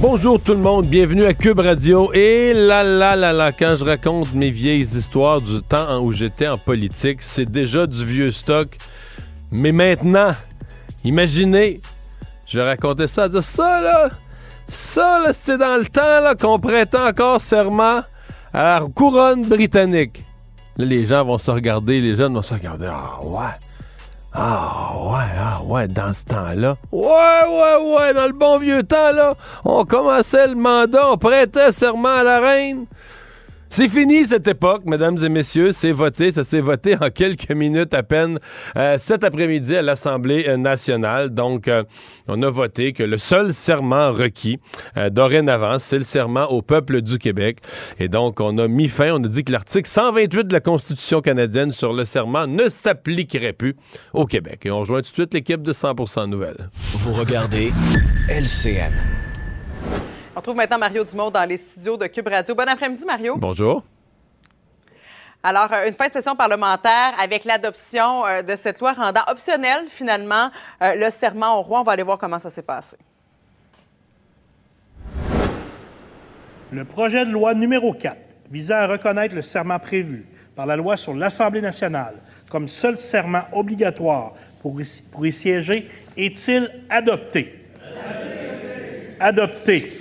Bonjour tout le monde, bienvenue à Cube Radio. Et là, là, là, là, quand je raconte mes vieilles histoires du temps où j'étais en politique, c'est déjà du vieux stock. Mais maintenant, imaginez, je racontais ça, dire ça là, ça là, c'était dans le temps là qu'on prêtait encore serment à la couronne britannique. Là, les gens vont se regarder, les jeunes vont se regarder. Ah ouais. Ah ouais, ah ouais, dans ce temps-là. Ouais, ouais, ouais, dans le bon vieux temps, là, on commençait le mandat, on prêtait serment à la reine. C'est fini cette époque, mesdames et messieurs. C'est voté. Ça s'est voté en quelques minutes à peine euh, cet après-midi à l'Assemblée euh, nationale. Donc, euh, on a voté que le seul serment requis dorénavant, c'est le serment au peuple du Québec. Et donc, on a mis fin, on a dit que l'article 128 de la Constitution canadienne sur le serment ne s'appliquerait plus au Québec. Et on rejoint tout de suite l'équipe de 100% Nouvelles. Vous regardez LCN. On trouve maintenant Mario Dumont dans les studios de Cube Radio. Bon après-midi, Mario. Bonjour. Alors, euh, une fin de session parlementaire avec l'adoption euh, de cette loi rendant optionnel, finalement, euh, le serment au roi. On va aller voir comment ça s'est passé. Le projet de loi numéro 4 visant à reconnaître le serment prévu par la loi sur l'Assemblée nationale comme seul serment obligatoire pour y, pour y siéger est-il adopté? Adopté? adopté.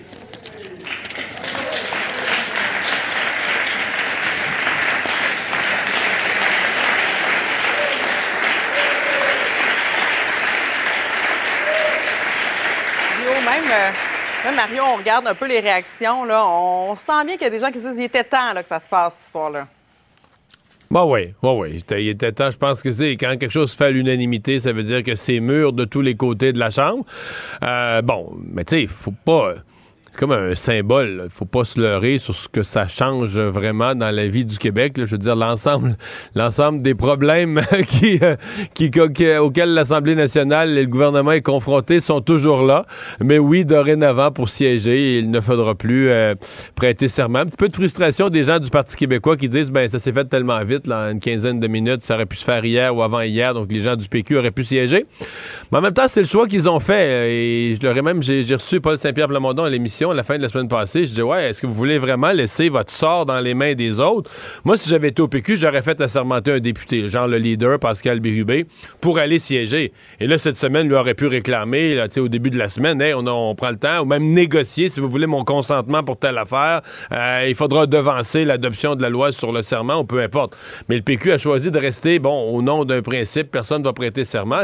Mario, on regarde un peu les réactions. Là. On sent bien qu'il y a des gens qui se disent qu'il était temps là, que ça se passe ce soir-là. Bah oui, oui, oui. Il était temps, je pense que c'est quand quelque chose fait à l'unanimité, ça veut dire que c'est mûr de tous les côtés de la Chambre. Euh, bon, mais tu sais, il faut pas comme un symbole. Faut pas se leurrer sur ce que ça change vraiment dans la vie du Québec. Je veux dire, l'ensemble, l'ensemble des problèmes euh, auxquels l'Assemblée nationale et le gouvernement est confronté sont toujours là. Mais oui, dorénavant, pour siéger, il ne faudra plus euh, prêter serment. Un petit peu de frustration des gens du Parti québécois qui disent, ben ça s'est fait tellement vite, là, une quinzaine de minutes, ça aurait pu se faire hier ou avant hier, donc les gens du PQ auraient pu siéger. Mais en même temps, c'est le choix qu'ils ont fait. Et je même, j'ai reçu Paul Saint-Pierre Plamondon à l'émission à la fin de la semaine passée. Je dis ouais, est-ce que vous voulez vraiment laisser votre sort dans les mains des autres? Moi, si j'avais été au PQ, j'aurais fait assermenter un député, genre le leader, Pascal Bérubé, pour aller siéger. Et là, cette semaine, lui aurait pu réclamer, là, au début de la semaine, on, prend le temps, ou même négocier, si vous voulez, mon consentement pour telle affaire. Euh, il faudra devancer l'adoption de la loi sur le serment, ou peu importe. Mais le PQ a choisi de rester, bon, au nom d'un principe, personne ne va prêter serment,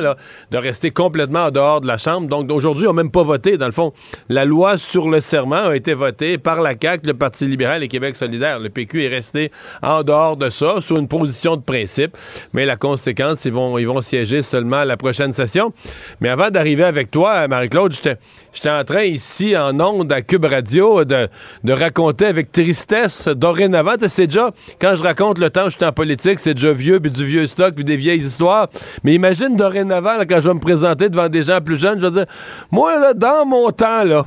de rester complètement en dehors de la Chambre. Donc, aujourd'hui, on n'a même pas voté, dans le fond, la loi sur le serment a été voté par la CAQ, le Parti libéral et Québec solidaire. Le PQ est resté en dehors de ça, sous une position de principe. Mais la conséquence, ils vont, ils vont siéger seulement à la prochaine session. Mais avant d'arriver avec toi, Marie-Claude, j'étais en train ici, en ondes à Cube Radio, de, de raconter avec tristesse, dorénavant, c'est déjà, quand je raconte le temps où j'étais en politique, c'est déjà vieux, puis du vieux stock, puis des vieilles histoires. Mais imagine dorénavant, quand je vais me présenter devant des gens plus jeunes, je vais dire, moi, là, dans mon temps, là,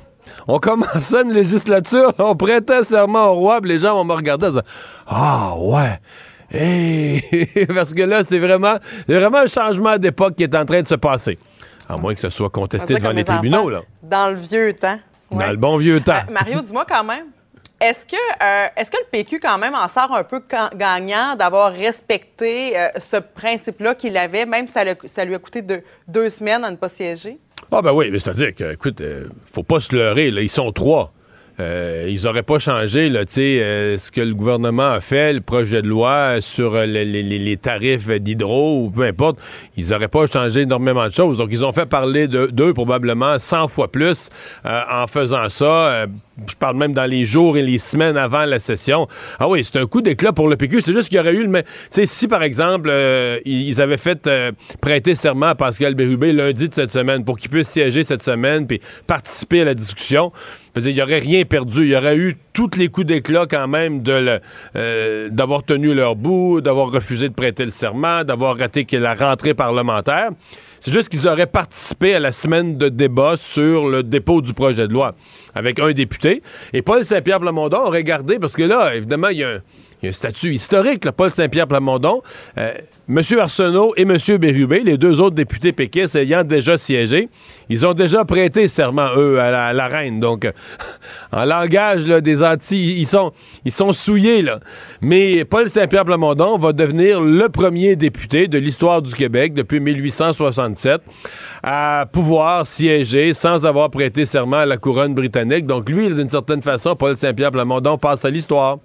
on commençait une législature, on prêtait serment au roi, puis les gens vont me regarder et dire Ah ouais! Parce que là, c'est vraiment, vraiment un changement d'époque qui est en train de se passer. À moins que ce soit contesté devant les tribunaux. Là. Dans le vieux temps. Dans le bon vieux temps. Euh, Mario, dis-moi quand même, est-ce que, euh, est que le PQ, quand même, en sort un peu gagnant d'avoir respecté euh, ce principe-là qu'il avait, même si ça, ça, lui a coûté deux semaines à ne pas siéger? Ah ben oui, c'est-à-dire que, écoute, euh, faut pas se leurrer, ils sont trois. Euh, ils n'auraient pas changé euh, ce que le gouvernement a fait, le projet de loi sur les, tarifs d'hydro ou peu importe. Ils n'auraient pas changé énormément de choses. Donc, ils ont fait parler d'eux probablement 100 fois plus en faisant ça je parle même dans les jours et les semaines avant la session. Ah oui, c'est un coup d'éclat pour le PQ. C'est juste qu'il y aurait eu le même. Tu sais, si par exemple, euh, ils avaient fait euh, prêter serment à Pascal Bérubé lundi de cette semaine pour qu'il puisse siéger cette semaine puis participer à la discussion, il n'y aurait rien perdu. Il y aurait eu tous les coups d'éclat quand même de euh, d'avoir tenu leur bout, d'avoir refusé de prêter le serment, d'avoir raté la rentrée parlementaire. C'est juste qu'ils auraient participé à la semaine de débat sur le dépôt du projet de loi avec un député. Et Paul Saint-Pierre Plamondon aurait gardé, parce que là, évidemment, il y a un, statut historique, Paul Saint-Pierre Plamondon. Euh, M. Arsenault et M. Bérubé, les deux autres députés péquistes ayant déjà siégé, ils ont déjà prêté serment, eux, à la, reine. Donc, en langage des Antilles, ils sont, ils sont souillés. Mais Paul Saint-Pierre Plamondon va devenir le premier député de l'histoire du Québec depuis 1867 à pouvoir siéger sans avoir prêté serment à la couronne britannique. Donc, lui, d'une certaine façon, Paul Saint-Pierre Plamondon passe à l'histoire.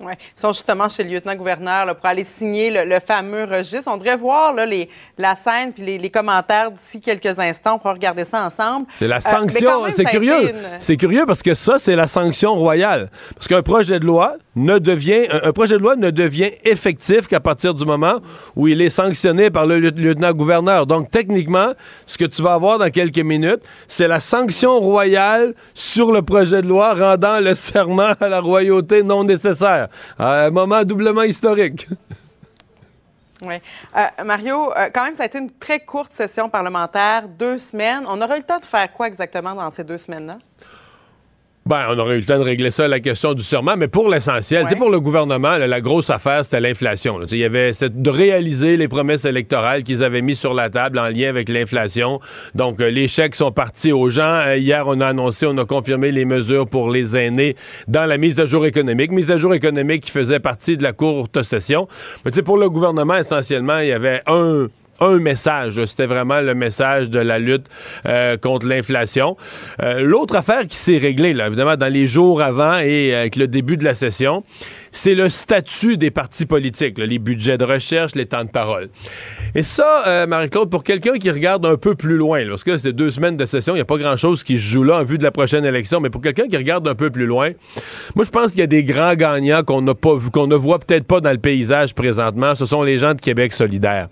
Oui, ils sont justement chez le lieutenant-gouverneur pour aller signer le, fameux registre. On devrait voir là, les, la scène puis les, commentaires d'ici quelques instants. pour regarder ça ensemble. C'est la euh, sanction. c'est curieux. C'est curieux parce que ça, c'est la sanction royale. Parce qu'un projet de loi ne devient un, projet de loi ne devient effectif qu'à partir du moment où il est sanctionné par le lieutenant-gouverneur. Donc techniquement, ce que tu vas avoir dans quelques minutes, c'est la sanction royale sur le projet de loi rendant le serment à la royauté non nécessaire un moment doublement historique. Oui. Euh, Mario, euh, quand même, ça a été une très courte session parlementaire, deux semaines. On aurait eu le temps de faire quoi exactement dans ces deux semaines-là? Ben, on aurait eu le temps de régler ça, la question du serment, mais pour l'essentiel, pour le gouvernement, la grosse affaire, c'était l'inflation. Il y avait de réaliser les promesses électorales qu'ils avaient mises sur la table en lien avec l'inflation. Donc, euh, les chèques sont partis aux gens. Euh, hier, on a annoncé, on a confirmé les mesures pour les aînés dans la mise à jour économique. Mise à jour économique qui faisait partie de la courte session. Mais pour le gouvernement, essentiellement, il y avait un un message. C'était vraiment le message de la lutte euh, contre l'inflation. Euh, l'autre affaire qui s'est réglée, là, évidemment, dans les jours avant et avec le début de la session, c'est le statut des partis politiques, les budgets de recherche, les temps de parole. Et ça, euh, Marie-Claude, pour quelqu'un qui regarde un peu plus loin, parce que c'est deux semaines de session, il n'y a pas grand-chose qui se joue là en vue de la prochaine élection, mais pour quelqu'un qui regarde un peu plus loin, moi, je pense qu'il y a des grands gagnants qu'on n'a pas qu'on ne voit peut-être pas dans le paysage présentement. Ce sont les gens de Québec solidaire.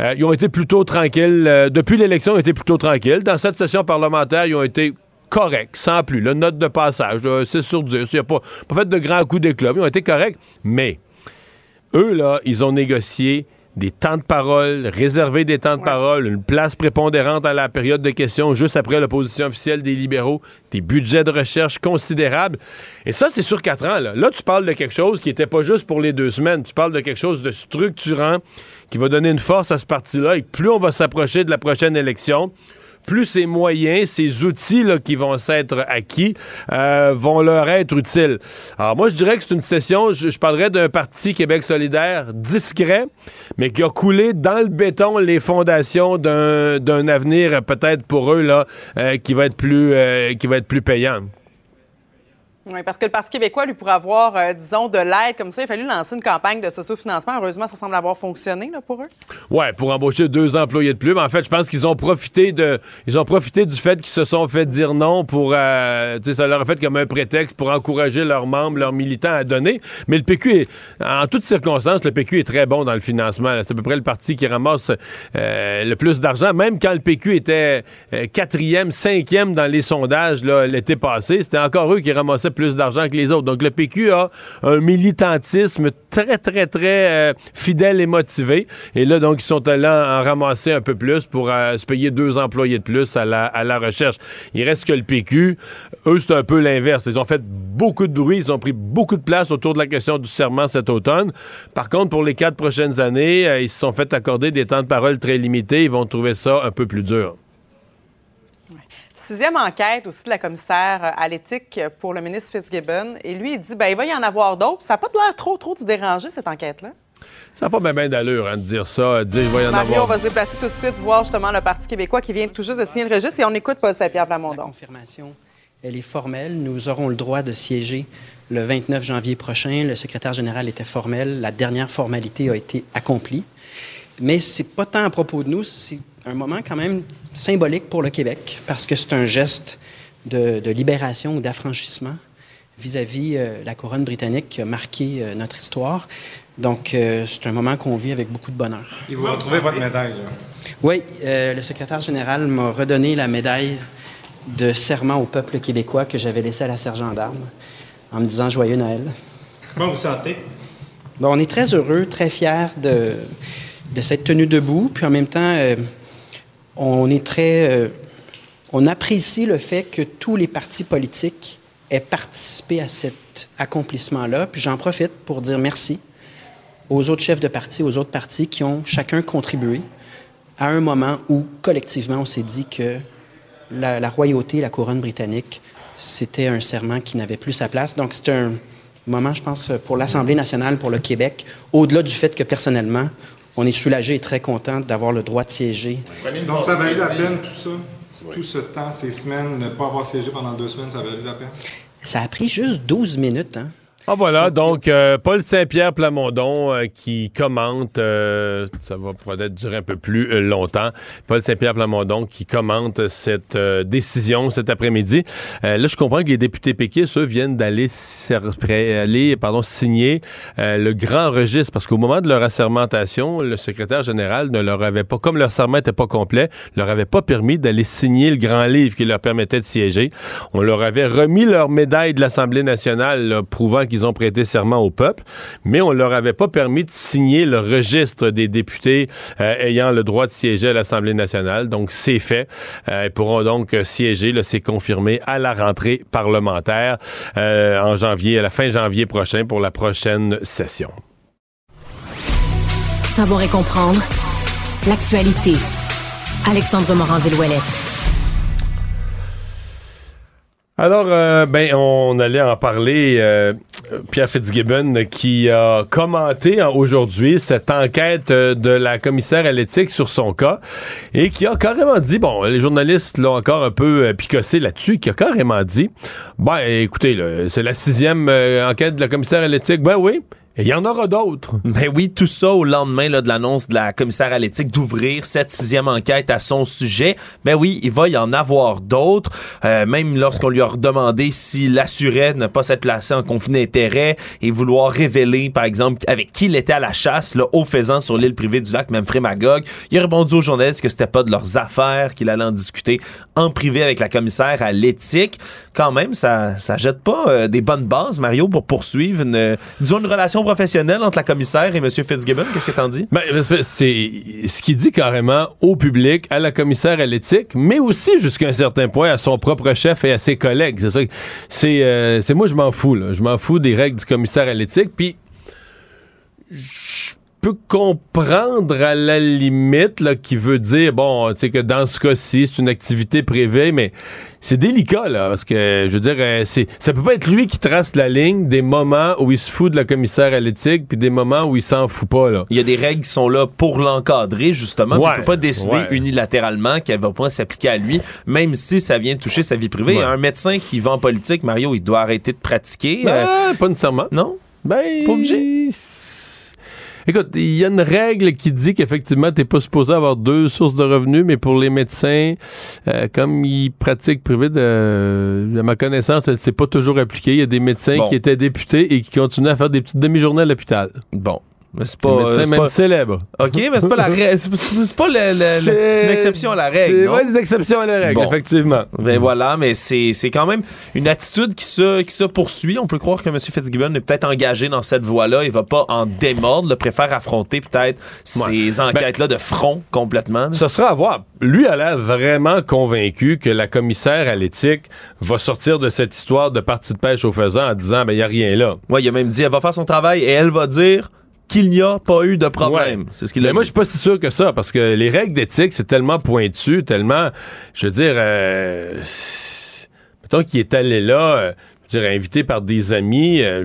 Euh, ils ont été plutôt tranquilles. Euh, depuis l'élection, ils ont été plutôt tranquilles. Dans cette session parlementaire, ils ont été corrects, sans plus. La note de passage, c'est sur 10. Ils n'ont pas, pas fait de grands coups d'éclat. Ils ont été corrects. Mais eux, là, ils ont négocié des temps de parole, réserver des temps de parole, une place prépondérante à la période de questions juste après l'opposition officielle des libéraux, des budgets de recherche considérables. Et ça, c'est sur quatre ans. Là. là, tu parles de quelque chose qui n'était pas juste pour les deux semaines. Tu parles de quelque chose de structurant qui va donner une force à ce parti-là. Et plus on va s'approcher de la prochaine élection, plus ces moyens, ces outils là, qui vont s'être acquis euh, vont leur être utiles. Alors moi, je dirais que c'est une session, je, parlerais d'un parti Québec solidaire discret, mais qui a coulé dans le béton les fondations d'un avenir peut-être pour eux là, euh, qui va être plus euh, qui va être plus payant. Oui, parce que le Parti québécois, lui, pour avoir, euh, disons, de l'aide comme ça, il a fallu lancer une campagne de socio-financement. Heureusement, ça semble avoir fonctionné là, pour eux. Oui, pour embaucher deux employés de plus. Mais en fait, je pense qu'ils ont profité de, ils ont profité du fait qu'ils se sont fait dire non pour, euh, ça leur a fait comme un prétexte pour encourager leurs membres, leurs militants à donner. Mais le PQ est, en toutes circonstances, le PQ est très bon dans le financement. C'est à peu près le parti qui ramasse euh, le plus d'argent. Même quand le PQ était quatrième, cinquième dans les sondages l'été passé, c'était encore eux qui ramassaient plus d'argent que les autres. Donc le PQ a un militantisme très, très, très euh, fidèle et motivé. Et là, donc, ils sont allés en ramasser un peu plus pour euh, se payer deux employés de plus à la, recherche. Il reste que le PQ, eux, c'est un peu l'inverse. Ils ont fait beaucoup de bruit, ils ont pris beaucoup de place autour de la question du serment cet automne. Par contre, pour les quatre prochaines années, euh, ils se sont fait accorder des temps de parole très limités. Ils vont trouver ça un peu plus dur. Sixième enquête aussi de la commissaire euh, à l'éthique pour le ministre Fitzgibbon. Et lui, il dit ben, il va y en avoir d'autres. Ça n'a pas l'air trop, trop de déranger, cette enquête-là? Ça n'a pas bien d'allure hein, de dire ça, de dire il va y en Mario, avoir. on va se déplacer tout de suite, voir justement le Parti québécois qui vient tout juste de signer le registre et on écoute Paul Saint-Pierre Plamondon. La confirmation, elle est formelle. Nous aurons le droit de siéger le 29 janvier prochain. Le secrétaire général était formel. La dernière formalité a été accomplie. Mais c'est pas tant à propos de nous, c'est un moment quand même symbolique pour le Québec parce que c'est un geste de, de libération ou d'affranchissement vis-à-vis euh, la couronne britannique qui a marqué euh, notre histoire. Donc, euh, c'est un moment qu'on vit avec beaucoup de bonheur. Et vous retrouvez votre médaille. Là. Oui, euh, le secrétaire général m'a redonné la médaille de serment au peuple québécois que j'avais laissée à la sergent d'armes en me disant Joyeux Noël. Comment vous sentez? Bon, on est très heureux, très fiers de, de cette tenue debout. Puis en même temps, on est très. euh, apprécie le fait que tous les partis politiques aient participé à cet accomplissement-là. Puis j'en profite pour dire merci aux autres chefs de parti, aux autres partis qui ont chacun contribué à un moment où, collectivement, on s'est dit que la, la royauté, la couronne britannique, c'était un serment qui n'avait plus sa place. Donc, c'est un moment, je pense, pour l'Assemblée nationale, pour le Québec, au-delà du fait que, personnellement, on est soulagé et très content d'avoir le droit de siéger. Donc, ça a valu la peine, tout ça? Tout ce temps, ces semaines, ne pas avoir siégé pendant deux semaines, ça a valu la peine? Ça a pris juste 12 minutes, hein? Ah voilà, donc euh, Paul Saint-Pierre Plamondon euh, qui commente, euh, ça va peut-être durer un peu plus longtemps, Paul Saint-Pierre Plamondon qui commente cette décision cet après-midi. Là, je comprends que les députés péquistes, eux, viennent d'aller aller, pardon, signer le grand registre, parce qu'au moment de leur assermentation, le secrétaire général ne leur avait pas, comme leur serment n'était pas complet, leur avait pas permis d'aller signer le grand livre qui leur permettait de siéger. On leur avait remis leur médaille de l'Assemblée nationale, là, prouvant qu'ils ont prêté serment au peuple, mais on leur avait pas permis de signer le registre des députés euh, ayant le droit de siéger à l'Assemblée nationale. Donc, c'est fait. Euh, ils pourront donc euh, siéger, c'est confirmé, à la rentrée parlementaire euh, en janvier, à la fin janvier prochain pour la prochaine session. Savoir et comprendre l'actualité. Alexandre Morand-Villouellette. Alors, euh, ben, on allait en parler. euh, Pierre Fitzgibbon qui a commenté hein, aujourd'hui cette enquête euh, de la commissaire à l'éthique sur son cas et qui a carrément dit, bon, les journalistes l'ont encore un peu euh, picossé là-dessus, qui a carrément dit, ben, écoutez, c'est la sixième euh, enquête de la commissaire à l'éthique. Ben oui, il y en aura d'autres. Ben oui, tout ça au lendemain là, de l'annonce de la commissaire à l'éthique d'ouvrir cette sixième enquête à son sujet. Ben oui, il va y en avoir d'autres. Euh, même lorsqu'on lui a redemandé s'il assurait ne pas s'être placé en conflit d'intérêt et vouloir révéler, par exemple, avec qui il était à la chasse, là, au faisant sur l'île privée du lac, même Magog, il a répondu aux journalistes que c'était pas de leurs affaires, qu'il allait en discuter en privé avec la commissaire à l'éthique. Quand même, ça, ça jette pas euh, des bonnes bases, Mario, pour poursuivre une, disons, une relation professionnelle entre la commissaire et M. Fitzgibbon? Qu'est-ce que t'en dis? Ben, c'est ce qu'il dit carrément au public, à la commissaire à l'éthique, mais aussi jusqu'à un certain point à son propre chef et à ses collègues. C'est ça. euh, c'est moi je m'en fous. Je m'en fous des règles du commissaire à l'éthique. Puis peux comprendre à la limite là, qui veut dire bon, tu sais que dans ce cas-ci c'est une activité privée, mais c'est délicat là parce que je veux dire euh, c'est ça peut pas être lui qui trace la ligne des moments où il se fout de la commissaire à l'éthique puis des moments où il s'en fout pas là. Il y a des règles qui sont là pour l'encadrer, justement. puis Ouais, il peut pas décider ouais. unilatéralement qu'elle va pas s'appliquer à lui, même si ça vient toucher sa vie privée. Ouais. Un médecin qui va en politique, Mario, il doit arrêter de pratiquer. euh, Ben, pas nécessairement. non? Ben, Pas obligé? Écoute, il y a une règle qui dit qu'effectivement, t'es pas supposé avoir deux sources de revenus, mais pour les médecins, euh, comme ils pratiquent privé, de, à ma connaissance, elle s'est pas toujours appliquée. Il y a des médecins Bon. qui étaient députés et qui continuent à faire des petites demi-journées à l'hôpital. Bon. Mais c'est pas. même pas- célèbres. OK, mais c'est pas la règle. C'est pas le- le- le- c'est une exception à la règle. C'est ouais, des exceptions à la règle, Bon. effectivement. Ben voilà, mais c'est c'est quand même une attitude qui se, qui se poursuit. On peut croire que M. Fitzgibbon est peut-être engagé dans cette voie-là. Il va pas en démordre. Il préfère affronter peut-être ces enquêtes-là de front complètement. Ce sera à voir. Lui a l'air vraiment convaincu que la commissaire à l'éthique va sortir de cette histoire de partie de pêche au faisant en disant, ben, il n'y a rien là. Ouais, il a même dit elle va faire son travail et elle va dire qu'il n'y a pas eu de problème. Ouais. C'est ce qu'il Mais a moi, dit. je suis pas si sûr que ça, parce que les règles d'éthique, c'est tellement pointu, tellement, je veux dire, euh, mettons qu'il est allé là, euh, je dirais, invité par des amis. euh,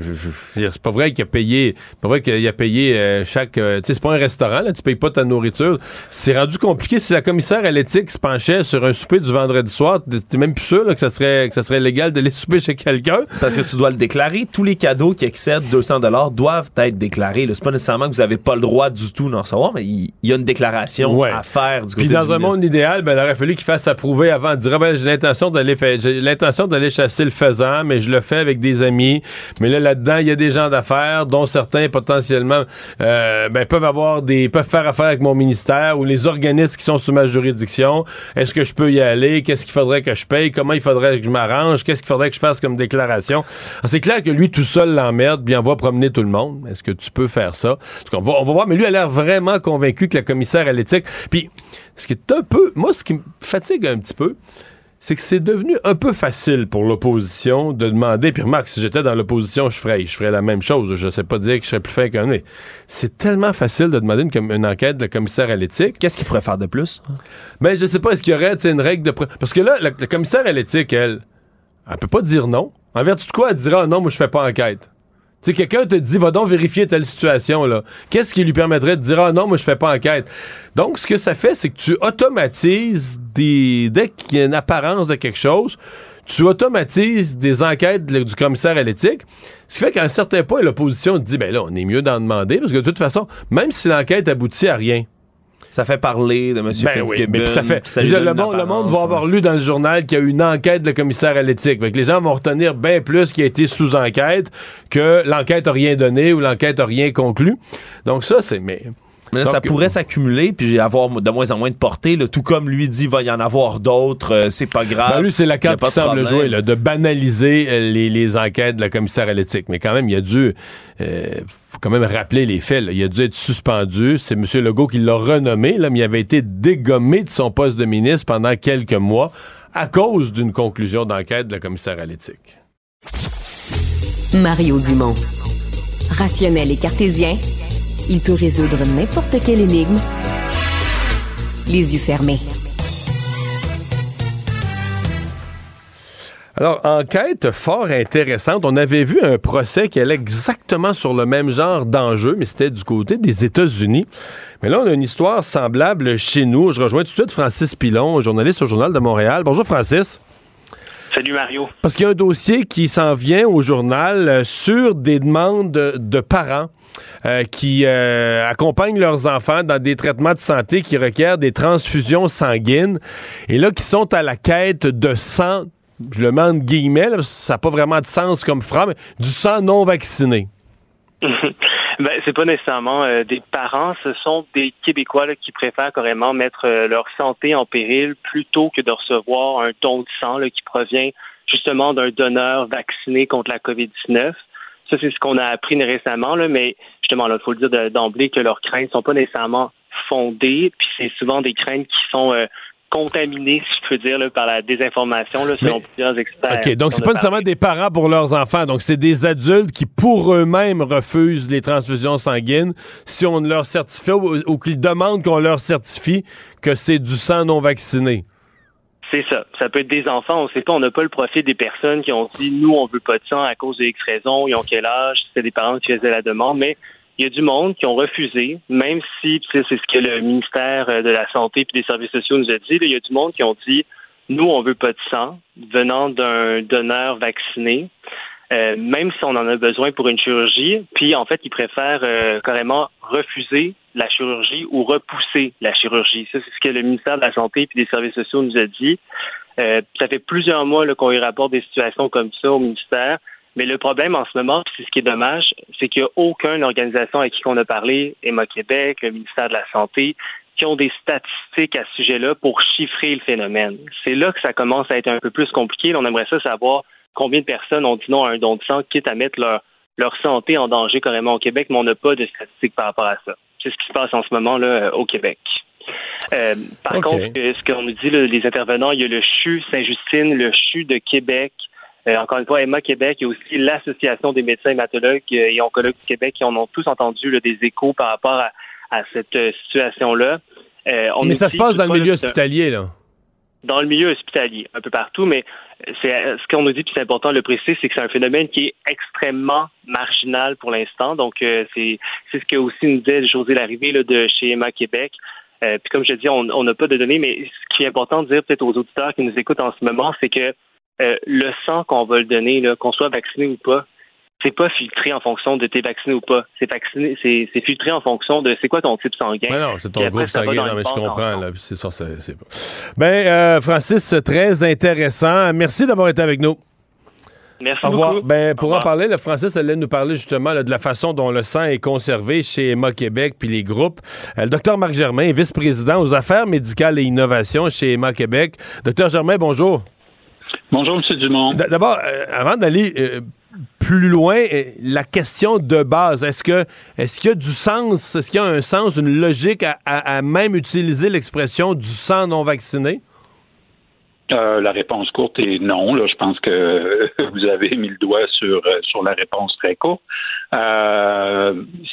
c'est pas vrai qu'il a payé, c'est pas vrai qu'il a payé euh, chaque, euh, tu sais, c'est pas un restaurant, là, tu payes pas ta nourriture. C'est rendu compliqué. Si la commissaire à l'éthique se penchait sur un souper du vendredi soir, t'es même plus sûr là, que ça serait, que ça serait légal d'aller souper chez quelqu'un. Parce que tu dois le déclarer. Tous les cadeaux qui excèdent 200 doivent être déclarés. là. C'est pas nécessairement que vous avez pas le droit du tout d'en recevoir, mais il il y, a une déclaration Ouais. à faire du côté Puis dans du un monde idéal, ben, il aurait fallu qu'il fasse approuver avant de dire ah, ben, j'ai l'intention d'aller fa- j'ai l'intention d'aller chasser le faisan, mais je le fais avec des amis. Mais là là-dedans, il y a des gens d'affaires, dont certains potentiellement euh, ben, peuvent avoir des peuvent faire affaire avec mon ministère ou les organismes qui sont sous ma juridiction. Est-ce que je peux y aller? Qu'est-ce qu'il faudrait que je paye? Comment il faudrait que je m'arrange? Qu'est-ce qu'il faudrait que je fasse comme déclaration? C'est clair que lui tout seul l'emmerde, il envoie promener tout le monde. Est-ce que tu peux faire ça? Qu'on va, on va voir. Mais lui a l'air vraiment convaincu que la commissaire à l'éthique. Puis ce qui est un peu, moi, ce qui me fatigue un petit peu, c'est que c'est devenu un peu facile pour l'opposition de demander. Puis remarque, si j'étais dans l'opposition, je ferais, je ferais la même chose. Je sais pas dire que je serais plus fin qu'un nez. C'est tellement facile de demander une, une enquête de la commissaire à l'éthique. Qu'est-ce qu'il pourrait faire de plus? Mais je sais pas, est-ce qu'il y aurait une règle de. Parce que là, la, la commissaire à l'éthique, elle, elle peut pas dire non. En vertu de quoi elle dira non, moi je fais pas enquête. Tu sais, quelqu'un te dit, va donc vérifier telle situation, là. Qu'est-ce qui lui permettrait de dire, ah non, moi, je fais pas enquête? Donc, ce que ça fait, c'est que tu automatises des. Dès qu'il y a une apparence de quelque chose, tu automatises des enquêtes du commissaire à l'éthique. Ce qui fait qu'à un certain point, l'opposition te dit, ben là, on est mieux d'en demander, parce que de toute façon, même si l'enquête aboutit à rien, Ça fait parler de M. ben Fitzgibbon. oui, mais ça fait. ça le, monde, le monde apparence, va avoir lu dans le journal qu'il y a eu une enquête de le commissaire à l'éthique. Les gens vont retenir bien plus qui a été sous enquête que l'enquête a rien donné ou l'enquête a rien conclu. Donc ça, c'est. Mais. Mais là, Donc, ça pourrait s'accumuler puis avoir de moins en moins de portée. là. tout comme lui dit, va y en avoir d'autres, euh, c'est pas grave. Ben, lui, c'est la carte qui de semble problème. jouer, là, de banaliser euh, les, les enquêtes de la commissaire à l'éthique. Mais quand même, il a dû, euh, faut quand même rappeler les faits. là. Il a dû être suspendu. C'est M. Legault qui l'a renommé, là, mais il avait été dégommé de son poste de ministre pendant quelques mois à cause d'une conclusion d'enquête de la commissaire à l'éthique. Mario Dumont. Rationnel et cartésien, il peut résoudre n'importe quelle énigme les yeux fermés. Alors, enquête fort intéressante. On avait vu un procès qui allait exactement sur le même genre d'enjeu, mais c'était du côté des États-Unis. Mais là, on a une histoire semblable chez nous. Je rejoins tout de suite Francis Pilon, journaliste au Journal de Montréal. Bonjour, Francis. Salut Mario. Parce qu'il y a un dossier qui s'en vient au journal euh, sur des demandes de, parents euh, qui euh, accompagnent leurs enfants dans des traitements de santé qui requièrent des transfusions sanguines et là qui sont à la quête de sang, je le mets entre guillemets, là, ça n'a pas vraiment de sens comme phrase, mais du sang non vacciné. ben, c'est pas nécessairement euh, des parents, ce sont des Québécois là, qui préfèrent carrément mettre euh, leur santé en péril plutôt que de recevoir un don de sang là, qui provient justement d'un donneur vacciné contre la COVID-19. Ça, c'est ce qu'on a appris récemment, là, mais justement, il faut le dire de- d'emblée que leurs craintes sont pas nécessairement fondées, puis c'est souvent des craintes qui sont euh, contaminées, si je peux dire, là, par la désinformation, là, selon Mais- plusieurs experts. OK, donc c'est pas nécessairement des parents pour leurs enfants, donc c'est des adultes qui pour eux-mêmes refusent les transfusions sanguines si on ne leur certifie ou, ou qu'ils demandent qu'on leur certifie que c'est du sang non vacciné. C'est ça. Ça peut être des enfants, on ne sait pas, on n'a pas le profil des personnes qui ont dit nous, on veut pas de sang à cause de X raisons, ils ont quel âge, c'est des parents qui faisaient la demande, mais il y a du monde qui ont refusé, même si c'est ce que le ministère euh, de la Santé et des Services sociaux nous a dit, il y a du monde qui ont dit nous, on veut pas de sang venant d'un donneur vacciné. euh, même si on en a besoin pour une chirurgie, puis en fait, ils préfèrent euh, carrément refuser la chirurgie ou repousser la chirurgie. Ça, c'est ce que le ministère de la Santé et des Services sociaux nous a dit. Euh, ça fait plusieurs mois qu'on y rapporte des situations comme ça au ministère. Mais le problème en ce moment, puis c'est ce qui est dommage, c'est qu'il n'y a aucune organisation avec qui on a parlé, Emma Québec, le ministère de la Santé, qui ont des statistiques à ce sujet-là pour chiffrer le phénomène. C'est là que ça commence à être un peu plus compliqué. On aimerait ça savoir combien de personnes ont dit non à un don de sang, quitte à mettre leur, leur santé en danger carrément au Québec, mais on n'a pas de statistiques par rapport à ça. C'est ce qui se passe en ce moment là euh, au Québec. Euh, par contre, ce qu'on nous dit, là, les intervenants, il y a le CHU Saint-Justine, le CHU de Québec, encore une fois, Emma Québec, a aussi l'Association des médecins hématologues euh, et oncologues du Québec qui en ont tous entendu là, des échos par rapport à, à cette euh, situation-là. Euh, on Mais ça se passe dans le milieu hospitalier, là. dans le milieu hospitalier, un peu partout, mais c'est ce qu'on nous dit, puis c'est important de le préciser, c'est que c'est un phénomène qui est extrêmement marginal pour l'instant. Donc, euh, c'est c'est ce que aussi nous disait José Larrivée là, de chez Emma Québec. Euh, puis comme je dis, on n'a pas de données, mais ce qui est important de dire peut-être aux auditeurs qui nous écoutent en ce moment, c'est que euh, le sang qu'on va le donner, qu'on soit vacciné ou pas, c'est pas filtré en fonction de t'es vacciné ou pas. C'est vacciné, c'est, filtré en fonction de c'est quoi ton type sanguin. Ben non, c'est ton groupe sanguin. Non, mais je comprends. Là, c'est ça, c'est, pas. Ben, euh, Francis, très intéressant. Merci d'avoir été avec nous. Merci Au revoir. Beaucoup. Ben, pour en parler, le Francis allait nous parler justement de la façon dont le sang est conservé chez Emma Québec puis les groupes. Euh, le docteur Marc Germain, vice-président aux affaires médicales et innovations chez Emma Québec. Docteur Germain, bonjour. Bonjour, M. Dumont. D'abord, euh, avant d'aller plus loin, euh, la question de base, est-ce que est-ce qu'il y a du sens, est-ce qu'il y a un sens, une logique à, même utiliser l'expression du sang non vacciné? Euh, la réponse courte est non. Là, je pense que vous avez mis le doigt sur, euh, sur la réponse très courte.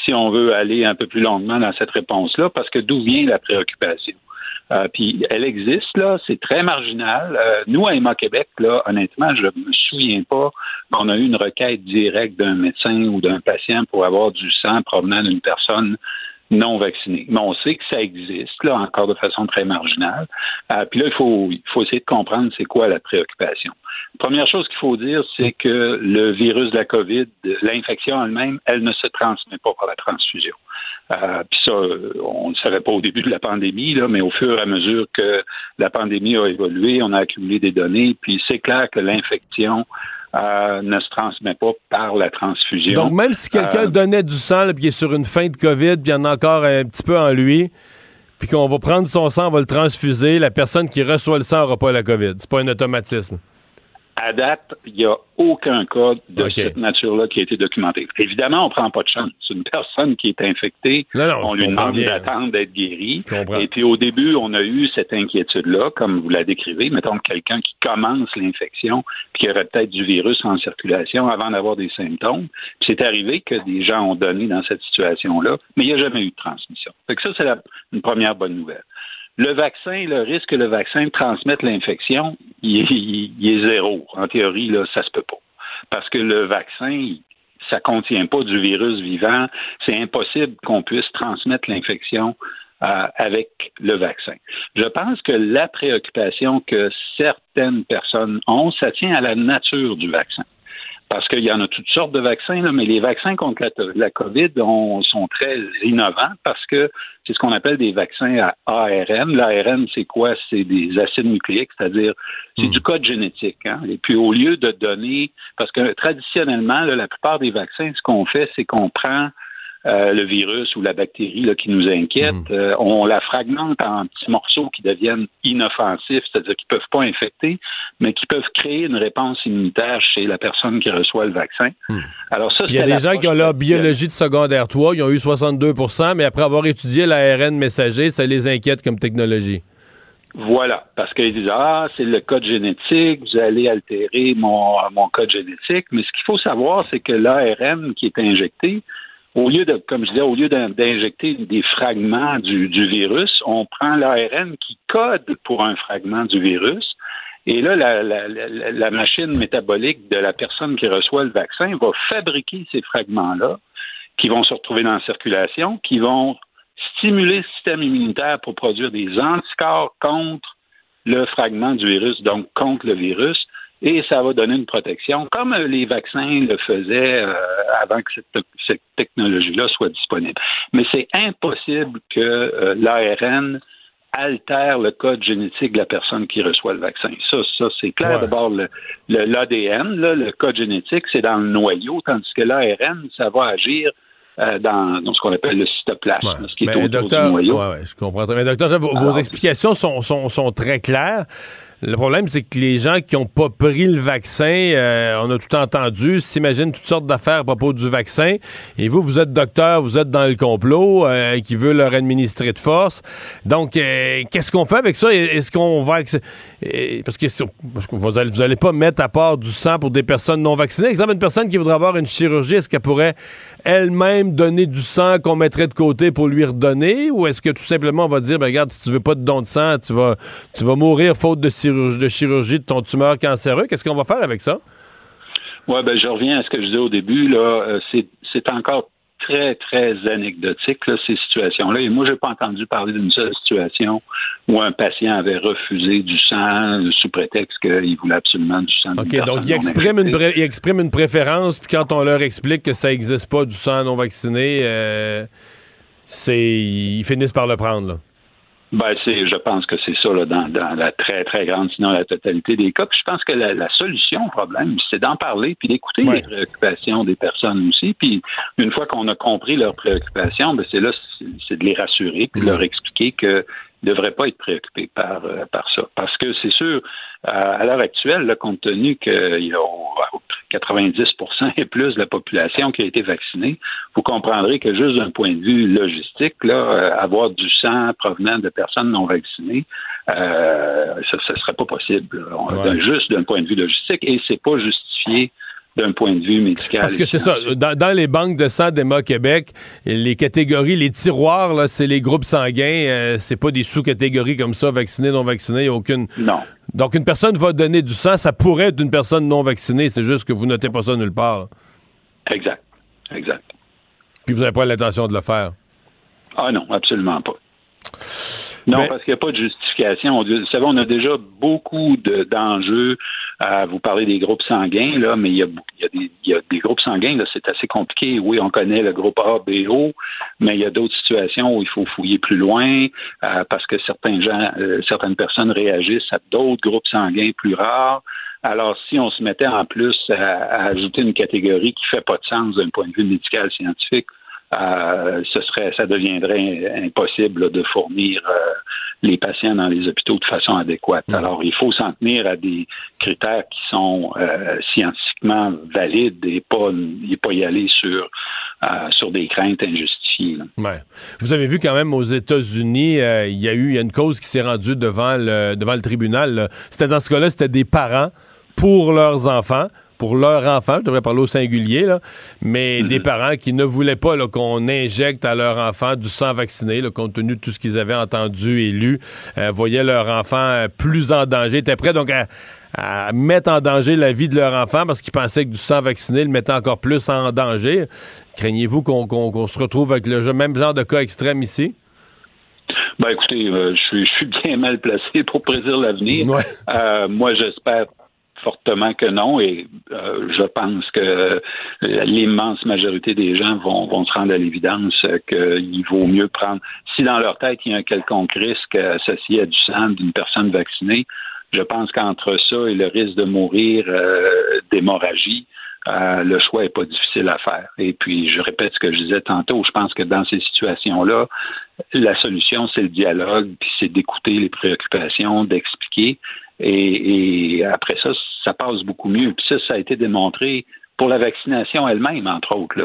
si on veut aller un peu plus longuement dans cette réponse-là, parce que d'où vient la préoccupation? Euh, puis elle existe, là, c'est très marginal. Euh, nous, à Emma Québec, là, honnêtement, je me souviens pas qu'on a eu une requête directe d'un médecin ou d'un patient pour avoir du sang provenant d'une personne non vaccinée. Mais on sait que ça existe, là, encore de façon très marginale. Euh, puis là, il faut, il faut essayer de comprendre c'est quoi la préoccupation. Première chose qu'il faut dire, c'est que le virus de la COVID, l'infection elle-même, elle ne se transmet pas par la transfusion. Euh, puis ça, on ne le savait pas au début de la pandémie, là, mais au fur et à mesure que la pandémie a évolué, on a accumulé des données, puis c'est clair que l'infection euh, ne se transmet pas par la transfusion. Donc, même si quelqu'un euh, donnait du sang, puis il est sur une fin de COVID, puis il y en a encore un petit peu en lui, puis qu'on va prendre son sang, on va le transfuser, la personne qui reçoit le sang n'aura pas la COVID. C'est pas un automatisme à date, il n'y a aucun cas de cette nature-là qui a été documenté. Évidemment, on ne prend pas de chance. Une personne qui est infectée, on lui demande d'attendre d'être guérie. Et puis au début, on a eu cette inquiétude-là, comme vous la décrivez, mettons quelqu'un qui commence l'infection, puis qui aurait peut-être du virus en circulation avant d'avoir des symptômes. Puis c'est arrivé que des gens ont donné dans cette situation-là, mais il n'y a jamais eu de transmission. Fait que ça, c'est une première bonne nouvelle. Le vaccin, le risque que le vaccin transmette l'infection, il, est zéro. En théorie, là, ça se peut pas. Parce que le vaccin, ça contient pas du virus vivant. C'est impossible qu'on puisse transmettre l'infection euh, avec le vaccin. Je pense que la préoccupation que certaines personnes ont, ça tient à la nature du vaccin parce qu'il y en a toutes sortes de vaccins, mais les vaccins contre la, COVID sont très innovants parce que c'est ce qu'on appelle des vaccins à ARN. L'ARN, c'est quoi? C'est des acides nucléiques, c'est-à-dire c'est hmm. du code génétique. Hein? Et puis au lieu de donner, parce que traditionnellement, la plupart des vaccins, ce qu'on fait, c'est qu'on prend euh, le virus ou la bactérie là, qui nous inquiète, hmm. euh, on la fragmente en petits morceaux qui deviennent inoffensifs, c'est-à-dire qui ne peuvent pas infecter, mais qui peuvent créer une réponse immunitaire chez la personne qui reçoit le vaccin. Hmm. Alors ça, Il y a des gens qui ont la biologie de secondaire 3, ils ont eu 62% mais après avoir étudié l'ARN messager, ça les inquiète comme technologie. Voilà, parce qu'ils disent ah c'est le code génétique, vous allez altérer mon, mon code génétique, mais ce qu'il faut savoir c'est que l'ARN qui est injecté, au lieu de, comme je disais, au lieu d'injecter des fragments du, virus, on prend l'ARN qui code pour un fragment du virus. Et là, la, la, machine métabolique de la personne qui reçoit le vaccin va fabriquer ces fragments-là qui vont se retrouver dans la circulation, qui vont stimuler le système immunitaire pour produire des anticorps contre le fragment du virus, donc contre le virus et ça va donner une protection, comme euh, les vaccins le faisaient euh, avant que cette, technologie-là soit disponible. Mais c'est impossible que euh, l'ARN altère le code génétique de la personne qui reçoit le vaccin. Ça, ça c'est clair. D'abord, l'ADN, le, le, code génétique, c'est dans le noyau, tandis que l'ARN, ça va agir dans, ce qu'on appelle le cytoplasme, ce qui est autour docteur, du noyau. je comprends. Mais docteur, vos, explications sont, sont, sont, très claires. Le problème, c'est que les gens qui n'ont pas pris le vaccin, euh, on a tout entendu, s'imaginent toutes sortes d'affaires à propos du vaccin. Et vous, vous êtes docteur, vous êtes dans le complot euh, qui veut leur administrer de force. Donc, euh, qu'est-ce qu'on fait avec ça? Est-ce qu'on va... Parce que, vous, allez, vous allez pas mettre à part du sang pour des personnes non vaccinées. Exemple, une personne qui voudrait avoir une chirurgie, est-ce qu'elle pourrait elle-même donner du sang qu'on mettrait de côté pour lui redonner? Ou est-ce que tout simplement on va dire, ben, regarde, si tu veux pas de don de sang, tu vas, tu vas mourir faute de chirurgie de chirurgie de ton tumeur cancéreux. Qu'est-ce qu'on va faire avec ça? Oui, ben, je reviens à ce que je disais au début. Là, euh, c'est encore très, très anecdotique, ces situations-là. Et moi, je n'ai pas entendu parler d'une seule situation où un patient avait refusé du sang sous prétexte qu'il voulait absolument du sang. OK, donc il exprime, une il exprime une préférence, puis quand on leur explique que ça n'existe pas du sang non vacciné, euh, c'est ils finissent par le prendre. Là. Ben, c'est, je pense que c'est ça là, dans, dans, la très, très grande, sinon la totalité des cas. Puis je pense que la, solution au problème, c'est d'en parler, puis d'écouter les préoccupations des personnes aussi. Puis une fois qu'on a compris leurs préoccupations, ben c'est là, c'est de les rassurer, puis de leur expliquer que ne devraient pas être préoccupés par, euh, par ça. Parce que c'est sûr, à l'heure actuelle, compte tenu qu'il y a 90% et plus de la population qui a été vaccinée, vous comprendrez que juste d'un point de vue logistique, là, euh, avoir du sang provenant de personnes non vaccinées, euh, ça ne serait pas possible. Juste d'un point de vue logistique, et c'est pas justifié d'un point de vue médical. Parce que c'est ça, dans, les banques de sang d'EMA Québec, les catégories, les tiroirs, là, c'est les groupes sanguins, euh, c'est pas des sous-catégories comme ça, vaccinés, non vaccinés, aucune. Non. Donc une personne va donner du sang, ça pourrait être une personne non vaccinée, c'est juste que vous notez pas ça nulle part. Exact, exact. Puis vous n'avez pas l'intention de le faire. Ah non, absolument pas. Non, parce qu'il n'y a pas de justification. Vous savez, on a déjà beaucoup d'enjeux. à vous parler des groupes sanguins, là, mais il y a, des, groupes sanguins, là, c'est assez compliqué. Oui, on connaît le groupe A, B, O, mais il y a d'autres situations où il faut fouiller plus loin euh, parce que certains gens, euh, certaines personnes réagissent à d'autres groupes sanguins plus rares. Alors, si on se mettait en plus à, ajouter une catégorie qui fait pas de sens d'un point de vue médical scientifique, euh, ce serait, ça deviendrait impossible de fournir euh, les patients dans les hôpitaux de façon adéquate. Mm. Alors, il faut s'en tenir à des critères qui sont euh, scientifiquement valides et pas, et pas y aller sur, sur des craintes injustifiées. Ouais. Vous avez vu quand même aux États-Unis, il y a eu y a une cause qui s'est rendue devant le, devant le tribunal. C'était dans ce cas-là, c'était des parents pour leurs enfants pour leur enfant, je devrais parler au singulier, là, mais mhm. des parents qui ne voulaient pas qu'on injecte à leur enfant du sang vacciné, là, compte tenu de tout ce qu'ils avaient entendu et lu, euh, voyaient leur enfant euh, plus en danger, étaient prêts donc à, mettre en danger la vie de leur enfant parce qu'ils pensaient que du sang vacciné le mettait encore plus en danger. Craignez-vous qu'on se retrouve avec le même genre de cas extrême ici? Ben écoutez, euh, je, suis, bien mal placé pour prédire l'avenir. moi, j'espère fortement que non et euh, je pense que l'immense majorité des gens vont, vont se rendre à l'évidence qu'il vaut mieux prendre, si dans leur tête il y a un quelconque risque associé à du sang d'une personne vaccinée, je pense qu'entre ça et le risque de mourir euh, d'hémorragie, euh, le choix n'est pas difficile à faire. Et puis, je répète ce que je disais tantôt, je pense que dans ces situations-là, la solution, c'est le dialogue, puis c'est d'écouter les préoccupations, d'expliquer. Et, après ça, ça passe beaucoup mieux. Puis ça, ça a été démontré pour la vaccination elle-même, entre autres.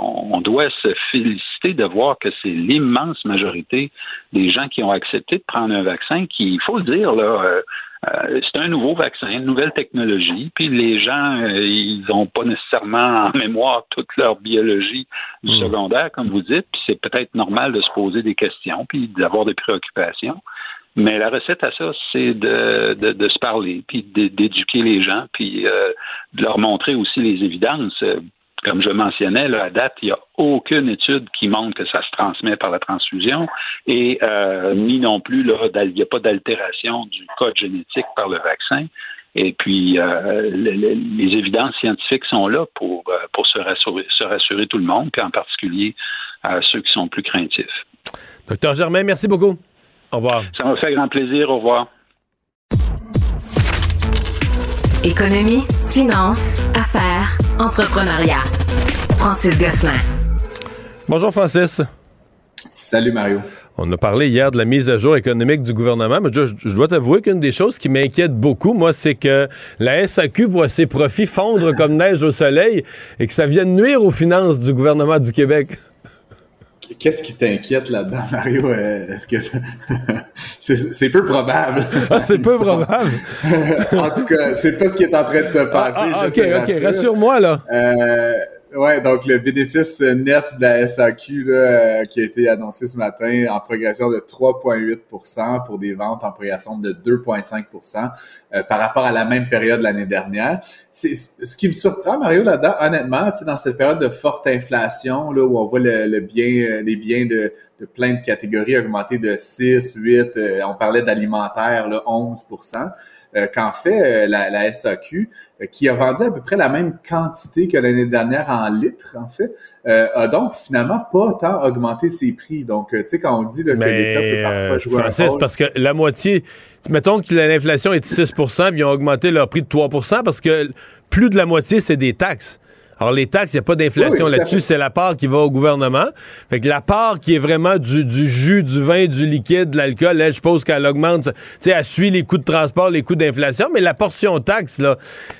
On, doit se féliciter de voir que c'est l'immense majorité des gens qui ont accepté de prendre un vaccin qui, il faut le dire, là, euh, euh, c'est un nouveau vaccin, une nouvelle technologie, puis les gens, euh, ils n'ont pas nécessairement en mémoire toute leur biologie du mmh. secondaire, comme vous dites, puis c'est peut-être normal de se poser des questions, puis d'avoir des préoccupations. Mais la recette à ça, c'est de, de, se parler, puis d'éduquer les gens, puis euh, de leur montrer aussi les évidences. Comme je mentionnais, là, à date, il n'y a aucune étude qui montre que ça se transmet par la transfusion et euh, ni non plus, il n'y a pas d'altération du code génétique par le vaccin. Et puis, euh, les, évidences scientifiques sont là pour, pour se, rassurer, se rassurer tout le monde, puis en particulier ceux qui sont plus craintifs. Docteur Germain, merci beaucoup. Au revoir. Ça m'a fait grand plaisir. Au revoir. Économie, finance, affaires, entrepreneuriat. Francis Gosselin. Bonjour Francis. Salut Mario. On a parlé hier de la mise à jour économique du gouvernement, mais je, dois t'avouer qu'une des choses qui m'inquiète beaucoup, moi, c'est que la SAQ voit ses profits fondre comme neige au soleil et que ça vienne nuire aux finances du gouvernement du Québec. Qu'est-ce qui t'inquiète là-dedans, Mario? Euh, est-ce que c'est peu probable? Ah, c'est peu probable. en tout cas, c'est pas ce qui est en train de se passer. Ah, ok, ok, rassure-moi là. Euh, oui, donc le bénéfice net de la SAQ euh, qui a été annoncé ce matin en progression de 3,8% pour des ventes en progression de 2,5% euh, par rapport à la même période l'année dernière. C'est ce qui me surprend, Mario, là-dedans, honnêtement, dans cette période de forte inflation, là, où on voit le, bien, euh, les biens de, de, plein de catégories augmenter de 6, 8, on parlait d'alimentaire, 11 euh, qu'en fait euh, la, SAQ, euh, qui a vendu à peu près la même quantité que l'année dernière en litres, en fait, a donc finalement pas tant augmenté ses prix. Donc, tu sais, quand on dit que l'État peut parfois jouer un rôle... parce que la moitié... Mettons que l'inflation est de 6% puis ils ont augmenté leur prix de 3% parce que plus de la moitié, c'est des taxes. Alors, les taxes, il n'y a pas d'inflation là-dessus, c'est la part qui va au gouvernement. Fait que la part qui est vraiment du, jus, du vin, du liquide, de l'alcool, elle, je suppose qu'elle augmente, tu sais, elle suit les coûts de transport, les coûts d'inflation, mais la portion taxe, là,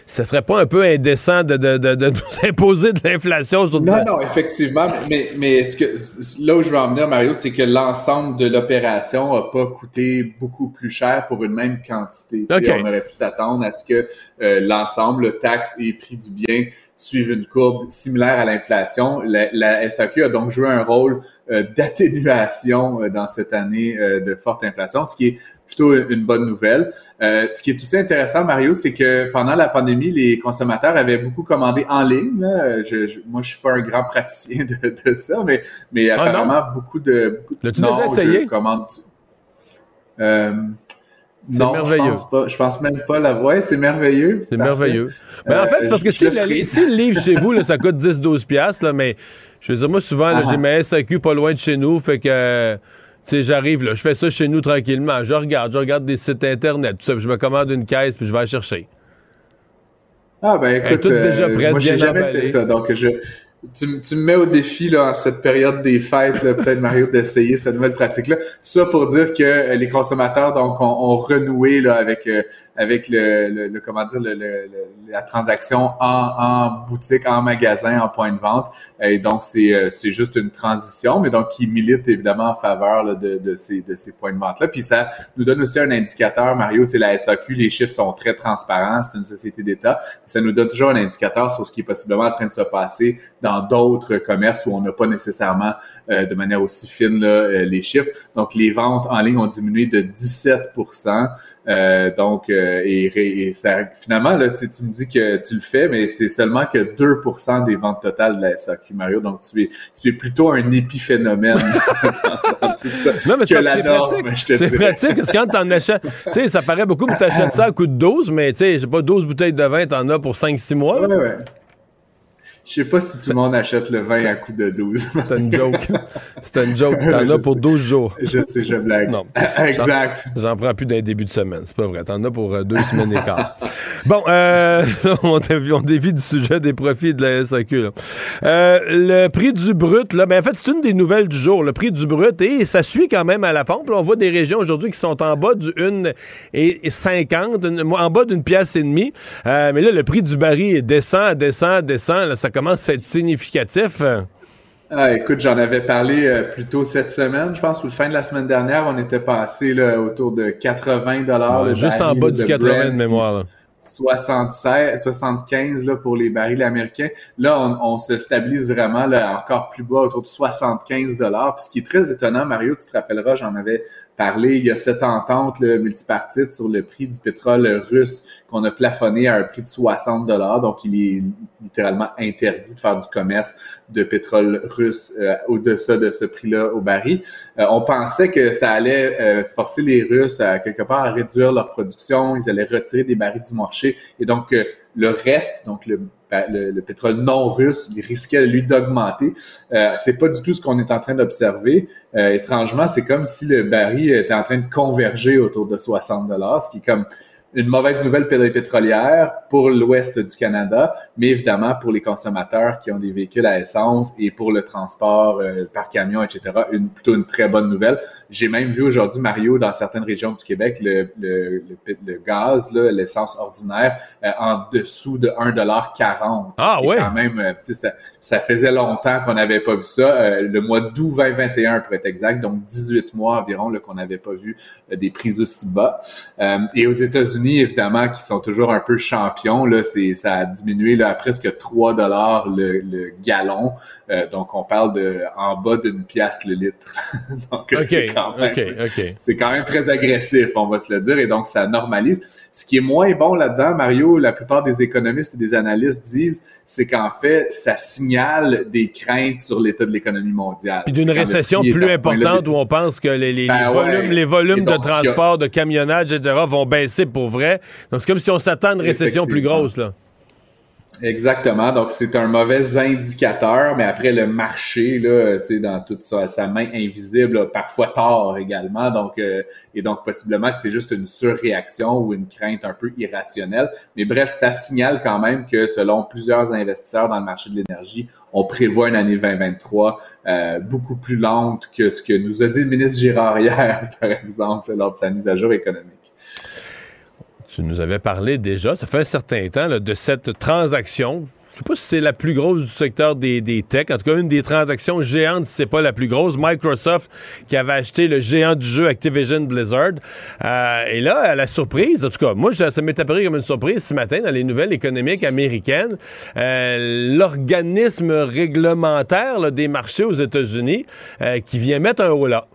ce serait pas un peu indécent de, nous imposer de l'inflation sur Non, non, effectivement, mais, mais ce que, là où je veux en venir, Mario, c'est que l'ensemble de l'opération n'a pas coûté beaucoup plus cher pour une même quantité. On aurait pu s'attendre à ce que euh, l'ensemble, le taxe et prix du bien suivent une courbe similaire à l'inflation. La, SAQ a donc joué un rôle euh, d'atténuation euh, dans cette année euh, de forte inflation, ce qui est plutôt une bonne nouvelle. ce qui est aussi intéressant, Mario, c'est que pendant la pandémie, les consommateurs avaient beaucoup commandé en ligne. Là. Je, je, moi, je suis pas un grand praticien de, de ça, mais, mais ah, apparemment, beaucoup de... L'as-tu déjà essayé? Je commande... Non, merveilleux. je pense pas. Je pense même pas la voix. C'est merveilleux. C'est merveilleux. Mais ben, en fait, c'est parce que si, le, livre chez vous, là, ça coûte 10-12 piastres, là, mais je veux dire, moi, souvent, j'ai ah. ma SAQ pas loin de chez nous, fait que, j'arrive, là, je fais ça chez nous tranquillement. Je regarde, je regarde des sites Internet, tout ça, je me commande une caisse, puis je vais la chercher. Ah, ben écoute, déjà euh, moi, j'ai jamais fait ça, donc je, tu, me mets au défi là, en cette période des fêtes, peut-être Mario, d'essayer cette nouvelle pratique-là. Ça pour dire que euh, les consommateurs donc ont, renoué là, avec euh, avec le, le, comment dire le, la transaction en, en, boutique, en magasin, en point de vente. Et donc c'est euh, c'est juste une transition, mais donc qui milite évidemment en faveur là, de, de ces de ces points de vente-là. Puis ça nous donne aussi un indicateur, Mario. Tu sais, la SAQ, les chiffres sont très transparents. C'est une société d'État. Ça nous donne toujours un indicateur sur ce qui est possiblement en train de se passer dans d'autres commerces où on n'a pas nécessairement euh, de manière aussi fine là, euh, les chiffres. Donc, les ventes en ligne ont diminué de 17 euh, donc, et, ça, finalement, là, tu, me dis que tu le fais, mais c'est seulement que 2% des ventes totales de la SAQ, Mario. Donc, tu es, tu es plutôt un épiphénomène dans, tout ça. Non, mais c'est pratique. C'est pratique, parce que quand t'en achètes, tu sais, ça paraît beaucoup, mais t'achètes ça à coût de 12, mais tu sais, je sais pas, 12 bouteilles de vin, t'en as pour 5-6 mois. Ouais, ouais. Je sais pas si tout le monde achète le vin à coup de 12. C'est une joke. C'est une joke. T'en as pour 12 jours. Je sais, je blague. Non. exact. J'en prends plus d'un début de semaine. C'est pas vrai. T'en as pour euh, deux semaines et quart. Bon, euh, on, on dévie du sujet des profits de la SAQ. Euh, le prix du brut, là, ben, en fait, c'est une des nouvelles du jour. Le prix du brut, et ça suit quand même à la pompe. on voit des régions aujourd'hui qui sont en bas du 1,50, en bas d'une pièce et demie. Euh, mais là, le prix du baril descend, descend, descend. Là, ça commence à être significatif. Ah, écoute, j'en avais parlé euh, plus tôt cette semaine, je pense, ou le fin de la semaine dernière, on était passé là, autour de 80 dollars. juste en bas du 80 de mémoire. 76, 75 là, pour les barils américains. Là, on, se stabilise vraiment là, encore plus bas, autour de 75 dollars. ce qui est très étonnant, Mario, tu te rappelleras, j'en avais parlé, il y a cette entente multipartite sur le prix du pétrole russe qu'on a plafonné à un prix de 60 dollars. Donc, il est littéralement interdit de faire du commerce de pétrole russe euh, au-dessus de ce prix-là au baril. Euh, on pensait que ça allait euh, forcer les Russes à quelque part à réduire leur production, ils allaient retirer des barils du marché et donc le reste, donc le, le, pétrole non russe, risquait lui d'augmenter. Euh, c'est pas du tout ce qu'on est en train d'observer. étrangement, c'est comme si le baril était en train de converger autour de 60 dollars, ce qui est comme une mauvaise nouvelle pétrolière pour l'ouest du Canada, mais évidemment pour les consommateurs qui ont des véhicules à essence et pour le transport euh, par camion, etc., une, plutôt une très bonne nouvelle. J'ai même vu aujourd'hui, Mario, dans certaines régions du Québec, le, le, le, gaz, l'essence ordinaire, euh, en dessous de 1,40 Ah ouais? Quand même, euh, ça, ça faisait longtemps qu'on n'avait pas vu ça. le mois d'août 2021, pour être exact, donc 18 mois environ qu'on n'avait pas vu des prix aussi bas. et aux États-Unis, évidemment, qui sont toujours un peu champions, là, c'est, ça a diminué là, à presque 3 dollars le, le, gallon. Euh, donc, on parle de en bas d'une pièce le litre. donc, c'est, quand même, c'est quand même très agressif, on va se le dire. Et donc, ça normalise. Ce qui est moins bon là-dedans, Mario, la plupart des économistes et des analystes disent, c'est qu'en fait, ça signale des craintes sur l'état de l'économie mondiale. Puis d'une récession plus importante où on pense que les, les, ben volumes, les volumes de transport, de camionnage, etc., vont baisser pour vrai. Donc, c'est comme si on s'attend à une récession plus grosse, là. Exactement. Donc, c'est un mauvais indicateur, mais après, le marché, là, tu sais, dans toute sa, sa main invisible, parfois tard également. Donc, euh, et donc, possiblement que c'est juste une surréaction ou une crainte un peu irrationnelle. Mais bref, ça signale quand même que selon plusieurs investisseurs dans le marché de l'énergie, on prévoit une année 2023 euh, beaucoup plus lente que ce que nous a dit le ministre Girard hier, par exemple, lors de sa mise à jour économique tu nous avais parlé déjà, ça fait un certain temps, de cette transaction. Je sais pas si c'est la plus grosse du secteur des, des techs. En tout cas, une des transactions géantes, si c'est pas la plus grosse. Microsoft qui avait acheté le géant du jeu Activision Blizzard. Euh, et là, à la surprise, en tout cas, moi, ça m'est apparu comme une surprise ce matin dans les nouvelles économiques américaines. Euh, l'organisme réglementaire des marchés aux États-Unis euh, qui vient mettre un haut là.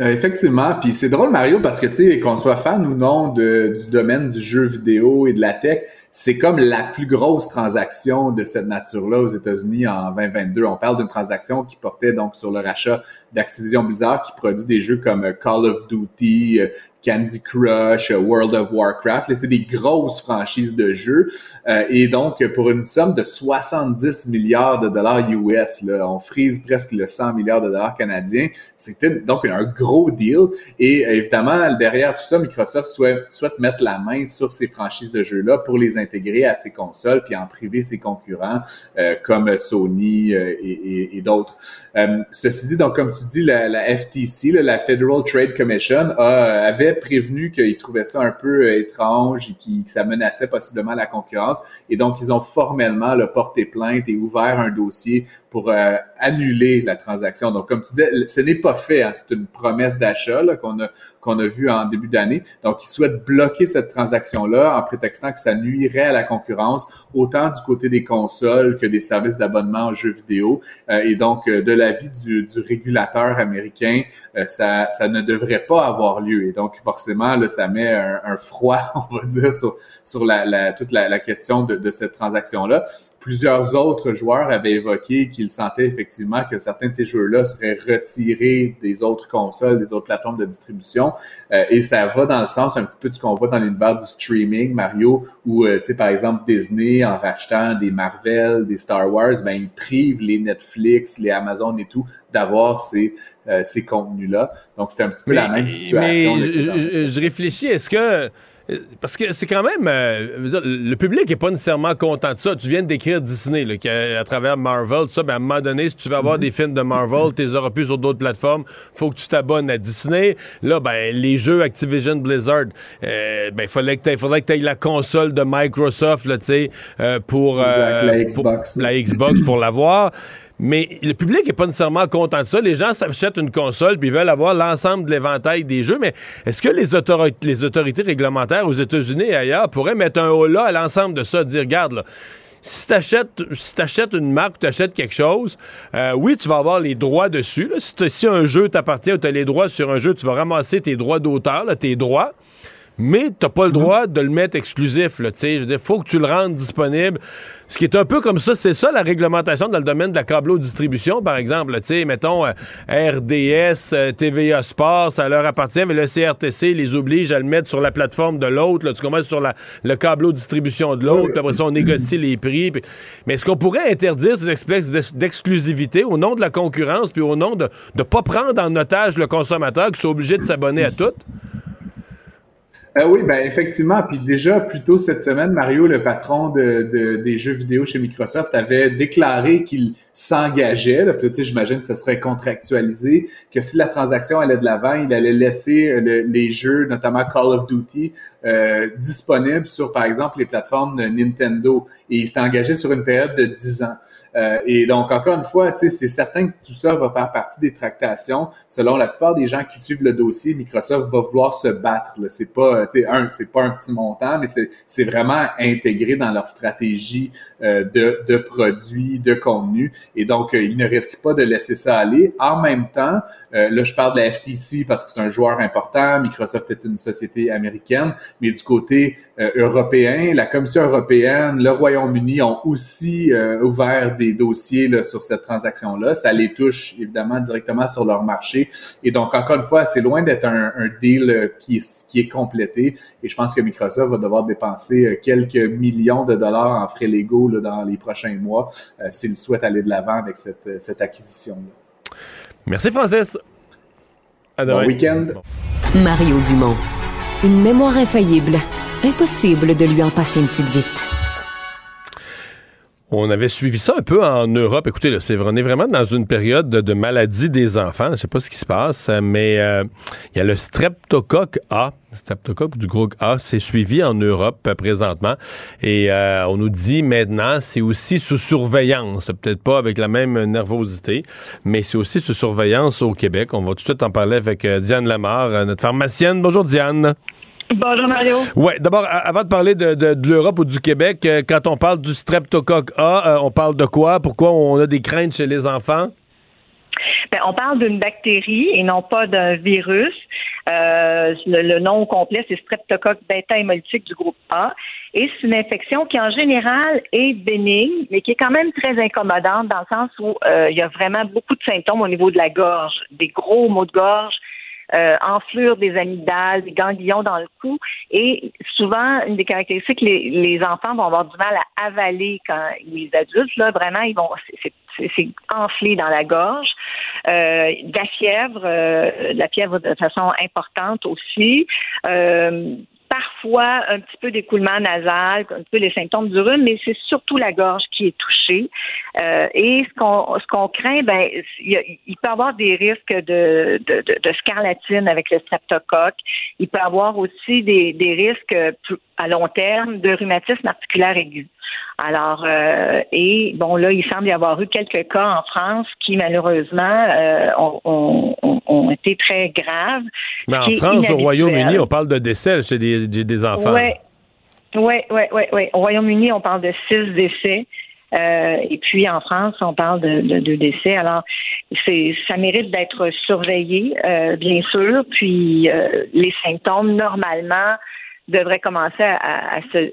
Euh, effectivement, puis c'est drôle Mario parce que tu sais qu'on soit fan ou non du domaine du jeu vidéo et de la tech, c'est comme la plus grosse transaction de cette nature-là aux États-Unis en 2022. On parle d'une transaction qui portait donc sur le rachat d'Activision Blizzard qui produit des jeux comme Call of Duty, euh, Candy Crush, euh, World of Warcraft. C'est des grosses franchises de jeux. Euh, et donc, pour une somme de 70 milliards de dollars US, là, on frise presque le 100 milliards de dollars canadiens. C'était donc un gros deal. Et euh, évidemment, derrière tout ça, Microsoft souhaite, souhaite mettre la main sur ces franchises de jeux-là pour les intégrer à ses consoles, puis en priver ses concurrents comme Sony et, et, et d'autres. ceci dit, donc comme tu dis, la, la FTC, la Federal Trade Commission, a, avait prévenu qu'ils trouvaient ça un peu euh, étrange et que ça menaçait possiblement la concurrence. Et donc, ils ont formellement le porté plainte et ouvert un dossier pour euh, annuler la transaction. Donc, comme tu disais, ce n'est pas fait. Hein. c'est une promesse d'achat qu'on a qu'on a vu en début d'année. Donc, ils souhaitent bloquer cette transaction-là en prétextant que ça nuirait à la concurrence, autant du côté des consoles que des services d'abonnement aux jeux vidéo. Euh, et donc, de l'avis du, du régulateur américain, ça, ça ne devrait pas avoir lieu. Et donc, forcément, là, ça met un, froid, on va dire, sur, sur la, la toute la, la, question de, de cette transaction-là. Plusieurs autres joueurs avaient évoqué qu'ils sentaient effectivement que certains de ces jeux-là seraient retirés des autres consoles, des autres plateformes de distribution. Euh, et ça va dans le sens un petit peu de ce qu'on voit dans l'univers du streaming, Mario, où, euh, tu sais, par exemple, Disney, en rachetant des Marvel, des Star Wars, ben, ils privent les Netflix, les Amazon et tout d'avoir ces, euh, ces contenus-là. Donc, c'est un petit peu la même situation. Mais je, je réfléchis, est-ce que parce que c'est quand même. Euh, le public est pas nécessairement content de ça. Tu viens de décrire Disney, là, à, travers Marvel, tout ça. Ben, à un moment donné, si tu veux avoir des films de Marvel, tu les auras plus sur d'autres plateformes. faut que tu t'abonnes à Disney. Là, ben, les jeux Activision Blizzard, euh, ben, fallait que faudrait que tu aies la console de Microsoft, là, tu sais, euh, pour, la Xbox. la Xbox pour l'avoir. Mais le public n'est pas nécessairement content de ça. Les gens s'achètent une console puis veulent avoir l'ensemble de l'éventail des jeux. Mais est-ce que les, autorités, réglementaires aux États-Unis et ailleurs pourraient mettre un haut là à l'ensemble de ça, dire regarde là, si t'achètes si achètes une marque ou t'achètes quelque chose, euh, oui, tu vas avoir les droits dessus. Si, un jeu t'appartient ou tu as les droits sur un jeu, tu vas ramasser tes droits d'auteur, tes droits mais t'as pas le droit de le mettre exclusif. Il faut que tu le rendes disponible. Ce qui est un peu comme ça, c'est ça la réglementation dans le domaine de la câblo-distribution, par exemple. sais, mettons, euh, RDS, euh, TVA Sport, ça leur appartient, mais le CRTC les oblige à le mettre sur la plateforme de l'autre. Tu commences sur la, le câblo-distribution de l'autre, puis après ça, on négocie les prix. Mais est-ce qu'on pourrait interdire ces espèces d'exclusivité au nom de la concurrence, puis au nom de ne pas prendre en otage le consommateur qui soit obligé de s'abonner à tout? Euh, oui, ben effectivement. Puis déjà, plus tôt cette semaine, Mario, le patron de, des jeux vidéo chez Microsoft, avait déclaré qu'il s'engageait. Peut-être, j'imagine que ce serait contractualisé, que si la transaction allait de l'avant, il allait laisser euh, les jeux, notamment Call of Duty, euh, disponibles sur, par exemple, les plateformes Nintendo. Et il s'est engagé sur une période de 10 ans. Euh, et donc, encore une fois, c'est certain que tout ça va faire partie des tractations. Selon la plupart des gens qui suivent le dossier, Microsoft va vouloir se battre. C'est pas, un, c'est pas un petit montant, mais c'est vraiment intégré dans leur stratégie euh, de, de produits, de contenu. Et donc, euh, ils ne risquent pas de laisser ça aller. En même temps, là, je parle de la FTC parce que c'est un joueur important. Microsoft est une société américaine, mais du côté européen, la Commission européenne, le Royaume-Uni ont aussi ouvert des dossiers là, sur cette transaction-là. Ça les touche évidemment directement sur leur marché. Et donc, encore une fois, c'est loin d'être un, deal euh, qui, qui est complété. Et je pense que Microsoft va devoir dépenser euh, quelques millions de dollars en frais légaux là, dans les prochains mois euh, s'ils souhaitent aller de l'avant avec cette, cette acquisition-là. Merci, Francis. À Bon week-end. Mario Dumont. Une mémoire infaillible. Impossible de lui en passer une petite vite. On avait suivi ça un peu en Europe. Écoutez, là, on est vraiment dans une période de, maladie des enfants. Je sais pas ce qui se passe, mais euh, il y a le streptocoque A. Streptocoque du groupe A, c'est suivi en Europe euh, présentement. Et euh, on nous dit maintenant, c'est aussi sous surveillance. Peut-être pas avec la même nervosité, mais c'est aussi sous surveillance au Québec. On va tout de suite en parler avec Diane Lamar, notre pharmacienne. Bonjour Diane. Bonjour Mario. Ouais, d'abord, avant de parler de, l'Europe ou du Québec, euh, quand on parle du streptocoque A, euh, on parle de quoi? Pourquoi on a des craintes chez les enfants? Ben, on parle d'une bactérie et non pas d'un virus. Euh, le, nom complet, c'est streptocoque bêta-hémolytique du groupe A. Et c'est une infection qui, en général, est bénigne, mais qui est quand même très incommodante dans le sens où il y a vraiment beaucoup de symptômes au niveau de la gorge, des gros maux de gorge, euh, enflure des amygdales, des ganglions dans le cou. Et souvent, une des caractéristiques, les, les enfants vont avoir du mal à avaler quand les adultes, là, vraiment, ils vont, c'est enflé dans la gorge. Euh, la fièvre, euh, la fièvre de façon importante aussi. Parfois un petit peu d'écoulement nasal, un peu les symptômes du rhume, mais c'est surtout la gorge qui est touchée. Euh, et ce qu'on ce qu'on craint, ben il, peut y avoir des risques de, de, de, scarlatine avec le streptocoque. Il peut avoir aussi des, des risques à long terme de rhumatisme articulaire aigu. Alors, euh, et bon, là, il semble y avoir eu quelques cas en France qui, malheureusement, euh, ont, ont, été très graves. Mais en France, au Royaume-Uni, on parle de décès chez des, des enfants. Oui, oui, oui, oui. Ouais. Au Royaume-Uni, on parle de six décès. Euh, et puis en France, on parle de, de, décès. Alors, c'est, ça mérite d'être surveillé, euh, bien sûr. Puis euh, les symptômes, normalement, devrait commencer à, se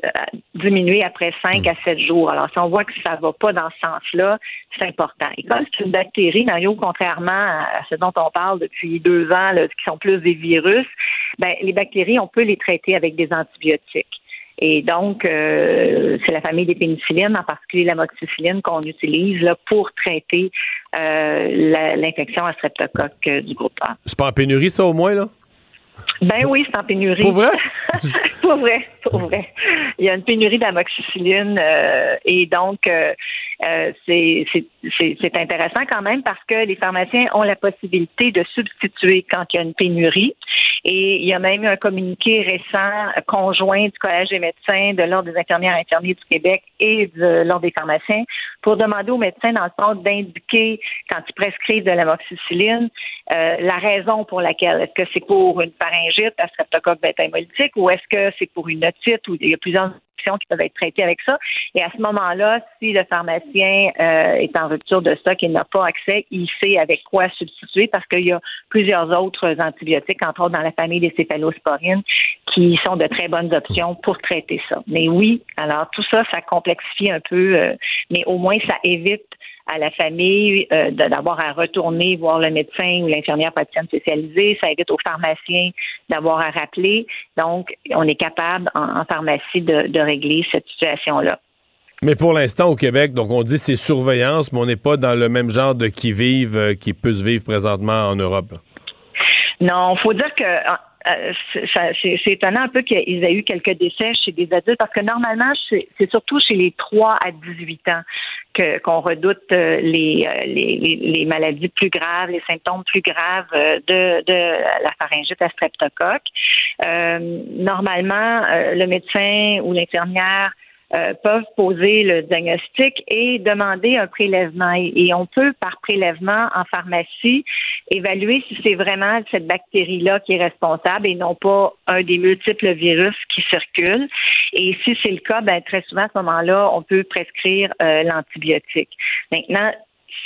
diminuer après 5 à 7 jours. Alors, si on voit que ça ne va pas dans ce sens-là, c'est important. Et comme c'est une bactérie, contrairement à ce dont on parle depuis deux ans, qui sont plus des virus, ben, les bactéries, on peut les traiter avec des antibiotiques. Et donc, euh, c'est la famille des pénicillines, en particulier la moxicilline, qu'on utilise pour traiter euh, l'infection à streptocoque euh, du groupe A. C'est pas en pénurie, ça, au moins, là? Ben oui, c'est en pénurie. Pour vrai? pour vrai, pour vrai. Il y a une pénurie d'amoxicilline euh, et donc euh, euh, c'est intéressant quand même parce que les pharmaciens ont la possibilité de substituer quand il y a une pénurie. Et il y a même eu un communiqué récent conjoint du Collège des médecins, de l'Ordre des infirmières et infirmiers du Québec et de l'Ordre des pharmaciens pour demander aux médecins, dans le fond, d'indiquer, quand ils prescrivent de l'amoxicilline, euh, la raison pour laquelle. Est-ce que c'est pour une pharyngite à streptocoque bêta-hémolytique ou est-ce que c'est pour une otite ou il y a plusieurs qui peuvent être traitées avec ça. Et à ce moment-là, si le pharmacien euh, est en rupture de stock et n'a pas accès, il sait avec quoi substituer parce qu'il y a plusieurs autres antibiotiques, entre autres dans la famille des céphalosporines, qui sont de très bonnes options pour traiter ça. Mais oui, alors tout ça, ça complexifie un peu, euh, mais au moins ça évite à la famille euh, d'avoir à retourner voir le médecin ou l'infirmière praticienne spécialisée. Ça évite aux pharmaciens d'avoir à rappeler. Donc, on est capable en, pharmacie de, régler cette situation-là. Mais pour l'instant, au Québec, donc on dit c'est surveillance, mais on n'est pas dans le même genre de qui vive euh, qui peut se vivre présentement en Europe. Non, il faut dire que euh, c'est étonnant un peu qu'ils aient eu quelques décès chez des adultes parce que normalement, c'est surtout chez les 3 à 18 ans qu'on redoute euh, les, les, les, maladies plus graves, les symptômes plus graves de, de la pharyngite à streptocoque. normalement, le médecin ou l'infirmière euh, peuvent poser le diagnostic et demander un prélèvement. Et, on peut, par prélèvement en pharmacie, évaluer si c'est vraiment cette bactérie-là qui est responsable et non pas un des multiples virus qui circulent. Et si c'est le cas, ben, très souvent, à ce moment-là, on peut prescrire euh, l'antibiotique. Maintenant,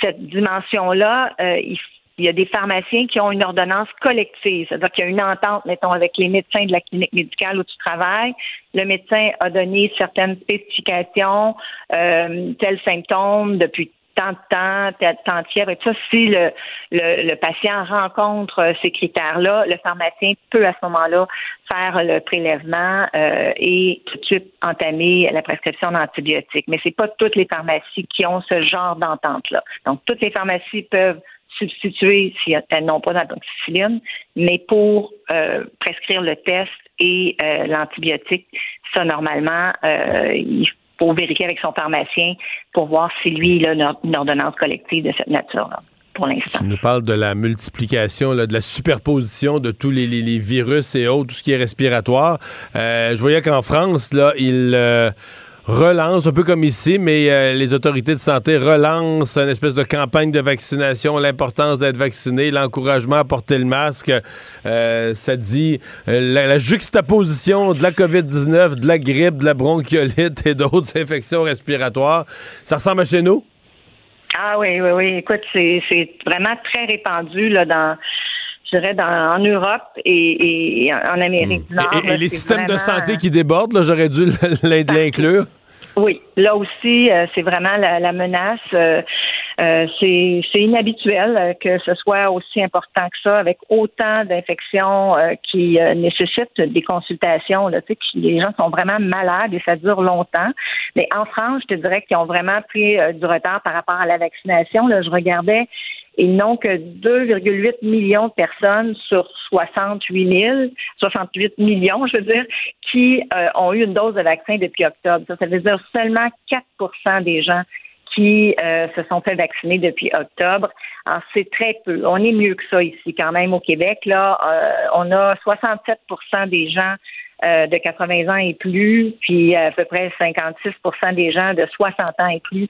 cette dimension-là, euh, il il y a des pharmaciens qui ont une ordonnance collective, c'est-à-dire qu'il y a une entente, mettons, avec les médecins de la clinique médicale où tu travailles. Le médecin a donné certaines spécifications, euh, tels symptômes depuis tant de temps, tant de fièvre et tout ça. Si le, le, patient rencontre euh, ces critères-là, le pharmacien peut à ce moment-là faire le prélèvement euh, et tout de suite entamer la prescription d'antibiotiques. Mais c'est pas toutes les pharmacies qui ont ce genre d'entente-là. Donc, toutes les pharmacies peuvent substituer si elles n'ont pas d'amoxicilline, mais pour euh, prescrire le test et euh, l'antibiotique, ça, normalement, euh, il faut vérifier avec son pharmacien pour voir si lui, il a une ordonnance collective de cette nature-là. Pour l'instant. Tu nous parles de la multiplication, de la superposition de tous les, virus et autres, tout ce qui est respiratoire. je voyais qu'en France, là, il relance, un peu comme ici, mais euh, les autorités de santé relancent une espèce de campagne de vaccination, l'importance d'être vacciné, l'encouragement à porter le masque. Euh, ça dit euh, la, juxtaposition de la COVID-19, de la grippe, de la bronchiolite et d'autres infections respiratoires. Ça ressemble à chez nous? Ah oui, oui, oui. Écoute, c'est vraiment très répandu là, dans je dirais, en Europe et, en Amérique du Nord. Et, les systèmes de santé qui débordent, j'aurais dû l'inclure. Oui, là aussi, euh, c'est vraiment la, menace. Euh, euh, c'est inhabituel que ce soit aussi important que ça, avec autant d'infections qui nécessitent des consultations. Là, tu sais, les gens sont vraiment malades et ça dure longtemps. Mais en France, je te dirais qu'ils ont vraiment pris du retard par rapport à la vaccination. Là, je regardais ils n'ont que 2,8 millions de personnes sur 68 000, 68 millions, je veux dire, qui euh, ont eu une dose de vaccin depuis octobre. Ça, veut dire seulement 4% des gens qui euh, se sont fait vacciner depuis octobre. Alors, c'est très peu. On est mieux que ça ici, quand même, au Québec. Là, euh, on a 67% des gens de 80 ans et plus, puis à peu près 56% des gens de 60 ans et plus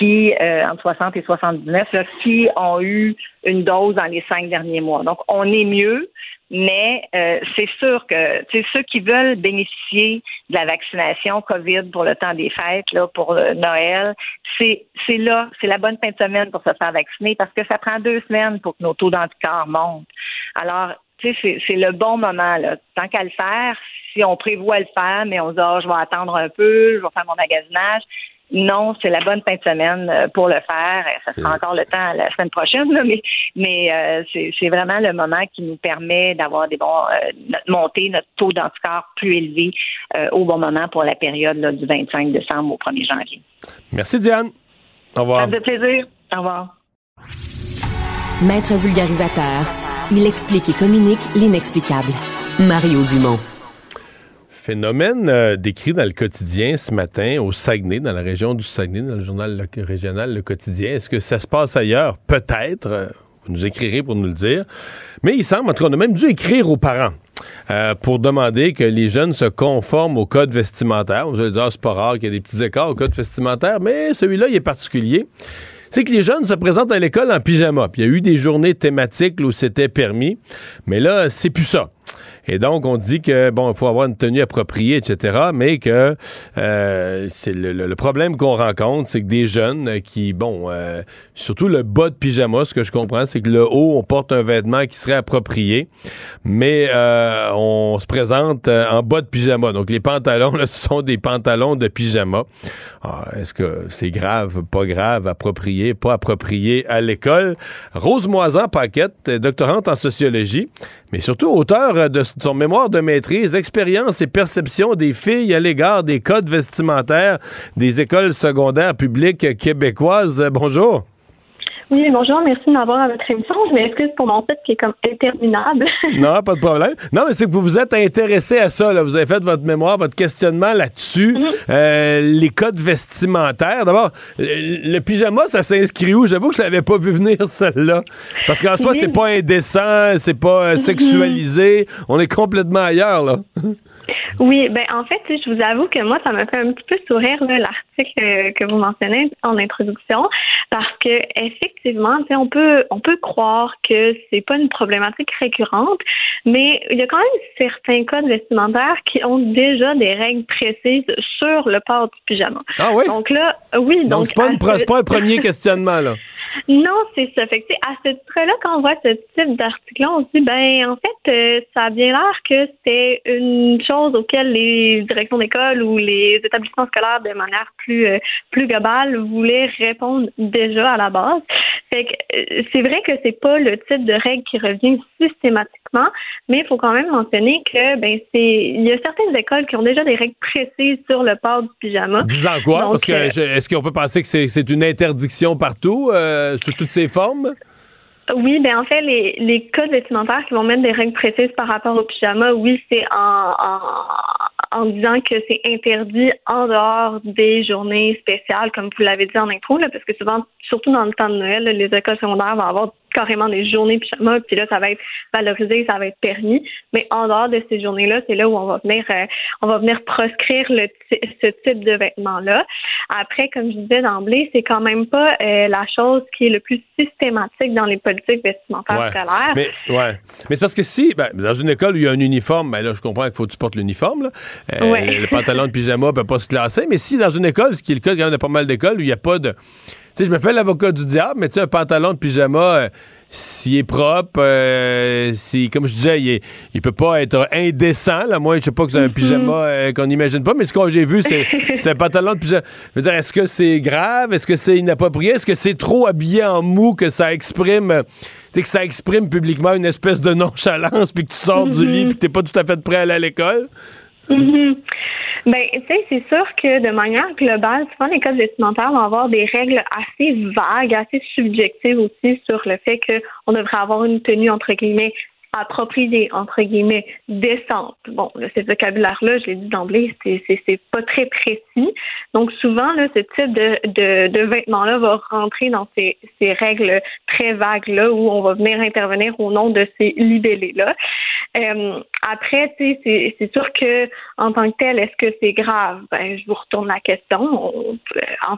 qui, euh, entre 60 et 79, qui ont eu une dose dans les cinq derniers mois. Donc, on est mieux, mais euh, c'est sûr que ceux qui veulent bénéficier de la vaccination COVID pour le temps des fêtes, là, pour Noël, c'est là, c'est la bonne fin de semaine pour se faire vacciner parce que ça prend deux semaines pour que nos taux d'anticorps montent. Alors, c'est le bon moment. Là. Tant qu'à le faire, si on prévoit le faire, mais on se dit, oh, je vais attendre un peu, je vais faire mon magasinage, non, c'est la bonne fin de semaine euh, pour le faire. Ça sera encore le temps la semaine prochaine, mais, mais euh, c'est vraiment le moment qui nous permet d'avoir des bons euh, notre montée, notre taux d'anticorps plus élevé au bon moment pour la période du 25 décembre au 1er janvier. Merci Diane. Au revoir. Ça fait plaisir. Au revoir. Maître vulgarisateur, il explique et communique l'inexplicable. Mario Dumont. Phénomène euh, décrit dans le quotidien ce matin au Saguenay, dans la région du Saguenay, dans le journal régional Le Quotidien. Est-ce que ça se passe ailleurs? Peut-être. Euh, vous nous écrirez pour nous le dire. Mais il semble, en tout cas, on a même dû écrire aux parents. Euh, pour demander que les jeunes se conforment au code vestimentaire. Vous allez dire, ah, c'est pas rare qu'il y ait des petits écarts au code vestimentaire, mais celui-là, il est particulier c'est que les jeunes se présentent à l'école en pyjama. Puis il y a eu des journées thématiques où c'était permis, mais là, c'est plus ça. Et donc, on dit que, bon, il faut avoir une tenue appropriée, etc., mais que euh, c'est le, problème qu'on rencontre, c'est que des jeunes qui, bon, euh, surtout le bas de pyjama, ce que je comprends, c'est que le haut, on porte un vêtement qui serait approprié, mais euh, on se présente en bas de pyjama. Donc, les pantalons, là, ce sont des pantalons de pyjama. Ah, est-ce que c'est grave, pas grave, approprié, pas approprié à l'école? Rose Moisan-Paquette, doctorante en sociologie, mais surtout auteur de son mémoire de maîtrise, expérience et perception des filles à l'égard des codes vestimentaires des écoles secondaires publiques québécoises. Bonjour. Oui, bonjour, merci de m'avoir à votre émission. Je m'excuse pour mon titre qui est comme interminable. non, pas de problème. Non, mais c'est que vous vous êtes intéressé à ça. Là. Vous avez fait votre mémoire, votre questionnement là-dessus. Mhm. Euh, les codes vestimentaires. D'abord, le, pyjama, ça s'inscrit où? J'avoue que je l'avais pas vu venir, celle-là. Parce qu'en soi, c'est pas indécent, c'est pas euh, sexualisé. On est complètement ailleurs, là. Oui, ben en fait, je vous avoue que moi, ça m'a fait un petit peu sourire l'article euh, que vous mentionnez en introduction, parce que effectivement, on peut on peut croire que c'est pas une problématique récurrente, mais il y a quand même certains codes vestimentaires qui ont déjà des règles précises sur le port du pyjama. Ah oui? Donc là, oui. Donc, c'est pas, pas un premier questionnement là. Non, c'est ça. Fait que, à ce titre-là, quand on voit ce type darticle on se dit, ben, en fait, euh, ça a bien l'air que c'était une chose auquel les directions d'école ou les établissements scolaires, de manière plus, euh, plus globale, voulaient répondre déjà à la base. Fait que, euh, c'est vrai que c'est pas le type de règle qui revient systématiquement, mais il faut quand même mentionner que, ben, c'est, il y a certaines écoles qui ont déjà des règles précises sur le port du pyjama. Disant quoi? Parce que, est-ce qu'on peut penser que c'est, une interdiction partout? Euh, sous toutes ses formes? Oui, ben en fait, les, les codes vestimentaires qui vont mettre des règles précises par rapport au pyjama, oui, c'est en, en, en, disant que c'est interdit en dehors des journées spéciales, comme vous l'avez dit en intro, là, parce que souvent, surtout dans le temps de Noël, les écoles secondaires vont avoir carrément des journées pyjama, puis là, ça va être valorisé, ça va être permis. Mais en dehors de ces journées-là, c'est là où on va venir, euh, on va venir proscrire le ce type de vêtements-là. Après, comme je disais d'emblée, c'est quand même pas euh, la chose qui est le plus systématique dans les politiques vestimentaires scolaires. Mais, ouais. mais c'est parce que si, ben, dans une école où il y a un uniforme, ben là, je comprends qu'il faut que tu portes l'uniforme. Euh, Le pantalon de pyjama peut pas se classer. Mais si dans une école, ce qui est le cas quand même de pas mal d'écoles, où il n'y a pas de tu sais, je me fais l'avocat du diable, mais tu sais, un pantalon de pyjama, euh, s'il est propre, euh, si, comme je disais, il, il peut pas être indécent. Là. Moi, je sais pas que c'est un mm-hmm. pyjama euh, qu'on n'imagine pas, mais ce que j'ai vu, c'est, un pantalon de pyjama. Je veux dire, est-ce que c'est grave? Est-ce que c'est inapproprié? Est-ce que c'est trop habillé en mou que ça exprime, que ça exprime publiquement une espèce de nonchalance, puis que tu sors du lit, mm-hmm. puis que t'es pas tout à fait prêt à aller à l'école? Mm-hmm. Ben, tu sais, c'est sûr que de manière globale, souvent les codes vestimentaires vont avoir des règles assez vagues, assez subjectives aussi sur le fait qu'on devrait avoir une tenue entre guillemets appropriée, entre guillemets, décente. Bon, là, ce vocabulaire-là, je l'ai dit d'emblée, c'est pas très précis. Donc, souvent, là, ce type de, de, de vêtements-là va rentrer dans ces, ces règles très vagues-là où on va venir intervenir au nom de ces libellés-là. Euh, après, tu sais, c'est sûr que en tant que tel, est-ce que c'est grave? Ben, je vous retourne la question. en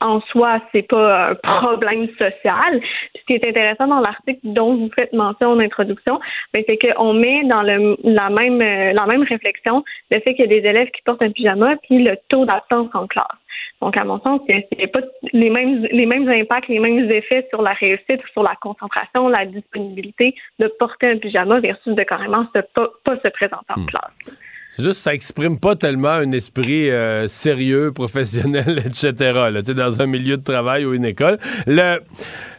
en soi, c'est pas un problème social. ce qui est intéressant dans l'article dont vous faites mention en introduction, ben, c'est qu'on met dans le, la même la même réflexion le fait qu'il y a des élèves qui portent un pyjama puis le taux d'absence en classe. Donc, à mon sens, il n'y a pas les mêmes, les mêmes impacts, les mêmes effets sur la réussite, sur la concentration, la disponibilité de porter un pyjama versus de carrément pas, pas se présenter en hmm. classe. C'est juste ça exprime pas tellement un esprit euh, sérieux, professionnel, etc. Là, dans un milieu de travail ou une école. Le,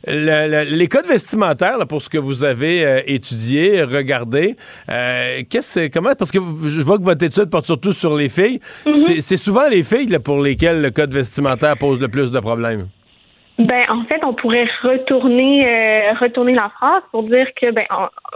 les codes vestimentaires, pour ce que vous avez euh, étudié, regardé, euh, qu'est-ce, comment, parce que je vois que votre étude porte surtout sur les filles. Mm-hmm. C'est souvent les filles pour lesquelles le code vestimentaire pose le plus de problèmes. Ben, en fait, on pourrait retourner euh, retourner la phrase pour dire que, ben,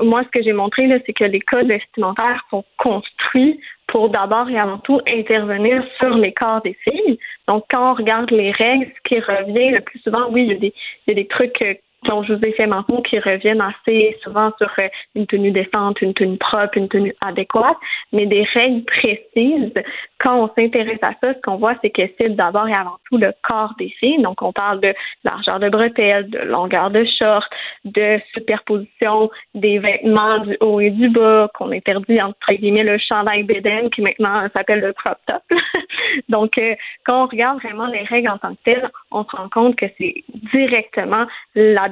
moi, ce que j'ai montré là, c'est que les codes vestimentaires sont construits pour d'abord et avant tout intervenir sur les corps des filles. Donc, quand on regarde les règles, ce qui revient le plus souvent, oui, il y a des, il y a des trucs dont je vous ai fait mention qui reviennent assez souvent sur euh, une tenue décente, une tenue propre, une tenue adéquate, mais des règles précises. Quand on s'intéresse à ça, ce qu'on voit, c'est que c'est d'abord et avant tout le corps des filles. Donc, on parle de largeur de bretelles, de longueur de short, de superposition des vêtements du haut et du bas, qu'on interdit entre guillemets le chandail bédaine qui maintenant s'appelle le crop top. Donc, euh, quand on regarde vraiment les règles en tant que telles, on se rend compte que c'est directement la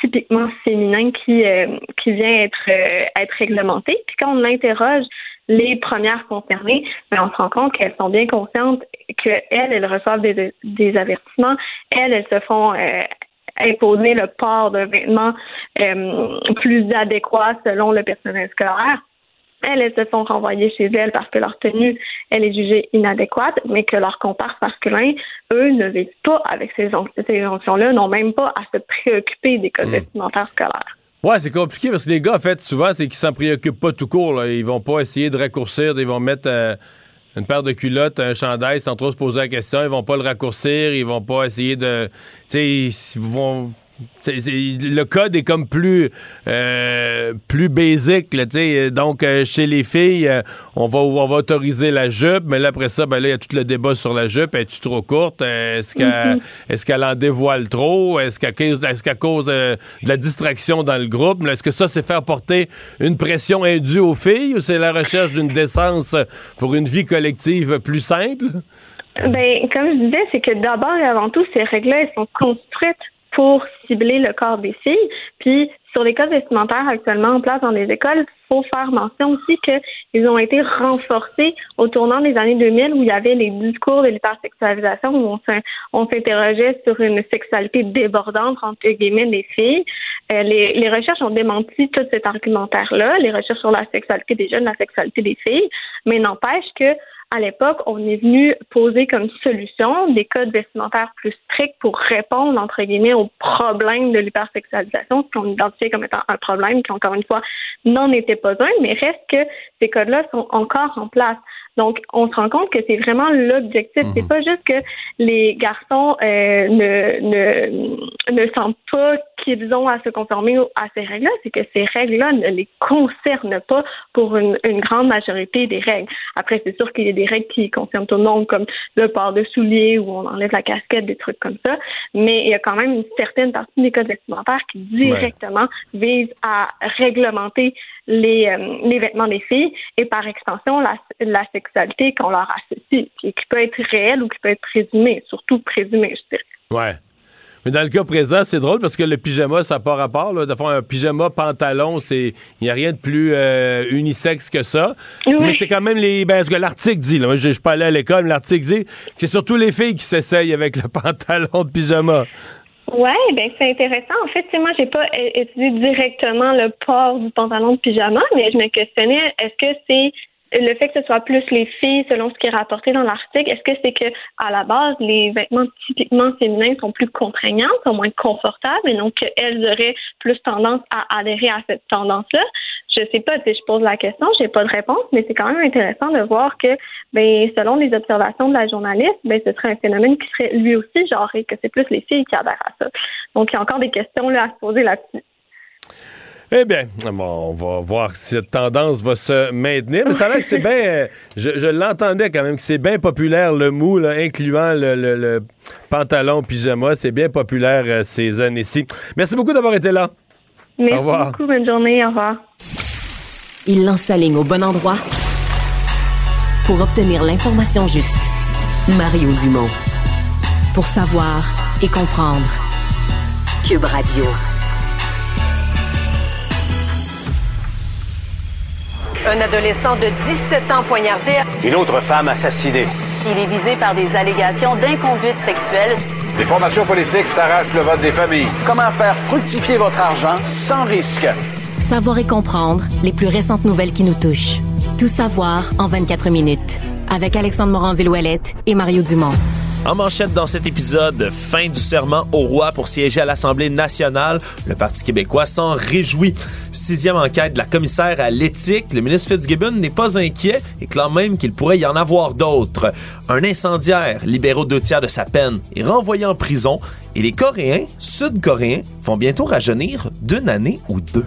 typiquement féminin qui, euh, qui vient être, euh, être réglementé. Puis quand on interroge les premières concernées, ben, on se rend compte qu'elles sont bien conscientes qu'elles, elles reçoivent des, des avertissements, elles, elles se font euh, imposer le port de vêtements plus adéquat selon le personnel scolaire. Elles, elles se font renvoyer chez elles parce que leur tenue, elle est jugée inadéquate, mais que leurs comparses masculins, eux, ne vivent pas avec ces, injonctions-là, n'ont même pas à se préoccuper des codes hmm. vestimentaires scolaires. Ouais, c'est compliqué parce que les gars, en fait, souvent, c'est qu'ils s'en préoccupent pas tout court. Là. Ils vont pas essayer de raccourcir, ils vont mettre euh, une paire de culottes, un chandail sans trop se poser la question. Ils vont pas le raccourcir, ils vont pas essayer de. Tu sais, ils vont le code est comme plus euh, plus là, donc euh, chez les filles euh, on va on va autoriser la jupe mais là après ça ben là il y a tout le débat sur la jupe. Est-tu trop courte? Est-ce qu'elle mm-hmm. est-ce qu'elle en dévoile trop? Est-ce qu'à cause est-ce qu'à cause de la distraction dans le groupe? Est-ce que ça c'est faire porter une pression indue aux filles ou c'est la recherche d'une décence pour une vie collective plus simple? Ben comme je disais c'est que d'abord et avant tout ces règles-là elles sont construites pour cibler le corps des filles. Puis sur les codes vestimentaires actuellement en place dans les écoles, faut faire mention aussi qu'ils ont été renforcés au tournant des années 2000 où il y avait les discours de l'hypersexualisation où on s'interrogeait sur une sexualité débordante entre guillemets des filles. Euh, les, les, recherches ont démenti tout cet argumentaire-là, les recherches sur la sexualité des jeunes, la sexualité des filles, mais n'empêche que à l'époque, on est venu poser comme solution des codes vestimentaires plus stricts pour répondre, entre guillemets, aux problèmes de l'hypersexualisation, ce qu'on identifiait comme étant un problème qui, encore une fois, n'en était pas un, mais reste que ces codes-là sont encore en place. Donc, on se rend compte que c'est vraiment l'objectif. C'est mhm. pas juste que les garçons euh, ne, ne, ne sentent pas qu'ils ont à se conformer à ces règles-là, c'est que ces règles-là ne les concernent pas pour une, une grande majorité des règles. Après, c'est sûr qu'il y a des règles qui concernent tout le monde, comme le port de souliers où on enlève la casquette, des trucs comme ça. Mais il y a quand même une certaine partie des codes vestimentaires qui directement visent à réglementer les, euh, les vêtements des filles et par extension la, la sexualité qu'on leur associe, qui, qui peut être réelle ou qui peut être présumée, surtout présumée, je dirais. Ouais. Mais dans le cas présent, c'est drôle parce que le pyjama, ça n'a pas rapport. Là. D'avoir un pyjama pantalon, c'est il n'y a rien de plus euh, unisexe que ça. Mais c'est quand même les. Ben, ce que l'article dit, là. Je suis pas allé à l'école, mais l'article dit que c'est surtout les filles qui s'essayent avec le pantalon de pyjama. Oui, ben c'est intéressant. En fait, moi, j'ai pas étudié directement le port du pantalon de pyjama, mais je me questionnais est-ce que c'est le fait que ce soit plus les filles, selon ce qui est rapporté dans l'article, est-ce que c'est que à la base, les vêtements typiquement féminins sont plus contraignants, sont moins confortables, et donc qu'elles auraient plus tendance à adhérer à cette tendance-là? Je sais pas, si je pose la question, j'ai pas de réponse, mais c'est quand même intéressant de voir que, ben, selon les observations de la journaliste, ben, ce serait un phénomène qui serait lui aussi genré, que c'est plus les filles qui adhèrent à ça. Donc, il y a encore des questions là à se poser là-dessus. Eh bien, on va voir si cette tendance va se maintenir. Mais ça a l'air que c'est bien. Euh, je, l'entendais quand même que c'est bien populaire le mou, incluant le, pantalon pyjama. C'est bien populaire euh, ces années-ci. Merci beaucoup d'avoir été là. Merci au revoir. beaucoup. Bonne journée. Au revoir. Il lance sa ligne au bon endroit pour obtenir l'information juste. Mario Dumont. Pour savoir et comprendre. Cube Radio. Un adolescent de 17 ans poignardé. Une autre femme assassinée. Il est visé par des allégations d'inconduite sexuelle. Les formations politiques s'arrachent le vote des familles. Comment faire fructifier votre argent sans risque? Savoir et comprendre les plus récentes nouvelles qui nous touchent. Tout savoir en 24 minutes. Avec Alexandre Morin-Villouellette et Mario Dumont. En manchette dans cet épisode, fin du serment au roi pour siéger à l'Assemblée nationale. Le Parti québécois s'en réjouit. Sixième enquête de la commissaire à l'éthique. Le ministre Fitzgibbon n'est pas inquiet et clame même qu'il pourrait y en avoir d'autres. Un incendiaire, libéré deux tiers de sa peine, est renvoyé en prison. Et les Coréens, Sud-Coréens, vont bientôt rajeunir d'une année ou deux.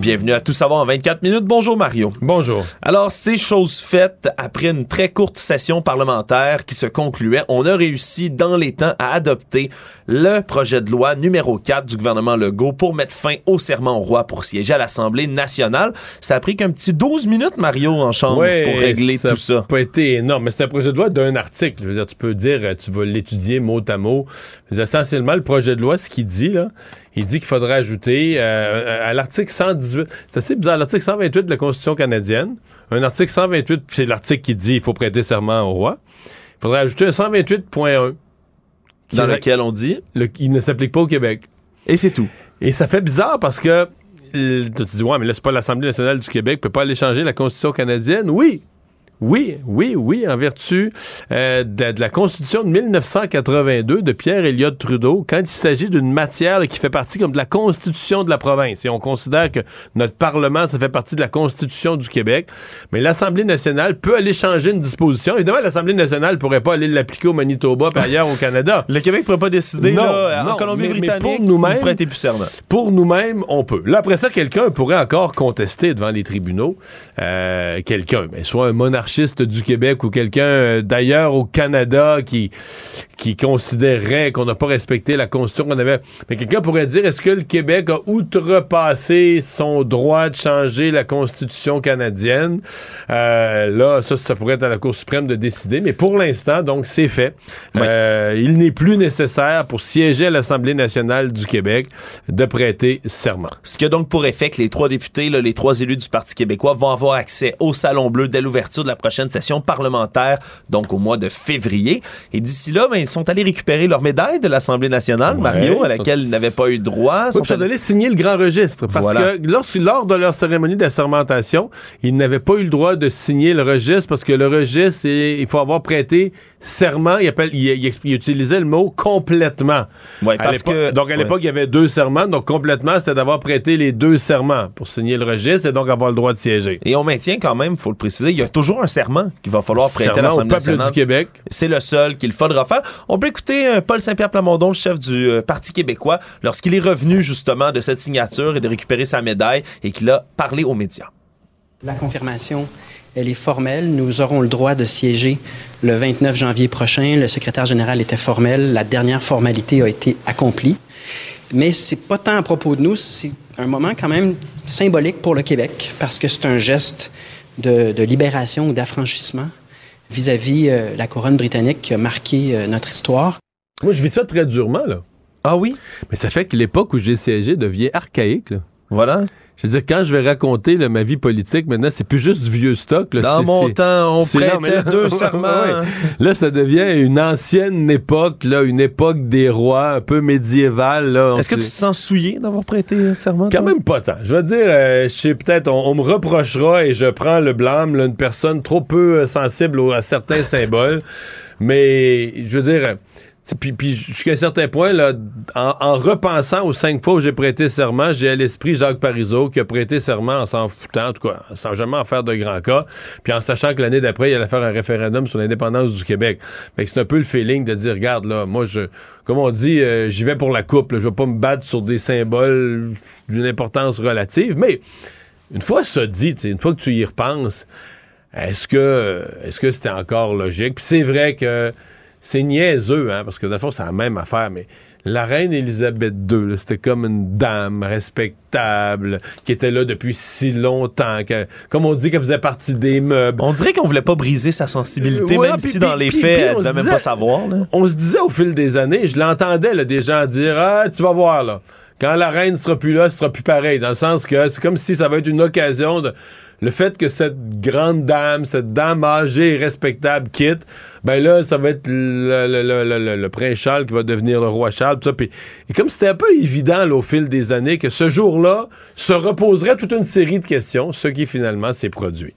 Bienvenue à Tout savoir en 24 minutes. Bonjour Mario. Bonjour. Alors, ces choses faites, après une très courte session parlementaire qui se concluait, on a réussi dans les temps à adopter le projet de loi numéro 4 du gouvernement Legault pour mettre fin au serment au roi pour siéger à l'Assemblée nationale. Ça a pris qu'un petit 12 minutes, Mario, en chambre pour régler tout ça. Ça pas été énorme, mais c'est un projet de loi d'un article. Je veux dire, tu peux dire, tu vas l'étudier mot à mot. essentiellement, le projet de loi, ce qu'il dit, là, il dit qu'il faudrait ajouter euh, à l'article 118, c'est assez bizarre, l'article 128 de la Constitution canadienne, un article 128, c'est l'article qui dit qu'il faut prêter serment au roi. Il faudrait ajouter un 128.1. Dans lequel on dit? Il ne s'applique pas au Québec. Et c'est tout. Et ça fait bizarre parce que tu dis, ouais, mais là, c'est pas l'Assemblée nationale du Québec, peut pas aller changer la Constitution canadienne. Oui, oui, oui, oui, en vertu euh, de, la Constitution de 1982 de Pierre Elliott Trudeau, quand il s'agit d'une matière qui fait partie comme de la Constitution de la province, et on considère que notre Parlement, ça fait partie de la Constitution du Québec, mais l'Assemblée nationale peut aller changer une disposition. Évidemment, l'Assemblée nationale pourrait pas aller l'appliquer au Manitoba par ailleurs au Canada. Le Québec pourrait pas décider, là, en Colombie-Britannique, pour nous-mêmes. Pour nous-mêmes, on peut. Là, après ça, quelqu'un pourrait encore contester devant les tribunaux, euh, quelqu'un, mais soit un monarchiste du Québec ou quelqu'un euh, d'ailleurs au Canada qui, qui considérerait qu'on n'a pas respecté la Constitution qu'on avait. Mais quelqu'un pourrait dire est-ce que le Québec a outrepassé son droit de changer la Constitution canadienne? Euh, Là, ça, ça pourrait être à la Cour suprême de décider. Mais pour l'instant, donc, c'est fait. Euh, il n'est plus nécessaire pour siéger à l'Assemblée nationale du Québec de prêter serment. Ce qui a donc pour effet que les trois députés, là, les trois élus du Parti québécois vont avoir accès au Salon Bleu dès l'ouverture de la prochaine session parlementaire, donc au mois de février. Et d'ici là, ben, ils sont allés récupérer leur médaille de l'Assemblée nationale, Mario, à laquelle ils n'avaient pas eu droit. Ils sont allés signer le grand registre. Parce que lors, lors de leur cérémonie d'assermentation, ils n'avaient pas eu le droit de signer le registre parce que le registre, il faut avoir prêté serment. Il, appelle, il, utilisait le mot complètement. Ouais, parce que, donc à l'époque, il y avait deux serments. Donc complètement, c'était d'avoir prêté les deux serments pour signer le registre et donc avoir le droit de siéger. Et on maintient quand même, il faut le préciser, il y a toujours un serment qu'il va falloir prêter à l'Assemblée nationale. du Québec. C'est le seul qu'il faudra faire. On peut écouter euh, Paul Saint-Pierre Plamondon, le chef du euh, Parti québécois, lorsqu'il est revenu justement de cette signature et de récupérer sa médaille et qu'il a parlé aux médias. La confirmation, elle est formelle. Nous aurons le droit de siéger le 29 janvier prochain. Le secrétaire général était formel. La dernière formalité a été accomplie. Mais c'est pas tant à propos de nous, c'est un moment quand même symbolique pour le Québec parce que c'est un geste de, libération ou d'affranchissement vis-à-vis euh, la couronne britannique qui a marqué euh, notre histoire. Moi, je vis ça très durement, là. Ah oui? Mais ça fait que l'époque où j'ai siégé devient archaïque, là. Voilà. Je veux dire, quand je vais raconter ma vie politique, maintenant, c'est plus juste du vieux stock. Là, Dans mon temps, on prêtait deux serments. Là, ça devient une ancienne époque, là, une époque des rois, un peu médiévale. Est-ce que tu te sens souillé d'avoir prêté un serment? Quand même pas tant. Je veux dire, euh, je sais peut-être, on, me reprochera et je prends le blâme, là, une personne trop peu sensible à certains symboles. Mais, je veux dire puis, puis jusqu'à un certain point, là, en, repensant aux cinq fois où j'ai prêté serment, j'ai à l'esprit Jacques Parizeau qui a prêté serment en s'en foutant, en tout cas, sans jamais en faire de grands cas, puis en sachant que l'année d'après, il allait faire un référendum sur l'indépendance du Québec. Fait que c'est un peu le feeling de dire, regarde, là, moi, je, comme on dit, euh, j'y vais pour la coupe, je vais pas me battre sur des symboles d'une importance relative, mais une fois ça dit, une fois que tu y repenses, est-ce que, est-ce que c'était encore logique? Puis c'est vrai que c'est niaiseux, hein, parce que dans le fond, c'est la même affaire, mais la reine Élisabeth II, c'était comme une dame respectable qui était là depuis si longtemps, que, comme on dit qu'elle faisait partie des meubles. On dirait qu'on voulait pas briser sa sensibilité, même si dans les faits, elle devait même pas savoir. On se disait au fil des années, je l'entendais des gens dire Ah, tu vas voir là. Quand la reine sera plus là, ce sera plus pareil. Dans le sens que c'est comme si ça va être une occasion de le fait que cette grande dame, cette dame âgée et respectable quitte, ben là, ça va être le, prince Charles qui va devenir le roi Charles. Et comme c'était un peu évident au fil des années que ce jour-là se reposerait toute une série de questions, ce qui finalement s'est produit.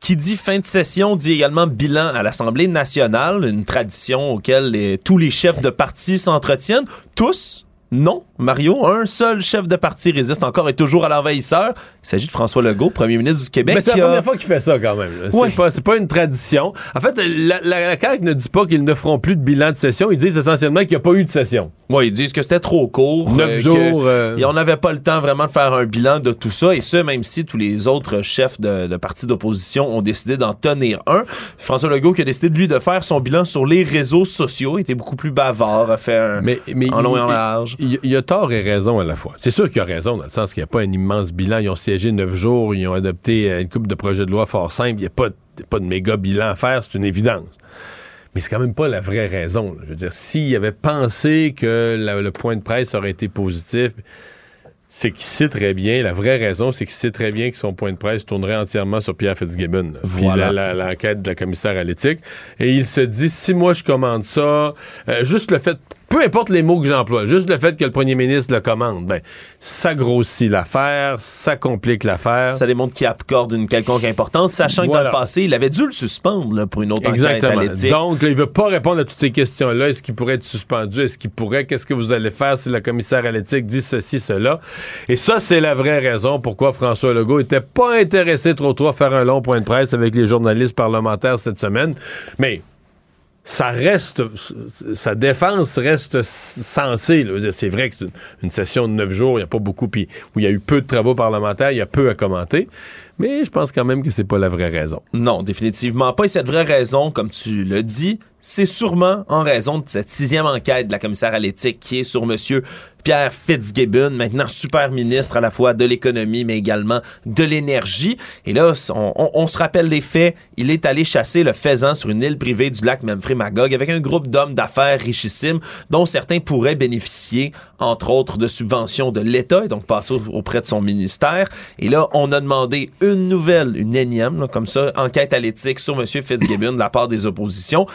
Qui dit fin de session dit également bilan à l'Assemblée nationale, une tradition auquel tous les chefs de parti s'entretiennent, tous non, Mario, un seul chef de parti résiste encore et toujours à l'envahisseur. Il s'agit de François Legault, premier ministre du Québec. c'est la première fois qu'il fait ça quand même. C'est pas, pas, une tradition. En fait, la, la, CAQ ne dit pas qu'ils ne feront plus de bilan de session. Ils disent essentiellement qu'il n'y a pas eu de session. Oui, ils disent que c'était trop court. Neuf euh, jours. Euh. Et on n'avait pas le temps vraiment de faire un bilan de tout ça. Et ce, même si tous les autres chefs de, de partis d'opposition ont décidé d'en tenir un. François Legault qui a décidé de lui de faire son bilan sur les réseaux sociaux. Il était beaucoup plus bavard, a fait un mais, mais en long et en large il y, a tort et raison à la fois. C'est sûr qu'il a raison, dans le sens qu'il n'y a pas un immense bilan. Ils ont siégé neuf jours, ils ont adopté euh, une coupe de projets de loi fort simple. Il n'y a pas, pas de méga bilan à faire, c'est une évidence. Mais c'est quand même pas la vraie raison. Je veux dire, s'il avait pensé que le point de presse aurait été positif, c'est qu'il sait très bien, la vraie raison, c'est qu'il sait très bien que son point de presse tournerait entièrement sur Pierre Fitzgibbon. Voilà. l'enquête de la commissaire à l'éthique. Et il se dit, si moi je commande ça, euh, juste le fait peu importe les mots que j'emploie, juste le fait que le premier ministre le commande, ben, ça grossit l'affaire, ça complique l'affaire. Ça démontre qu'il accorde une quelconque importance, sachant que dans le passé, il avait dû le suspendre pour une autre Exactement. enquête à Donc, là, il veut pas répondre à toutes ces questions-là. Est-ce qu'il pourrait être suspendu? Est-ce qu'il pourrait? Qu'est-ce que vous allez faire si le commissaire à l'éthique dit ceci, cela? Et ça, c'est la vraie raison pourquoi François Legault était pas intéressé trop trop à faire un long point de presse avec les journalistes parlementaires cette semaine. Mais ça reste, sa défense reste sensée. C'est vrai que c'est une, session de neuf jours, il n'y a pas beaucoup, puis où il y a eu peu de travaux parlementaires, il y a peu à commenter. Mais je pense quand même que c'est pas la vraie raison. Non, définitivement pas. Et cette vraie raison, comme tu le dis, c'est sûrement en raison de cette sixième enquête de la commissaire à l'éthique qui est sur Monsieur Pierre Fitzgibbon, maintenant super ministre à la fois de l'économie, mais également de l'énergie. Et là, on, se rappelle les faits. Il est allé chasser le faisan sur une île privée du lac Memphremagog avec un groupe d'hommes d'affaires richissimes dont certains pourraient bénéficier, entre autres, de subventions de l'État et donc passer auprès de son ministère. Et là, on a demandé une nouvelle, une énième, comme ça, enquête à l'éthique sur M. Fitzgibbon de la part des oppositions.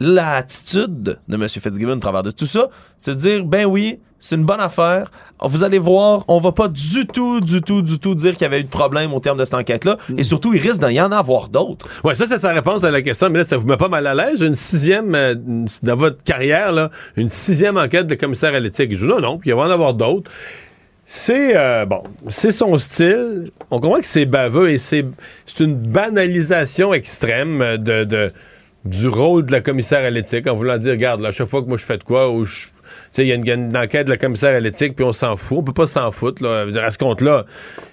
L'attitude de M. Fitzgibbon au travers de tout ça, c'est de dire, ben oui, c'est une bonne affaire. Vous allez voir, on va pas du tout, du tout, du tout dire qu'il y avait eu de problème au terme de cette enquête-là. Et surtout, il risque d'y en avoir d'autres. Ouais, ça, c'est sa réponse à la question. Mais là, ça vous met pas mal à l'aise. Une sixième, euh, dans votre carrière, là, une sixième enquête de commissaire à l'éthique. Je non, non, puis il va en avoir d'autres. C'est euh, bon, c'est son style. On comprend que c'est baveux et c'est une banalisation extrême de, de, du rôle de la commissaire à l'éthique en voulant dire, regarde, à chaque fois que moi je fais de quoi, ou je il y, a une enquête de la commissaire à l'éthique, puis on s'en fout. On peut pas s'en foutre. Là. à ce compte-là,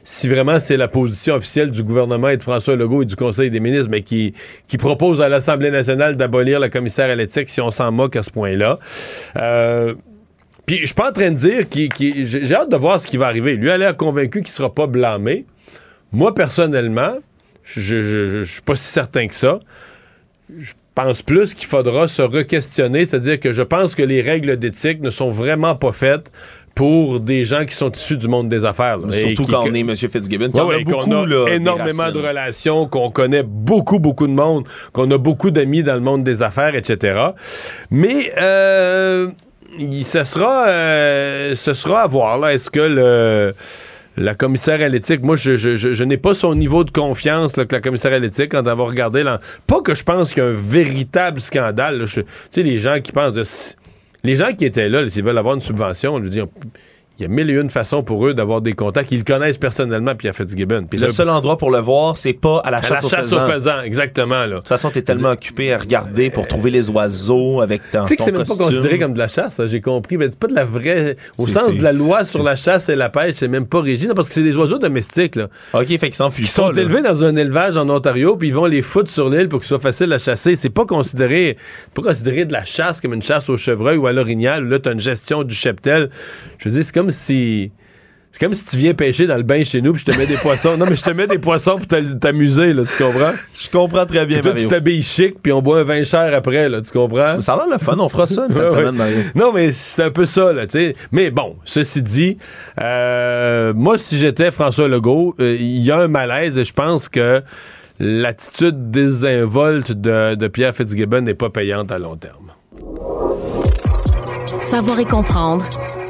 si vraiment c'est la position officielle du gouvernement et de François Legault et du Conseil des ministres, mais qui, qui propose à l'Assemblée nationale d'abolir la commissaire à l'éthique, si on s'en moque à ce point-là. Euh, puis je suis pas en train de dire qu'il, j'ai hâte de voir ce qui va arriver. Lui a l'air convaincu qu'il sera pas blâmé. Moi, personnellement, je, je suis pas si certain que ça. Je pense plus qu'il faudra se re-questionner, c'est-à-dire que je pense que les règles d'éthique ne sont vraiment pas faites pour des gens qui sont issus du monde des affaires. Surtout quand on est M. Fitzgibbon, qu'on a, beaucoup, a énormément de relations, qu'on connaît beaucoup, beaucoup de monde, qu'on a beaucoup d'amis dans le monde des affaires, etc. Mais euh, ce, sera, euh, ce sera à voir. Est-ce que le la commissaire à l'éthique, moi, je, n'ai pas son niveau de confiance que la commissaire à l'éthique quand elle va regarder. Pas que je pense qu'il y a un véritable scandale. Tu sais, les gens qui pensent de. Les gens qui étaient là, s'ils veulent avoir une subvention, je veux dire, il y a mille et une façons pour eux d'avoir des contacts. Ils connaissent personnellement, Pierre Fitzgibbon. Puis le seul endroit pour le voir, c'est pas à la chasse, à la chasse aux faisans. exactement. Là. De toute façon, t'es tellement occupé à regarder pour trouver les oiseaux avec ton Tu sais que c'est même pas considéré comme de la chasse, j'ai compris. Mais c'est pas de la vraie... Au sens de la loi sur la chasse et la pêche, c'est même pas régi, parce que c'est des oiseaux domestiques. Là. OK, fait qu'ils s'enfuient Ils sont élevés dans un élevage en Ontario, puis ils vont les foutre sur l'île pour que ce soit facile à chasser. C'est pas considéré, pas considéré de la chasse comme une chasse au chevreuil ou à l'orignal, où là, t'as une gestion du cheptel. Je veux dire, c'est comme si... C'est comme si tu viens pêcher dans le bain chez nous puis je te mets des poissons. Non, mais je te mets des poissons pour t'amuser, là, tu comprends? Je comprends très bien, toi, tu t'habilles chic puis on boit un vin cher après, là, tu comprends? Ça a l'air le fun, on fera ça une fin de semaine, Mario. Non, mais c'est un peu ça, là, tu sais. Mais bon, ceci dit, euh, moi, si j'étais François Legault, euh, il y a un malaise et je pense que l'attitude désinvolte de, de Pierre Fitzgibbon n'est pas payante à long terme. Savoir et comprendre.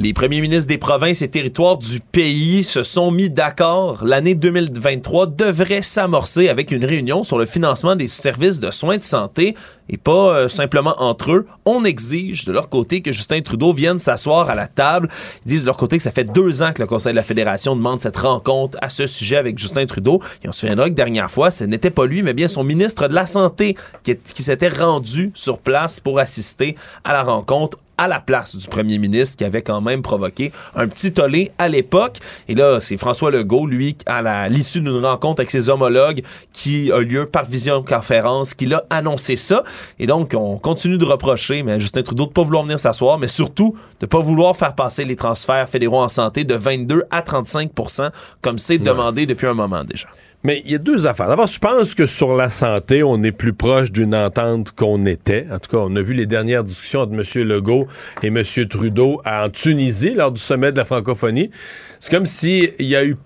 Les premiers ministres des provinces et territoires du pays se sont mis d'accord. L'année 2023 devrait s'amorcer avec une réunion sur le financement des services de soins de santé et pas euh, simplement entre eux. On exige de leur côté que Justin Trudeau vienne s'asseoir à la table. Ils disent de leur côté que ça fait deux ans que le Conseil de la Fédération demande cette rencontre à ce sujet avec Justin Trudeau. Et on se souviendra que dernière fois, ce n'était pas lui, mais bien son ministre de la Santé qui, qui s'était rendu sur place pour assister à la rencontre à la place du premier ministre qui avait quand même provoqué un petit tollé à l'époque. Et là, c'est François Legault, lui, à l'issue d'une rencontre avec ses homologues qui a lieu par visioconférence, qui l'a annoncé ça. Et donc, on continue de reprocher mais Justin Trudeau de pas vouloir venir s'asseoir, mais surtout de pas vouloir faire passer les transferts fédéraux en santé de 22 à 35% comme c'est demandé depuis un moment déjà. Mais il y a deux affaires. D'abord, je pense que sur la santé, on est plus proche d'une entente qu'on était. En tout cas, on a vu les dernières discussions entre M. Legault et M. Trudeau en Tunisie lors du sommet de la francophonie. C'est comme s'il y a eu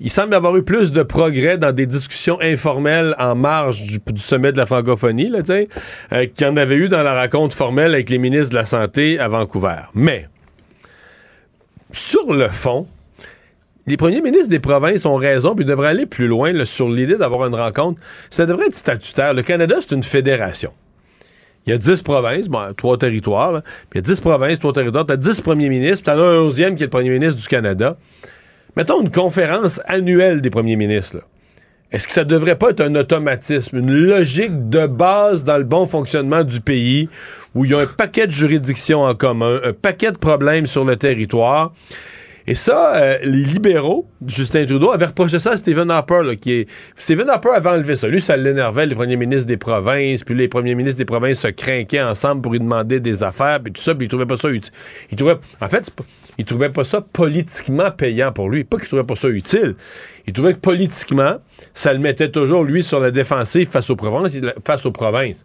il semble avoir eu plus de progrès dans des discussions informelles en marge du, sommet de la francophonie, euh, qu'il y en avait eu dans la rencontre formelle avec les ministres de la Santé à Vancouver. Mais, sur le fond, les premiers ministres des provinces ont raison, puis devraient aller plus loin sur l'idée d'avoir une rencontre. Ça devrait être statutaire. Le Canada, c'est une fédération. Il y a 10 provinces, bon, trois territoires, puis il y a 10 provinces, trois territoires, tu as 10 premiers ministres, tu as un onzième qui est le premier ministre du Canada. Mettons une conférence annuelle des premiers ministres. Est-ce que ça devrait pas être un automatisme, une logique de base dans le bon fonctionnement du pays où il y a un paquet de juridictions en commun, un paquet de problèmes sur le territoire? Et ça, euh, les libéraux, Justin Trudeau, avaient reproché ça à Stephen Harper, qui est... Stephen Harper avait enlevé ça. Lui, ça l'énervait, les premiers ministres des provinces, puis les premiers ministres des provinces se craquaient ensemble pour lui demander des affaires, puis tout ça, puis il trouvait pas ça utile. Il trouvait... En fait, il trouvait pas ça politiquement payant pour lui. Pas qu'il trouvait pas ça utile. Il trouvait que politiquement, ça le mettait toujours, lui, sur la défensive face aux provinces. Face aux provinces.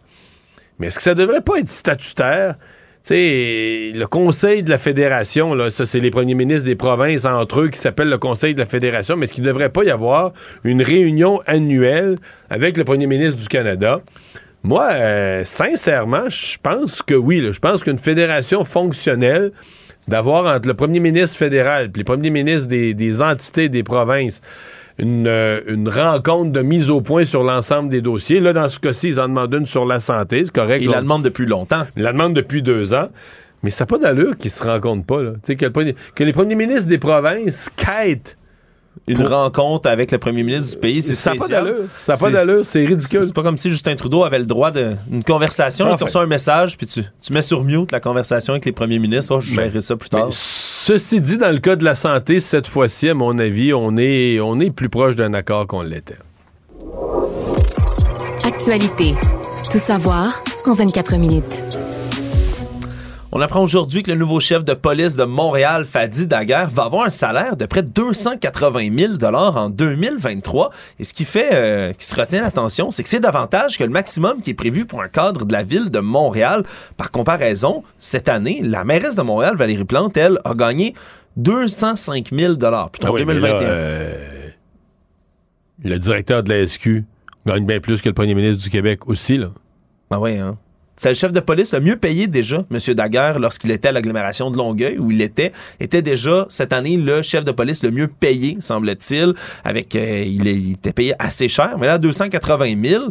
Mais est-ce que ça devrait pas être statutaire? Sais, le Conseil de la Fédération, là, ça, c'est les premiers ministres des provinces entre eux qui s'appellent le Conseil de la Fédération, mais est-ce qu'il ne devrait pas y avoir une réunion annuelle avec le premier ministre du Canada? Moi, euh, sincèrement, je pense que oui. Je pense qu'une fédération fonctionnelle, d'avoir entre le premier ministre fédéral et les premiers ministres des, des entités des provinces, euh, une, rencontre de mise au point sur l'ensemble des dossiers. Là, dans ce cas-ci, ils en demandent une sur la santé, c'est correct. Ils la demandent depuis longtemps. Ils la demandent depuis deux ans. Mais ça n'a pas d'allure qu'ils se rencontrent pas. Là. Que, que les premiers ministres des provinces quittent une rencontre avec le premier ministre du pays. C'est ça n'a pas d'allure. Ça n'a pas d'allure. C'est ridicule. C'est pas comme si Justin Trudeau avait le droit d'une conversation. Tu reçois un message, puis tu, tu, mets sur mute la conversation avec les premiers ministres. Oh, je gérerai ça plus tard. ceci dit, dans le cas de la santé, cette fois-ci, à mon avis, on est, on est plus proche d'un accord qu'on l'était. Actualité. Tout savoir en 24 minutes. On apprend aujourd'hui que le nouveau chef de police de Montréal, Fadi Daguerre, va avoir un salaire de près de 280 000 en 2023. Et ce qui fait, euh, qui se retient l'attention, c'est que c'est davantage que le maximum qui est prévu pour un cadre de la ville de Montréal. Par comparaison, cette année, la mairesse de Montréal, Valérie Plante, elle, a gagné 205 000 plutôt en 2021. Euh, le directeur de la SQ gagne bien plus que le premier ministre du Québec aussi, là. Ben oui, hein. C'est le chef de police le mieux payé déjà, M. Daguerre, lorsqu'il était à l'agglomération de Longueuil, où il était, était déjà cette année le chef de police le mieux payé, semble-t-il, avec, euh, il, était payé assez cher, mais là, 280 000,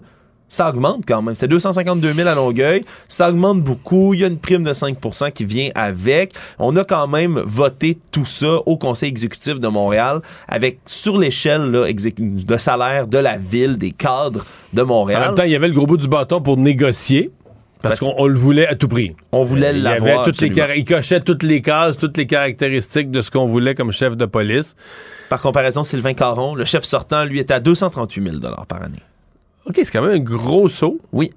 ça augmente quand même. C'est 252 000 à Longueuil. Ça augmente beaucoup. Il y a une prime de 5% qui vient avec. On a quand même voté tout ça au Conseil exécutif de Montréal avec sur l'échelle de salaire de la ville, des cadres de Montréal. En même temps, il y avait le gros bout du bâton pour négocier. Parce, qu'on le voulait à tout prix. On voulait l'avoir. Il cochait toutes les cases, toutes les caractéristiques de ce qu'on voulait comme chef de police. Par comparaison, Sylvain Caron, le chef sortant, lui, est à 238 000 par année. OK, c'est quand même un gros saut. Oui.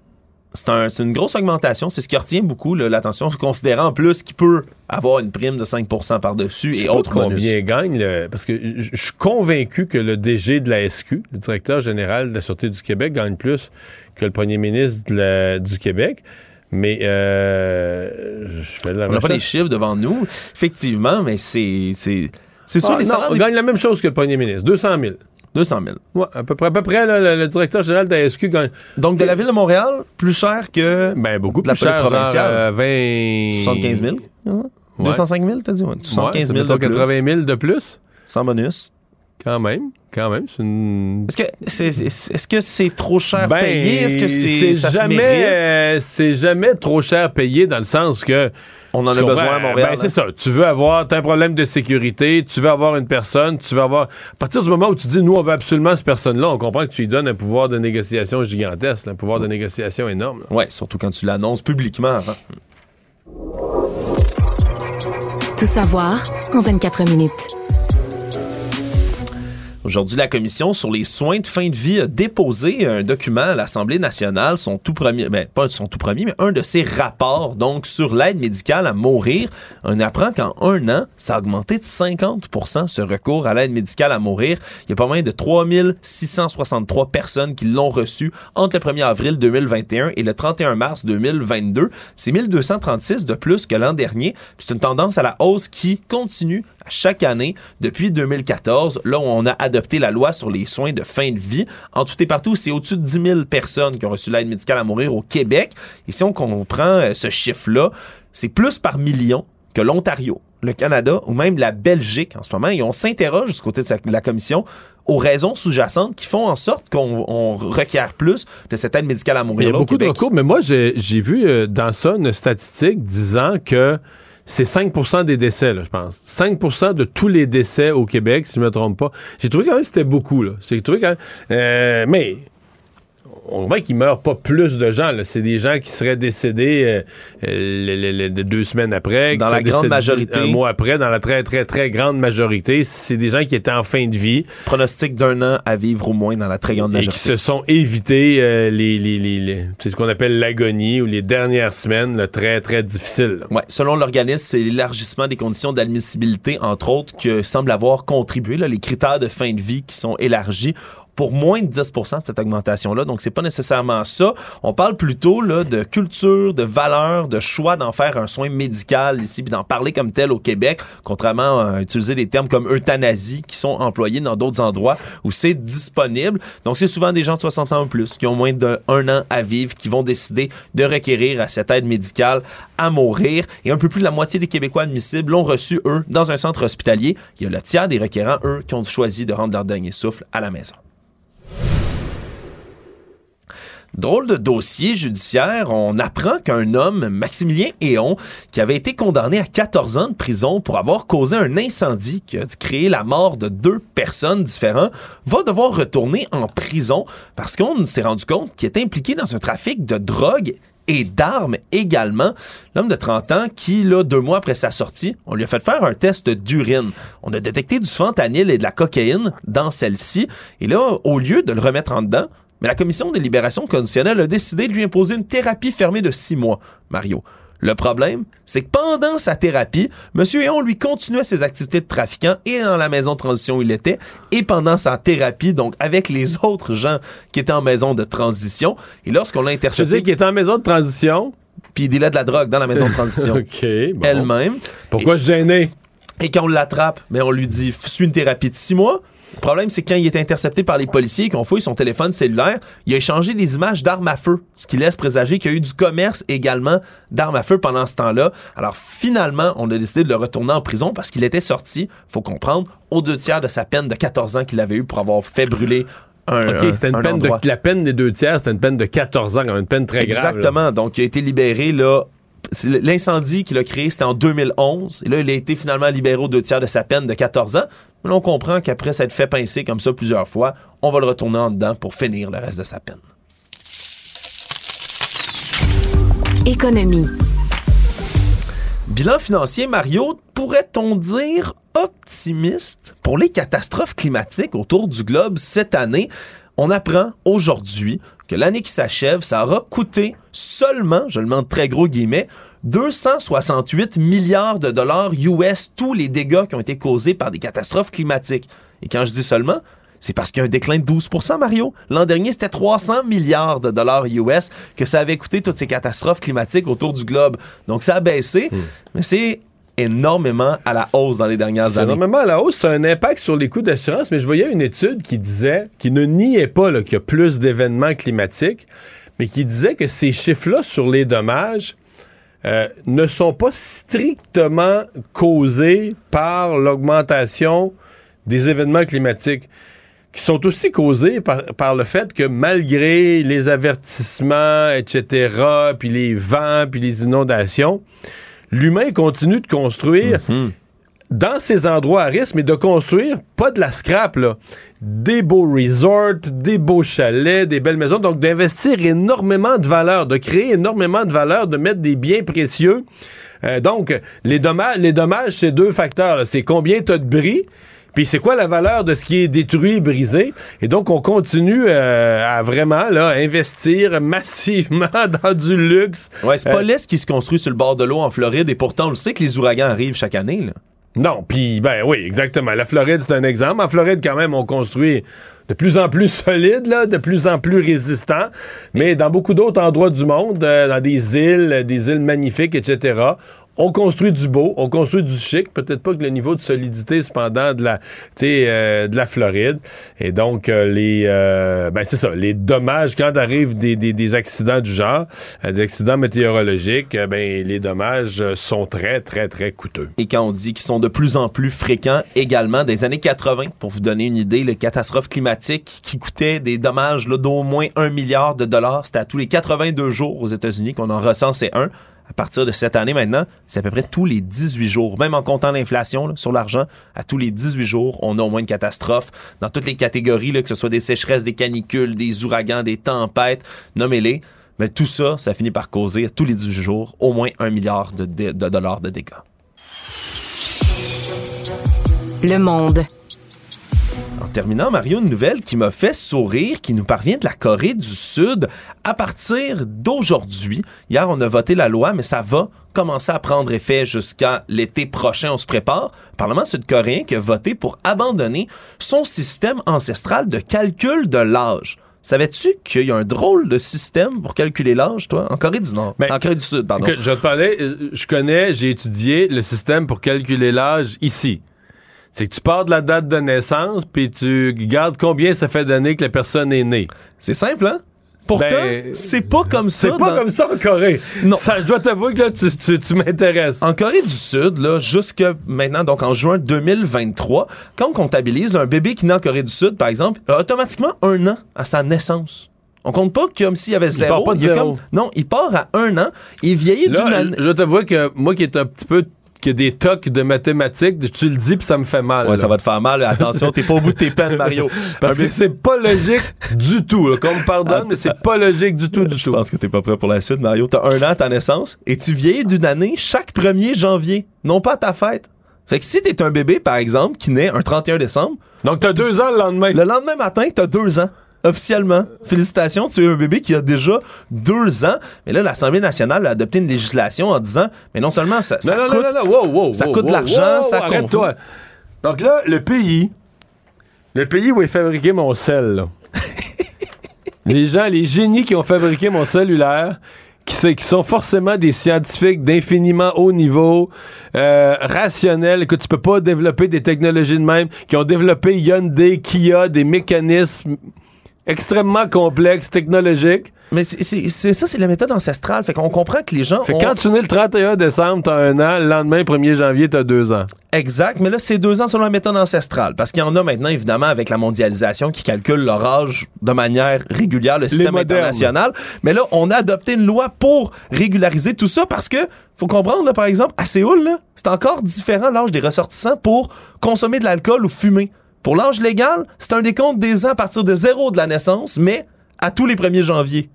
C'est une grosse augmentation. C'est ce qui retient beaucoup l'attention, considérant en plus qu'il peut avoir une prime de 5% par-dessus et autres bonus. combien gagne, parce que je suis convaincu que le DG de la SQ, le directeur général de la Sûreté du Québec, gagne plus que le premier ministre du Québec. Mais euh, je fais On n'a pas les chiffres devant nous, effectivement, mais c'est c'est sûr ah, les salaires. gagne la même chose que le premier ministre, 200 000. 200 000. Ouais, à peu près. À peu près le, directeur général de la SQ gagne. Donc, de la ville de Montréal, plus cher que. Ben, beaucoup plus cher. Provinciale. 20... 75 000. 205 000, t'as dit? Ouais. 75 000 de plus. 80 000 de plus. Sans bonus. Quand même. Quand même, c'est une. Est-ce que c'est est-ce que c'est trop cher ben, payé? Est-ce que c'est ça jamais euh, c'est jamais trop cher payé dans le sens que on en a besoin à Montréal. Ben, c'est ça. Tu veux avoir as un problème de sécurité, tu veux avoir une personne, tu veux avoir à partir du moment où tu dis nous on veut absolument cette personne-là, on comprend que tu lui donnes un pouvoir de négociation gigantesque, un pouvoir de négociation énorme. Ouais, surtout quand tu l'annonces publiquement avant. Tout savoir en 24 minutes. Aujourd'hui, la commission sur les soins de fin de vie a déposé un document à l'Assemblée nationale, son tout premier, ben, pas son tout premier, mais un de ses rapports, donc sur l'aide médicale à mourir. On apprend qu'en un an, ça a augmenté de 50% ce recours à l'aide médicale à mourir. Il y a pas moins de 3663 personnes qui l'ont reçu entre le 1er avril 2021 et le 31 mars 2022. C'est 1236 de plus que l'an dernier. C'est une tendance à la hausse qui continue à chaque année depuis 2014, là où on a adopté la loi sur les soins de fin de vie. En tout et partout, c'est au-dessus de 10 000 personnes qui ont reçu l'aide médicale à mourir au Québec. Et si on comprend euh, ce chiffre-là, c'est plus par million que l'Ontario, le Canada ou même la Belgique en ce moment. Et on s'interroge du côté de la commission aux raisons sous-jacentes qui font en sorte qu'on requiert plus de cette aide médicale à mourir. Il y a beaucoup de recours, mais moi, j'ai vu euh, dans ça une statistique disant que c'est 5% des décès, je pense. 5% de tous les décès au Québec, si je ne me trompe pas. J'ai trouvé quand même que c'était beaucoup. Là. J'ai trouvé quand même... Euh, mais on voit qu'il meurt pas plus de gens. C'est des gens qui seraient décédés euh, euh, deux semaines après. Dans la grande majorité. Un mois après, dans la très, très, très grande majorité. C'est des gens qui étaient en fin de vie. Pronostic d'un an à vivre au moins dans la très grande majorité. Et qui se sont évités euh, les, les, c'est ce qu'on appelle l'agonie ou les dernières semaines très, très difficiles. Ouais. Selon l'organisme, c'est l'élargissement des conditions d'admissibilité, entre autres, que semble avoir contribué. Là, les critères de fin de vie qui sont élargis pour moins de 10% de cette augmentation-là. Donc, c'est pas nécessairement ça. On parle plutôt là, de culture, de valeur, de choix d'en faire un soin médical ici, puis d'en parler comme tel au Québec, contrairement à utiliser des termes comme euthanasie qui sont employés dans d'autres endroits où c'est disponible. Donc, c'est souvent des gens de 60 ans ou plus qui ont moins d'un an à vivre qui vont décider de requérir à cette aide médicale à mourir. Et un peu plus de la moitié des Québécois admissibles l'ont reçu, eux, dans un centre hospitalier. Il y a le tiers des requérants, eux, qui ont choisi de rendre leur dernier souffle à la maison. Drôle de dossier judiciaire, on apprend qu'un homme, Maximilien Héon, qui avait été condamné à 14 ans de prison pour avoir causé un incendie qui a créé la mort de deux personnes différentes, va devoir retourner en prison parce qu'on s'est rendu compte qu'il était impliqué dans un trafic de drogue et d'armes également. L'homme de 30 ans qui, là, deux mois après sa sortie, on lui a fait faire un test d'urine. On a détecté du fentanyl et de la cocaïne dans celle-ci. Et là, au lieu de le remettre en dedans, mais la commission des libérations conditionnelles a décidé de lui imposer une thérapie fermée de six mois, Mario. Le problème, c'est que pendant sa thérapie, M. Héon lui continuait ses activités de trafiquant et dans la maison de transition où il était, et pendant sa thérapie, donc avec les autres gens qui étaient en maison de transition. Et lorsqu'on l'a intercepté... Tu dis qu'il était en maison de transition? Puis il dealait de la drogue dans la maison de transition. OK, Elle-même. Pourquoi se gêner? Et quand on l'attrape, mais on lui dit, suis une thérapie de six mois, le problème, c'est quand il est intercepté par les policiers qui ont fouillé son téléphone cellulaire, il a échangé des images d'armes à feu, ce qui laisse présager qu'il y a eu du commerce également d'armes à feu pendant ce temps-là. Alors finalement, on a décidé de le retourner en prison parce qu'il était sorti, faut comprendre, aux deux tiers de sa peine de 14 ans qu'il avait eu pour avoir fait brûler un, OK, c'était une peine de, la peine des deux tiers, c'était une peine de 14 ans, une peine très grave. Exactement. Donc, il a été libéré là L'incendie qu'il a créé, c'était en 2011. Et là, il a été finalement libéré aux deux tiers de sa peine de 14 ans. Mais là, on comprend qu'après s'être fait pincer comme ça plusieurs fois, on va le retourner en dedans pour finir le reste de sa peine. Économie. Bilan financier, Mario, pourrait-on dire optimiste pour les catastrophes climatiques autour du globe cette année? On apprend aujourd'hui que l'année qui s'achève, ça aura coûté seulement, je le mets en très gros guillemets, 268 milliards de dollars US tous les dégâts qui ont été causés par des catastrophes climatiques. Et quand je dis seulement, c'est parce qu'il y a un déclin de 12% Mario. L'an dernier, c'était 300 milliards de dollars US que ça avait coûté toutes ces catastrophes climatiques autour du globe. Donc ça a baissé, hmm. mais c'est énormément à la hausse dans les dernières années. Énormément à la hausse, ça a un impact sur les coûts d'assurance, mais je voyais une étude qui disait, qui ne niait pas qu'il y a plus d'événements climatiques, mais qui disait que ces chiffres-là sur les dommages euh, ne sont pas strictement causés par l'augmentation des événements climatiques qui sont aussi causés par, le fait que malgré les avertissements, etc., puis les vents, puis les inondations, l'humain continue de construire mhm. Dans ces endroits à risque, mais de construire pas de la scrap, là. Des beaux resorts, des beaux chalets, des belles maisons. Donc, d'investir énormément de valeur, de créer énormément de valeur, de mettre des biens précieux. Euh, donc, les dommages, les dommages, c'est deux facteurs. C'est combien tu as de bris puis c'est quoi la valeur de ce qui est détruit, brisé? Et donc, on continue euh, à vraiment là, investir massivement dans du luxe. Ouais, c'est pas euh, l'Est qui se construit sur le bord de l'eau en Floride. Et pourtant, on le sait que les ouragans arrivent chaque année. Là. Non, puis ben oui, exactement. La Floride, c'est un exemple. En Floride, quand même, on construit de plus en plus solide, là, de plus en plus résistant. Mais dans beaucoup d'autres endroits du monde, euh, dans des îles, des îles magnifiques, etc., on construit du beau, on construit du chic, peut-être pas que le niveau de solidité cependant de la, euh, de la Floride. Et donc euh, les, euh, ben c'est ça, les dommages quand arrivent des, des, accidents du genre, des accidents météorologiques, ben les dommages sont très très très coûteux. Et quand on dit qu'ils sont de plus en plus fréquents, également des années 80, pour vous donner une idée, les catastrophes climatiques qui coûtaient des dommages d'au moins un milliard de dollars, c'était à tous les 82 jours aux États-Unis qu'on en recensait un à partir de cette année maintenant, c'est à peu près tous les 18 jours, même en comptant l'inflation sur l'argent, à tous les 18 jours, on a au moins une catastrophe dans toutes les catégories, que ce soit des sécheresses, des canicules, des ouragans, des tempêtes, nommez-les. Mais tout ça, ça finit par causer tous les 18 jours au moins un milliard de dollars de dégâts. Le monde en terminant, Mario, une nouvelle qui m'a fait sourire, qui nous parvient de la Corée du Sud à partir d'aujourd'hui. Hier, on a voté la loi, mais ça va commencer à prendre effet jusqu'à l'été prochain. On se prépare. Le Parlement sud-coréen qui a voté pour abandonner son système ancestral de calcul de l'âge. Savais-tu qu'il y a un drôle de système pour calculer l'âge, toi, en Corée du Nord? en Corée du Sud, pardon. je vais te parler, euh, je connais, j'ai étudié le système pour calculer l'âge ici c'est que tu pars de la date de naissance, puis tu gardes combien ça fait d'années que la personne est née. C'est simple, hein? Pourtant, ben, c'est pas comme ça. C'est pas comme ça en Corée. Non. Ça, je dois t'avouer que là, tu, tu, m'intéresses. En Corée du Sud, là, jusque maintenant, donc en juin 2023, quand on comptabilise un bébé qui naît en Corée du Sud, par exemple, a automatiquement un an à sa naissance. On compte pas comme s'il y avait zéro. Il part pas de zéro. non, il part à un an. Il vieillit d'une année. Je dois t'avouer que moi qui est un petit peu a des tocs de mathématiques, tu le dis puis ça me fait mal. Ouais, ça va te faire mal. Attention, t'es pas au bout de tes peines, Mario. Parce que c'est pas logique du tout. Là. Qu'on me pardonne, mais c'est pas logique du tout, du tout. Je pense que t'es pas prêt pour la suite, Mario. T'as un an à ta naissance et tu vieillis d'une année chaque 1er janvier, non pas à ta fête. Fait que si t'es un bébé, par exemple, qui naît un 31 décembre... Donc t'as deux ans le lendemain. Le lendemain matin, t'as deux ans officiellement. Félicitations, tu es un bébé qui a déjà deux ans. Mais là, l'Assemblée nationale a adopté une législation en disant, mais non seulement ça, ça coûte, ça coûte de l'argent, ça compte. toi Donc là, le pays, le pays où est fabriqué mon sel, les gens, les génies qui ont fabriqué mon cellulaire, qui, qui, sont forcément des scientifiques d'infiniment haut niveau, euh, rationnels, que tu peux pas développer des technologies de même, qui ont développé Hyundai, Kia, des mécanismes extrêmement complexe, technologique. Mais c'est ça, c'est la méthode ancestrale. Fait qu'on comprend que les gens. Fait quand tu nais le 31 décembre, t'as un an, le lendemain, 1er janvier, t'as deux ans. Exact, mais là, c'est deux ans selon la méthode ancestrale. Parce qu'il y en a maintenant, évidemment, avec la mondialisation qui calcule leur âge de manière régulière, le système international. Mais là, on a adopté une loi pour régulariser tout ça parce que, faut comprendre, là, par exemple, à Séoul, c'est encore différent l'âge des ressortissants pour consommer de l'alcool ou fumer. Pour l'âge légal, c'est un décompte des ans à partir de zéro de la naissance, mais à tous les 1er janvier.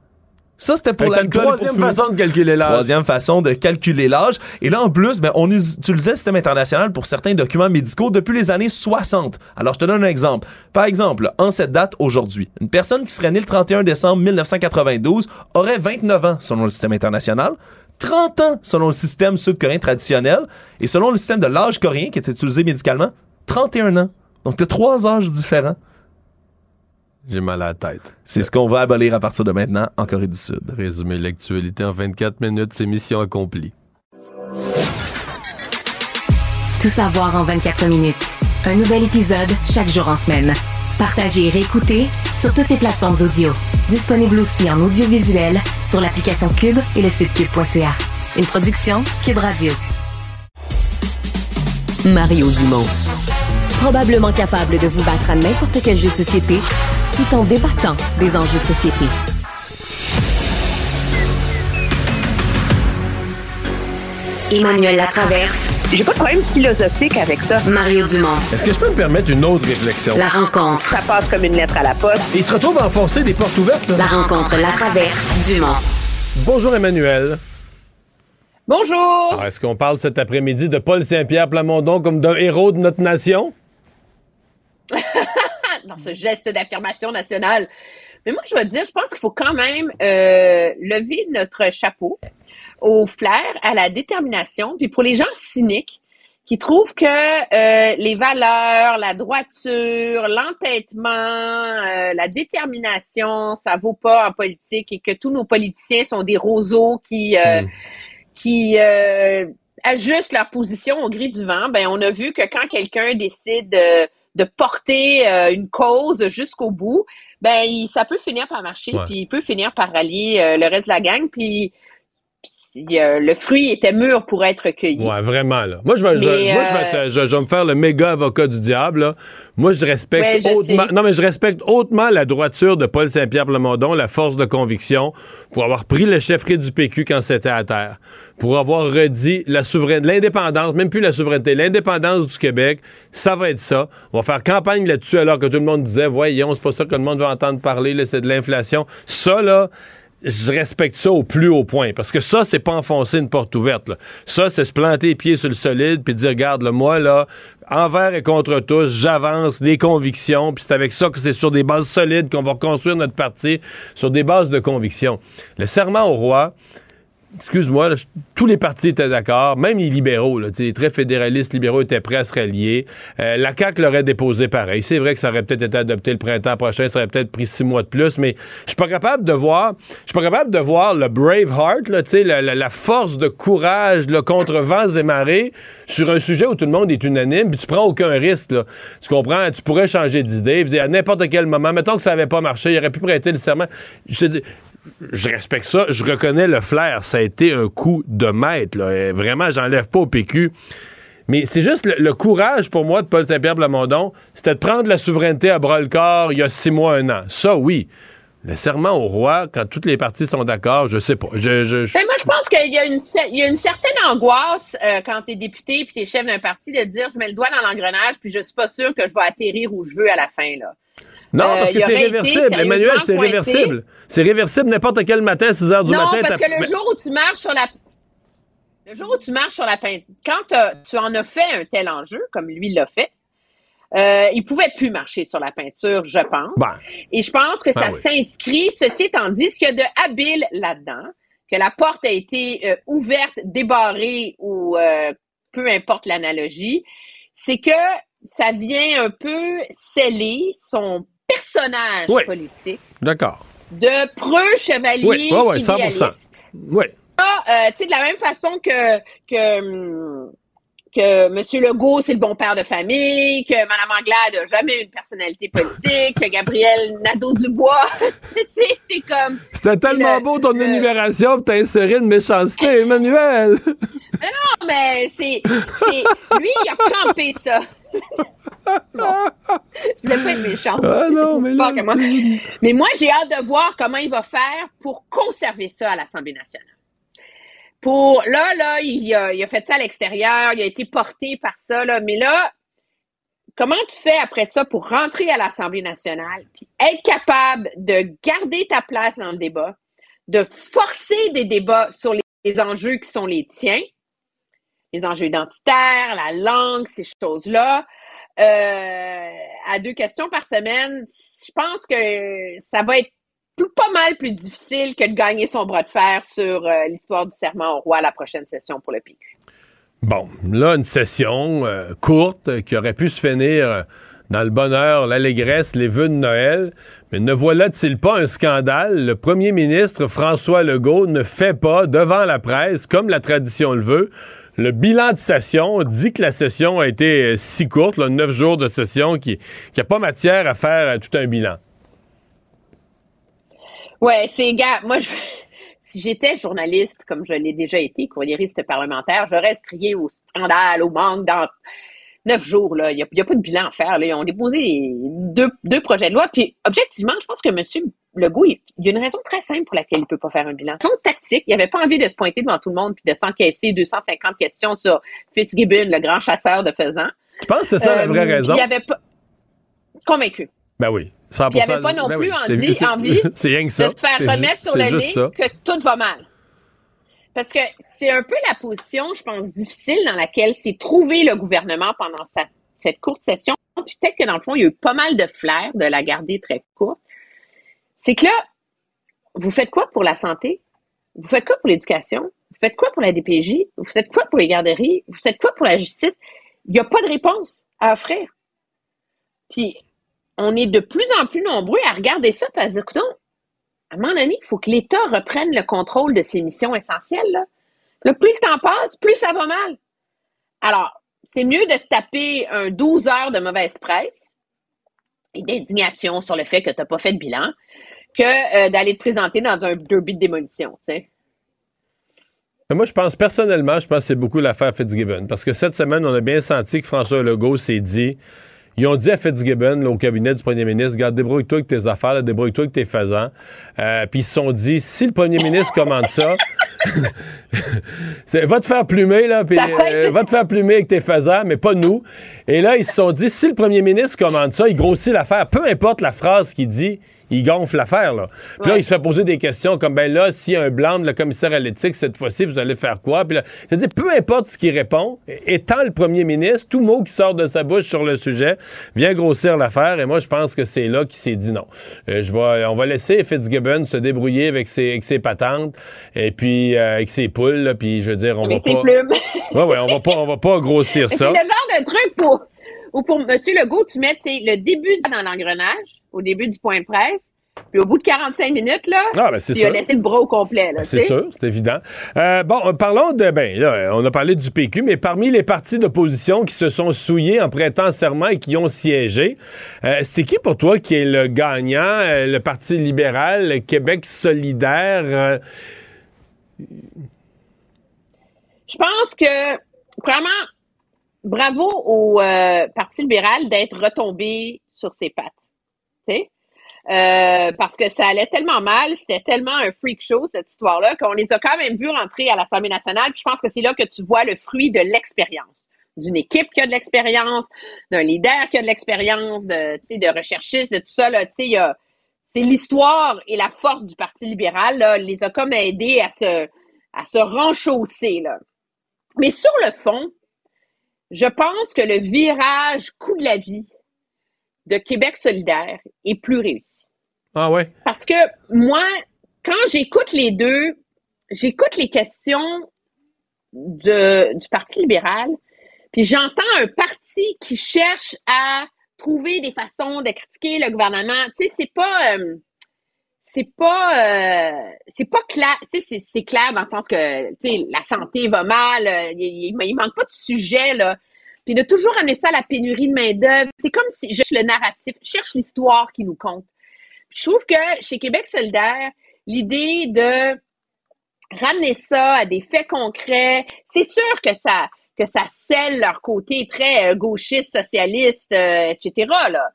Ça, c'était pour l'alcool. Troisième façon de calculer l'âge. Troisième façon de calculer l'âge. Et là, en plus, ben, on utilisait le système international pour certains documents médicaux depuis les années 60. Alors, je te donne un exemple. Par exemple, en cette date aujourd'hui, une personne qui serait née le 31 décembre 1992 aurait 29 ans selon le système international. 30 ans selon le système sud-coréen traditionnel et selon le système de l'âge coréen qui est utilisé médicalement, 31 ans. Donc, tu as trois âges différents. J'ai mal à la tête. C'est ce qu'on va abolir à partir de maintenant en Corée du Sud. Résumer l'actualité en 24 minutes, c'est mission accomplie. Tout savoir en 24 minutes. Un nouvel épisode chaque jour en semaine. Partagez et réécoutez sur toutes les plateformes audio. Disponible aussi en audiovisuel sur l'application Cube et le site cube.ca. Une production Cube Radio. Mario Dumont probablement capable de vous battre à n'importe quel jeu de société tout en débattant des enjeux de société. Emmanuel Latraverse. J'ai pas de problème philosophique avec ça. Mario Dumont. Est-ce que je peux me permettre une autre réflexion? La rencontre. Ça passe comme une lettre à la poste. il se retrouve à enfoncer des portes ouvertes. Là. La rencontre, la traverse, Dumont. Bonjour Emmanuel. Bonjour. Est-ce qu'on parle cet après-midi de Paul Saint-Pierre Plamondon comme d'un héros de notre nation? dans ce geste d'affirmation nationale. Mais moi, je veux dire, je pense qu'il faut quand même euh, lever notre chapeau au flair, à la détermination. Puis pour les gens cyniques qui trouvent que euh, les valeurs, la droiture, l'entêtement, euh, la détermination, ça vaut pas en politique et que tous nos politiciens sont des roseaux qui mm. qui ajustent leur position au gris du vent, ben on a vu que quand quelqu'un décide de, porter euh, une cause jusqu'au bout, ben ça peut finir par marcher, puis il peut finir par rallier euh, le reste de la gang, puis le fruit était mûr pour être cueilli. Ouais, vraiment, là. Moi, je vais, me faire le méga avocat du diable, Moi, je respecte hautement, non, mais je respecte hautement la droiture de Paul Saint-Pierre Plamondon, la force de conviction, pour avoir pris le chefferie du PQ quand c'était à terre, pour avoir redit la souveraineté, l'indépendance, même plus la souveraineté, l'indépendance du Québec, ça va être ça. On va faire campagne là-dessus alors que tout le monde disait, voyons, c'est pas ça que le monde va entendre parler, c'est de l'inflation. Ça, là, je respecte ça au plus haut point. Parce que ça, c'est pas enfoncer une porte ouverte. Ça, c'est se planter les pieds sur le solide puis dire, regarde, le moi, là, envers et contre tous, j'avance, les convictions, puis c'est avec ça que c'est sur des bases solides qu'on va construire notre parti, sur des bases de conviction. Le serment au roi, excuse-moi, tous les partis étaient d'accord, même les libéraux, les très fédéralistes libéraux étaient prêts à se rallier. Euh, la CAQ l'aurait déposé pareil. C'est vrai que ça aurait peut-être été adopté le printemps prochain, ça aurait peut-être pris six mois de plus, mais je suis pas capable de voir, je suis pas capable de voir le brave heart, là, la, force de courage là, contre vents et marées sur un sujet où tout le monde est unanime, puis tu prends aucun risque. Là. Tu comprends? Tu pourrais changer d'idée, à n'importe quel moment, mettons que ça avait pas marché, il aurait pu prêter le serment. Je te je respecte ça. Je reconnais le flair. Ça a été un coup de maître. Vraiment, j'enlève pas au PQ. Mais c'est juste le, courage pour moi de Paul Saint-Pierre Blamondon, c'était de prendre la souveraineté à bras le corps il y a six mois, un an. Ça, oui. Le serment au roi, quand toutes les parties sont d'accord, je sais pas. Ben, moi, je pense qu'il y, a une, certaine angoisse euh, quand tu es député puis tu es chef d'un parti de dire je mets le doigt dans l'engrenage puis je suis pas sûr que je vais atterrir où je veux à la fin. Non, euh, parce que c'est réversible. Emmanuel, c'est réversible. C'est réversible n'importe quel matin, 6 heures du matin. Non, parce que le jour où tu marches sur la le jour où tu marches sur la peinture, quand tu en as fait un tel enjeu, comme lui l'a fait, euh, il pouvait plus marcher sur la peinture, je pense. Ben. Et je pense que ça ben s'inscrit, ceci étant dit, ce qu'il y a de habile là-dedans, que la porte a été euh, ouverte, débarrée ou euh, peu importe l'analogie, c'est que ça vient un peu sceller son personnage politique. D'accord. De preux chevalier oui, ouais, 100%. Oui. Euh, tu sais, de la même façon que, que, hum, que M. Legault, c'est le bon père de famille, que Mme Anglade n'a jamais eu une personnalité politique, que Gabriel Nadeau-Dubois, c'est comme... C'était tellement beau ton énumération, t'as inséré une méchanceté, Emmanuel! non, mais c'est... Lui, il a campé ça. Je voulais pas être méchante. Ah non, mais, mais moi, j'ai hâte de voir comment il va faire pour conserver ça à l'Assemblée nationale. Pour là, là, il a, il a fait ça à l'extérieur, il a été porté par ça, là, mais là, comment tu fais après ça pour rentrer à l'Assemblée nationale, puis être capable de garder ta place dans le débat, de forcer des débats sur les enjeux qui sont les tiens, les enjeux identitaires, la langue, ces choses-là. Euh, à deux questions par semaine, je pense que ça va être pas mal plus difficile que de gagner son bras de fer sur euh, l'histoire du serment au roi à la prochaine session pour le PQ. Bon, là, une session euh, courte qui aurait pu se finir dans le bonheur, l'allégresse, les vœux de Noël. Mais ne voilà-t-il pas un scandale? Le premier ministre François Legault ne fait pas devant la presse, comme la tradition le veut, le bilan de session dit que la session a été euh, si courte, neuf jours de session, qu'il n'y a pas matière à faire euh, tout un bilan. Ouais, c'est gars. Moi, si j'étais journaliste, comme je l'ai déjà été, courriériste parlementaire, j'aurais crié au scandale, au manque dans neuf jours. Il n'y a, pas de bilan à faire. Là. Ils ont déposé deux, deux projets de loi. Puis, objectivement, je pense que monsieur le goût, il y a une raison très simple pour laquelle il ne peut pas faire un bilan. Son tactique, il n'avait pas envie de se pointer devant tout le monde puis de s'encaisser 250 questions sur Fitzgibbon, le grand chasseur de faisans. Je pense que c'est ça la vraie euh, raison? Il avait pas convaincu. Ben oui. 100%. il avait pas non ben plus envie, de se faire remettre sur le nez que tout va mal. Parce que c'est un peu la position, je pense, difficile dans laquelle s'est trouvé le gouvernement pendant cette courte session. Peut-être que dans le fond, il y a eu pas mal de flair de la garder très courte c'est que là, vous faites quoi pour la santé? Vous faites quoi pour l'éducation? Vous faites quoi pour la DPJ? Vous faites quoi pour les garderies? Vous faites quoi pour la justice? Il n'y a pas de réponse à offrir. Puis, on est de plus en plus nombreux à regarder ça et à dire, écoute, à mon ami, il faut que l'État reprenne le contrôle de ses missions essentielles. Là, plus le temps passe, plus ça va mal. Alors, c'est mieux de taper un 12 heures de mauvaise presse et d'indignation sur le fait que tu n'as pas fait de bilan que euh, d'aller te présenter dans un derby de démolition. Moi, je pense, personnellement, je pense que c'est beaucoup l'affaire Fitzgibbon. Parce que cette semaine, on a bien senti que François Legault s'est dit ils ont dit à Fitzgibbon, au cabinet du premier ministre, garde, débrouille-toi avec tes affaires, débrouille-toi avec tes faisans. Euh, puis ils se sont dit, si le premier ministre commande ça, va te faire plumer, là, puis euh, va te faire plumer avec tes faisans, mais pas nous. Et là, ils se sont dit, si le premier ministre commande ça, il grossit l'affaire. Peu importe la phrase qu'il dit, il gonfle l'affaire, là. Puis là, il se fait poser des questions comme, ben là, s'il y a un blanc de le commissaire à l'éthique, cette fois-ci, vous allez faire quoi? Puis là, c'est-à-dire, peu importe ce qu'il répond, étant le premier ministre, tout mot qui sort de sa bouche sur le sujet vient grossir l'affaire. Et moi, je pense que c'est là qu'il s'est dit non. Euh, je vais, on va laisser Fitzgibbon se débrouiller avec ses, avec ses patentes et puis euh, avec ses poules, là, puis je veux dire, on va pas... plumes. ouais, ouais, on va pas, on va pas grossir ça. C'est le genre de truc pour, ou pour M. Legault, tu mets le début dans l'engrenage au début du point de presse. Puis au bout de 45 minutes, là, ah, ben tu as laissé le bras au complet. Ben, c'est sûr, c'est évident. Euh, bon, euh, parlons de... Ben, là, on a parlé du PQ, mais parmi les partis d'opposition qui se sont souillés en prêtant serment et qui ont siégé, euh, c'est qui pour toi qui est le gagnant? le Parti libéral, le Québec solidaire? Je pense que, vraiment, bravo au Parti libéral d'être retombé sur ses pattes. Euh, parce que ça allait tellement mal, c'était tellement un freak show cette histoire-là qu'on les a quand même vus rentrer à l'Assemblée nationale. Je pense que c'est là que tu vois le fruit de l'expérience, d'une équipe qui a de l'expérience, d'un leader qui a de l'expérience, de, de recherchistes, de tout ça. C'est l'histoire et la force du Parti libéral là, les a comme aidés à se, à se renchausser. Là. Mais sur le fond, je pense que le virage coup de la vie de Québec solidaire est plus réussi. Ah ouais? Parce que moi, quand j'écoute les deux, j'écoute les questions de, du Parti libéral, puis j'entends un parti qui cherche à trouver des façons de critiquer le gouvernement. Tu sais, c'est pas... Euh, c'est pas euh, c'est pas clair tu sais c'est clair dans le sens que tu sais la santé va mal euh, il, il, manque pas de sujet là puis de toujours amener ça à la pénurie de main-d'œuvre. C'est comme si je cherche le narratif, je cherche l'histoire qui nous compte. je trouve que chez Québec solidaire, l'idée de ramener ça à des faits concrets, c'est sûr que ça que ça scelle leur côté très euh, gauchiste, socialiste, euh, etc. Là.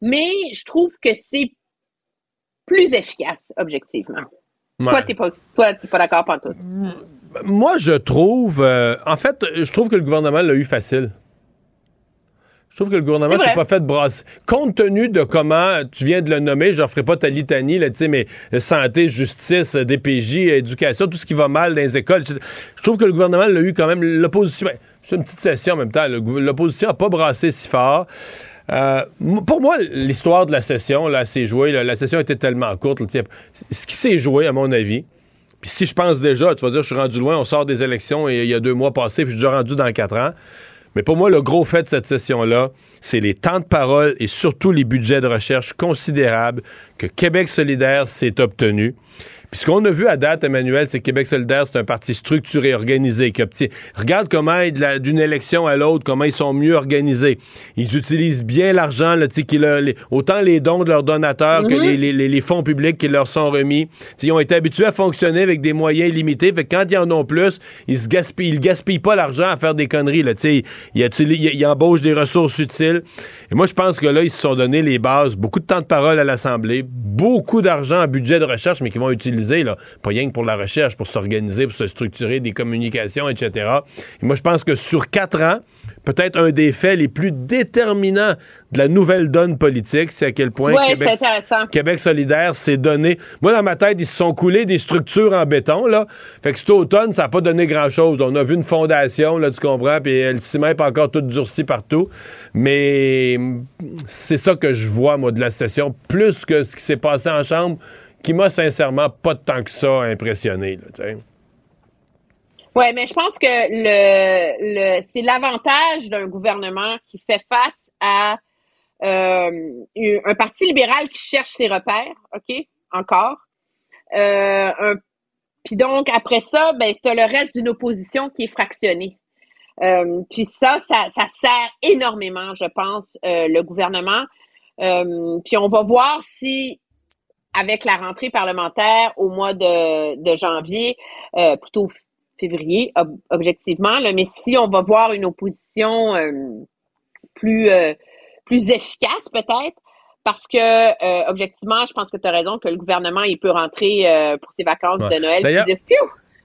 Mais je trouve que c'est plus efficace, objectivement. Toi, t'es pas, pas d'accord, tout. Moi, je trouve. Euh, en fait, je trouve que le gouvernement l'a eu facile. Je trouve que le gouvernement s'est pas fait brasser. Compte tenu de comment tu viens de le nommer, je ne ferai pas ta litanie, là, mais santé, justice, DPJ, éducation, tout ce qui va mal dans les écoles. Je trouve que le gouvernement l'a eu quand même. L'opposition, ben, c'est une petite session en même temps. L'opposition n'a pas brassé si fort. Euh, pour moi, l'histoire de la session, là, s'est jouée. la session était tellement courte. ce qui s'est joué, à mon avis, puis si je pense déjà, tu vas dire, je suis rendu loin, on sort des élections et il y a deux mois passés, puis je suis déjà rendu dans quatre ans. Mais pour moi, le gros fait de cette session-là, c'est les temps de parole et surtout les budgets de recherche considérables que Québec solidaire s'est obtenu. Puis ce qu'on a vu à date, Emmanuel, c'est que Québec solidaire, c'est un parti structuré, organisé, qui obtient. Regarde comment, d'une élection à l'autre, comment ils sont mieux organisés. Ils utilisent bien l'argent, là, autant les dons de leurs donateurs que mhm. les, fonds publics qui leur sont remis. ils ont été habitués à fonctionner avec des moyens limités. Fait que quand ils en ont plus, ils se gaspillent, ils gaspillent pas l'argent à faire des conneries. Là, ils, ils, embauchent des ressources utiles. Et moi, je pense que là, ils se sont donné les bases, beaucoup de temps de parole à l'Assemblée, beaucoup d'argent en budget de recherche, mais qui vont utiliser pas rien que pour la recherche, pour s'organiser, pour se structurer des communications, etc. Et moi, je pense que sur quatre ans, peut-être un des faits les plus déterminants de la nouvelle donne politique, c'est à quel point Québec, solidaire s'est donné. Moi, dans ma tête, ils se sont coulés des structures en béton, là. Fait que cet automne, ça n'a pas donné grand-chose. On a vu une fondation, là, tu comprends, puis elle s'y met pas encore toute durcie partout. Mais c'est ça que je vois, moi, de la session, plus que ce qui s'est passé en Chambre qui m'a sincèrement pas tant que ça impressionné. Oui, mais je pense que le, c'est l'avantage d'un gouvernement qui fait face à euh, un parti libéral qui cherche ses repères, OK, encore. Euh, puis donc, après ça, ben, tu as le reste d'une opposition qui est fractionnée. Euh, puis ça, ça, ça, sert énormément, je pense, euh, le gouvernement. Euh, puis on va voir si, avec la rentrée parlementaire au mois de, de janvier, plutôt février, objectivement, là, mais si on va voir une opposition plus, plus efficace peut-être, parce que objectivement, je pense que tu as raison que le gouvernement il peut rentrer pour ses vacances de Noël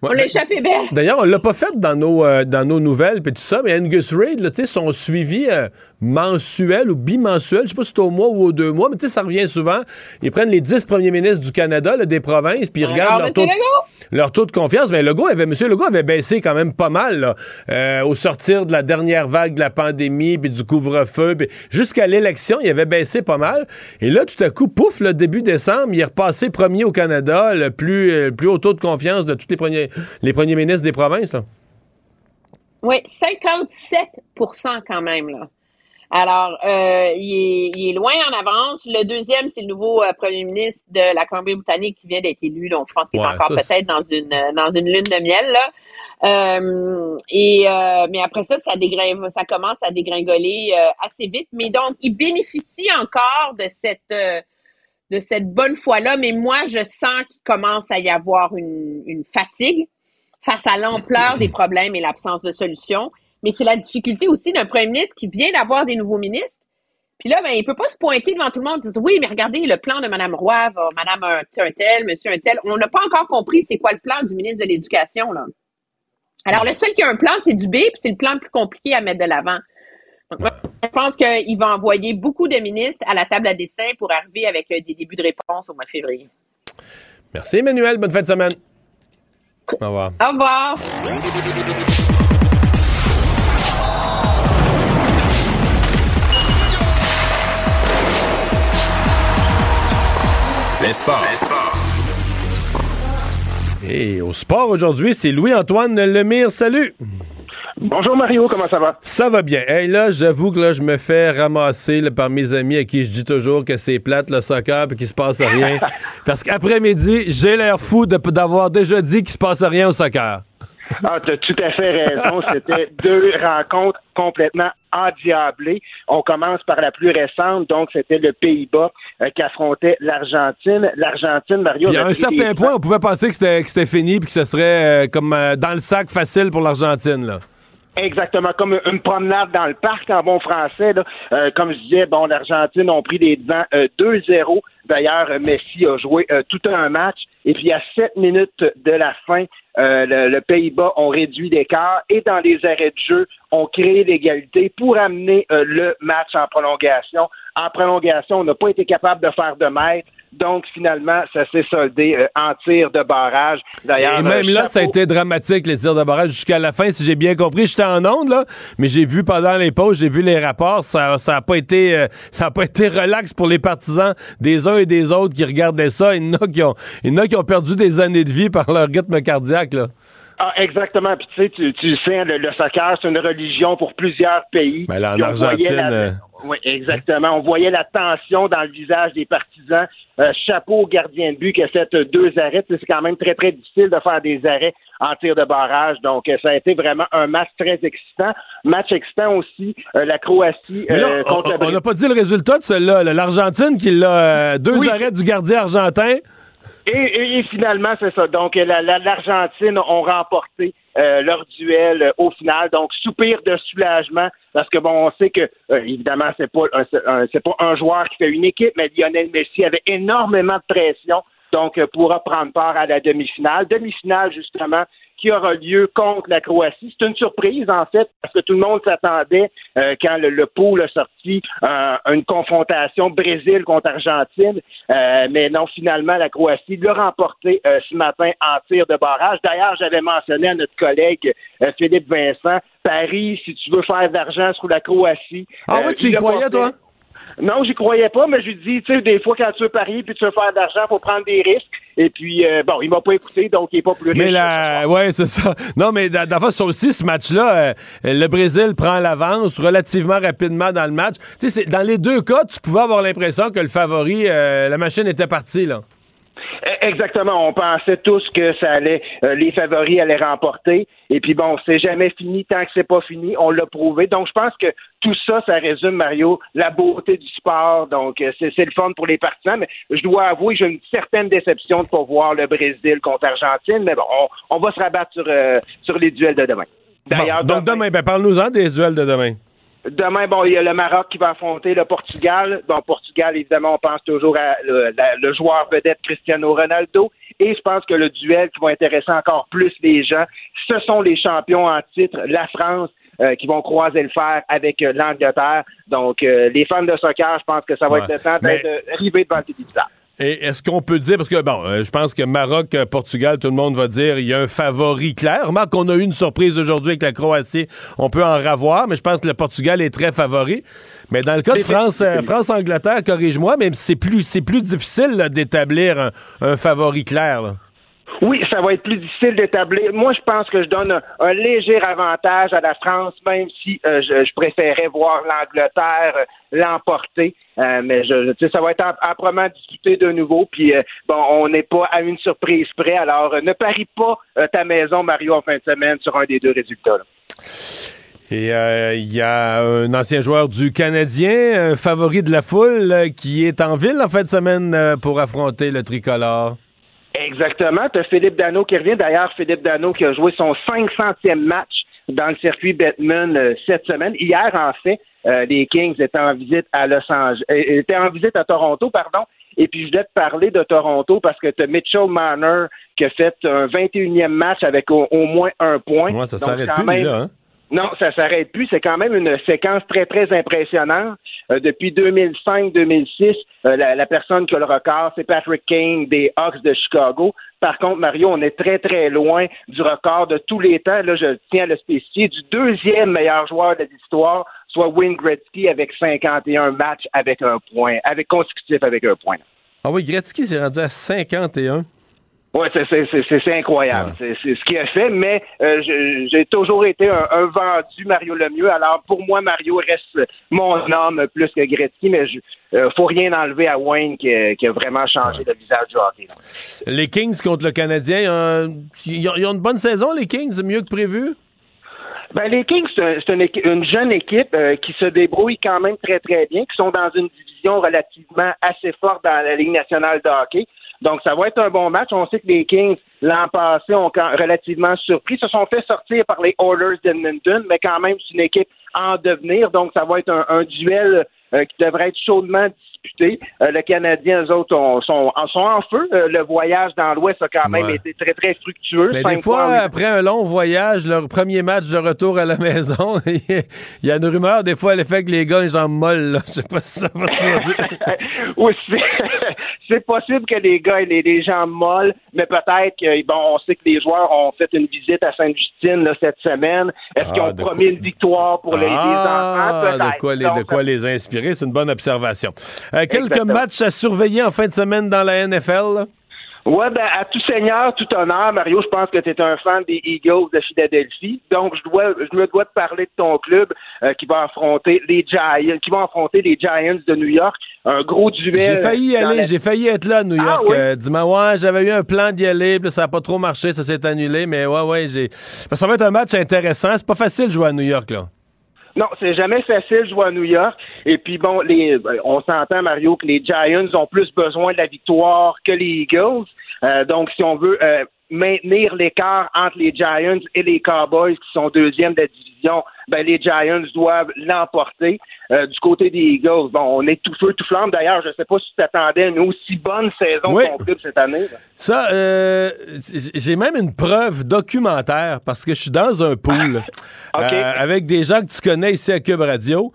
dire on l'a échappé belle. D'ailleurs, on l'a pas fait dans nos, euh, dans nos nouvelles puis tout ça, mais Angus Reid, là, son suivi euh, mensuel ou bimensuel, je sais pas si c'est au mois ou aux deux mois, mais tu sais, ça revient souvent. Ils prennent les dix premiers ministres du Canada, là, des provinces, puis ils regardent leur taux, leur taux, de confiance. Mais Legault avait, M. Legault avait baissé quand même pas mal euh, au sortir de la dernière vague de la pandémie, puis du couvre-feu, puis jusqu'à l'élection, il avait baissé pas mal. Et là, tout à coup, pouf, le début décembre, il est repassé premier au Canada, le plus, le plus haut taux de confiance de tous les premiers les premiers ministres des provinces, là? Oui, 57% quand même, là. Alors, euh, il, est, loin en avance. Le deuxième, c'est le nouveau euh, premier ministre de la Colombie-Britannique qui vient d'être élu. Donc, je pense qu'il est encore peut-être dans une dans une lune de miel. Là. Euh, et mais après ça, ça ça commence à dégringoler assez vite. Mais donc, il bénéficie encore de cette de cette bonne foi-là. Mais moi, je sens qu'il commence à y avoir une, fatigue face à l'ampleur des problèmes et l'absence de solutions. Mais c'est la difficulté aussi d'un premier ministre qui vient d'avoir des nouveaux ministres. Puis là, ben, il peut pas se pointer devant tout le monde et dire, oui, mais regardez, le plan de Mme Roy Mme un, tel, Monsieur un tel. On n'a pas encore compris c'est quoi le plan du ministre de l'Éducation, là. Alors, le seul qui a un plan, c'est du B, puis c'est le plan le plus compliqué à mettre de l'avant. Je pense qu'il va envoyer beaucoup de ministres à la table à dessin pour arriver avec euh, des débuts de réponse au mois de février. Merci, Emmanuel. Bonne fin de semaine. Au revoir. Au revoir. Les sports. Et au sport aujourd'hui, c'est Louis-Antoine Lemire. Salut! Bonjour Mario, comment ça va? Ça va bien. Et là, j'avoue que là, je me fais ramasser par mes amis à qui je dis toujours que c'est plate le soccer et qu'il se passe rien. Parce qu'après-midi, j'ai l'air fou d'avoir déjà dit qu'il se passe rien au soccer. Ah, tu as tout à fait raison. C'était deux rencontres complètement endiablées. On commence par la plus récente, donc c'était le Pays-Bas euh, qui affrontait l'Argentine. L'Argentine, Mario. Puis à un certain point, on pouvait penser que c'était fini puis que ce serait euh, comme euh, dans le sac facile pour l'Argentine, là. Exactement, comme une promenade dans le parc en bon français. Euh, comme je disais, bon, l'Argentine ont pris des devants 2-0. Euh, D'ailleurs, Messi a joué euh, tout un match. Et puis, à 7 minutes de la fin, le, le Pays-Bas ont réduit l'écart et dans les arrêts de jeu, ont créé l'égalité pour amener le match en prolongation. En prolongation, on n'a pas été capable de faire de mètres. Donc, finalement, ça s'est soldé euh, en tir de barrage. D'ailleurs, Et même euh, là, ça a été dramatique, les tirs de barrage, jusqu'à la fin, si j'ai bien compris. J'étais en onde, là, mais j'ai vu pendant les pauses, j'ai vu les rapports. Ça n'a pas été euh, ça a pas été relax pour les partisans des uns et des autres qui regardaient ça. Il y en a qui ont, il y en a qui ont perdu des années de vie par leur rythme cardiaque, là. Ah, exactement. Puis tu sais, tu, tu sais, hein, le, soccer, c'est une religion pour plusieurs pays. Mais là, en Argentine. Oui, exactement. On voyait la tension dans le visage des partisans. Euh, chapeau au gardien de but qui a fait deux arrêts. C'est quand même très, très difficile de faire des arrêts en tir de barrage. Donc, euh, ça a été vraiment un match très excitant. Match excitant aussi, euh, la Croatie contre On n'a pas dit le résultat de celle-là. L'Argentine qui l'a deux arrêts du gardien argentin. Et, finalement, c'est ça. Donc, l'Argentine ont remporté euh, leur duel euh, au final. Donc, soupir de soulagement parce que bon, on sait que euh, évidemment c'est pas c'est pas un joueur qui fait une équipe, mais Lionel Messi avait énormément de pression. Donc, pourra prendre part à la demi-finale. Demi-finale, justement, qui aura lieu contre la Croatie. C'est une surprise, en fait, parce que tout le monde s'attendait, euh, quand le, le pool a sorti, euh, une confrontation Brésil contre Argentine. Euh, mais non, finalement, la Croatie l'a remporté ce matin en tir de barrage. D'ailleurs, j'avais mentionné à notre collègue Philippe Vincent, Paris, si tu veux faire d'argent sur la Croatie. Ah oui, tu y croyais, toi? Non, j'y croyais pas, mais je lui dis, tu sais, des fois, quand tu veux parier puis tu veux faire de l'argent, faut prendre des risques. Et puis, euh, bon, il m'a pas écouté, donc il est pas plus riche. Mais là, ouais, c'est ça. Non, mais d'abord, sur aussi, ce match-là, euh, le Brésil prend l'avance relativement rapidement dans le match. Tu sais, dans les deux cas, tu pouvais avoir l'impression que le favori, euh, la machine était partie, là. E, exactement. On pensait tous que ça allait, euh, les favoris allaient remporter. Et puis bon, c'est jamais fini tant que c'est pas fini. On l'a prouvé. Donc je pense que tout ça, ça résume Mario la beauté du sport. Donc euh, c'est le fun pour les partisans. Mais je dois avouer, j'ai une certaine déception de pas voir le Brésil contre l'Argentine. Mais bon, on, va se rabattre sur euh, sur les duels de demain. D'ailleurs, donc demain, ben, parle-nous-en des duels de demain. Demain, bon, il y a le Maroc qui va affronter le Portugal. Bon, Portugal, évidemment, on pense toujours à le, joueur vedette Cristiano Ronaldo. Et je pense que le duel qui va intéresser encore plus les gens, ce sont les champions en titre, la France, euh, qui vont croiser le fer avec euh, l'Angleterre. Donc, euh, les fans de soccer, je pense que ça va être le temps d'arriver devant le téléviseur. Et est-ce qu'on peut dire, parce que bon, euh, je pense que Maroc, euh, Portugal, tout le monde va dire il y a un favori clair. Remarque qu'on a eu une surprise aujourd'hui avec la Croatie. On peut en ravoir, mais je pense que le Portugal est très favori. Mais dans le cas de France, euh, France-Angleterre, corrige-moi, mais c'est plus, c'est plus difficile d'établir un, favori clair. Oui, ça va être plus difficile d'établir. Moi, je pense que je donne un, léger avantage à la France, même si je, préférais voir l'Angleterre l'emporter. Euh, mais je, ça va être âprement discuté de nouveau. Puis euh, bon, on n'est pas à une surprise près. Alors, euh, ne parie pas ta maison, Mario, en fin de semaine sur un des deux résultats. Et il y a un ancien joueur du Canadien, favori de la foule, qui est en ville en fin de semaine pour affronter le tricolore. Exactement. Tu as Philippe Dano qui revient. D'ailleurs, Philippe Dano qui a joué son 500e match dans le circuit Batman cette semaine. Hier, en fait, euh, les Kings étaient en visite à Los Angeles, euh, étaient en visite à Toronto, pardon. Et puis, je voulais te parler de Toronto parce que tu as Mitchell Manor qui a fait un 21e match avec au, moins un point. Ouais, ça s'arrête plus, là, hein? Non, ça s'arrête plus. C'est quand même une séquence très, très impressionnante. Euh, depuis 2005-2006, la, la, personne qui a le record, c'est Patrick Kane des Hawks de Chicago. Par contre, Mario, on est très, très loin du record de tous les temps. Là, je tiens à le spécifier, du deuxième meilleur joueur de l'histoire soit Wayne Gretzky avec 51 matchs avec un point, avec consécutif avec un point. Ah oui, Gretzky s'est rendu à 51. Oui, c'est incroyable. C'est ce qu'il a fait, mais euh, j'ai toujours été un, vendu Mario Lemieux. Alors, pour moi, Mario reste mon homme plus que Gretzky, mais il ne euh, faut rien enlever à Wayne qui, a vraiment changé le visage du hockey. Les Kings contre le Canadien, euh, ils ont une bonne saison, les Kings, mieux que prévu? Ben, les Kings, c'est une, jeune équipe euh, qui se débrouille quand même très, très bien, qui sont dans une division relativement assez forte dans la Ligue nationale de hockey. Donc, ça va être un bon match. On sait que les Kings, l'an passé, ont relativement surpris, se sont fait sortir par les Oilers d'Edmonton, mais quand même, c'est une équipe en devenir. Donc, ça va être un, duel euh, qui devrait être chaudement euh, le Canadien, eux autres, sont, en feu. Euh, le voyage dans l'Ouest a quand même été très, très fructueux. Mais des fois, après un long voyage, leur premier match de retour à la maison, il y a une rumeur, des fois, elle fait que les gars, ils jambes molles. Je sais pas si ça va se produire. oui, c'est possible que les gars aient les, jambes molles, mais peut-être que, bon, on sait que les joueurs ont fait une visite à Sainte-Justine cette semaine. Est-ce qu'ils ah, ont promis une victoire pour les, ah, enfants? De quoi, les, de quoi les inspirer? C'est une bonne observation. Euh, quelques matchs à surveiller en fin de semaine dans la NFL? Oui, ben, à tout seigneur, tout honneur, Mario, je pense que tu es un fan des Eagles de Philadelphie. Donc, je dois, je me dois de parler de ton club euh, qui va affronter les Giants, qui va affronter les Giants de New York. Un gros duel. J'ai failli y aller, j'ai failli être là à New York. Ah, euh, dis-moi, ouais, j'avais eu un plan d'y aller, puis ça n'a pas trop marché, ça s'est annulé, mais ouais, ouais, j'ai. Ça va être un match intéressant. C'est pas facile de jouer à New York, là. Non, c'est jamais facile de jouer à New York. Et puis bon, les, ben, on s'entend, Mario, que les Giants ont plus besoin de la victoire que les Eagles. Euh, donc, si on veut euh, maintenir l'écart entre les Giants et les Cowboys, qui sont deuxièmes de la division, ben, les Giants doivent l'emporter. Euh, du côté des Eagles, bon, on est tout feu, tout flamme. D'ailleurs, je ne sais pas si tu t'attendais à une aussi bonne saison oui. cette année. Ça, euh, j'ai même une preuve documentaire parce que je suis dans un pool euh, avec des gens que tu connais ici à Cube Radio.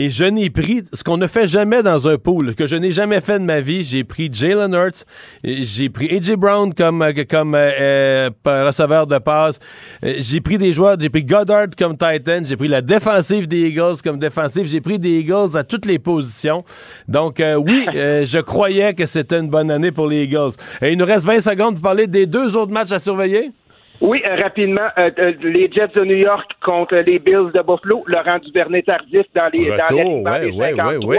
Et je n'ai pris ce qu'on ne fait jamais dans un pool, que je n'ai jamais fait de ma vie. J'ai pris Jalen Hurts, j'ai pris AJ Brown comme, euh, comme euh, euh, receveur de passe. J'ai pris des joueurs, j'ai pris Goddard comme Titan, j'ai pris la défensive des Eagles comme défensive. J'ai pris des Eagles à toutes les positions. Donc oui, je croyais que c'était une bonne année pour les Eagles. Et il nous reste 20 secondes pour parler des deux autres matchs à surveiller. Oui, euh, rapidement, euh, euh, les Jets de New York contre les Bills de Buffalo, Laurent Duvernay tardif dans les, dans les ouais, ouais,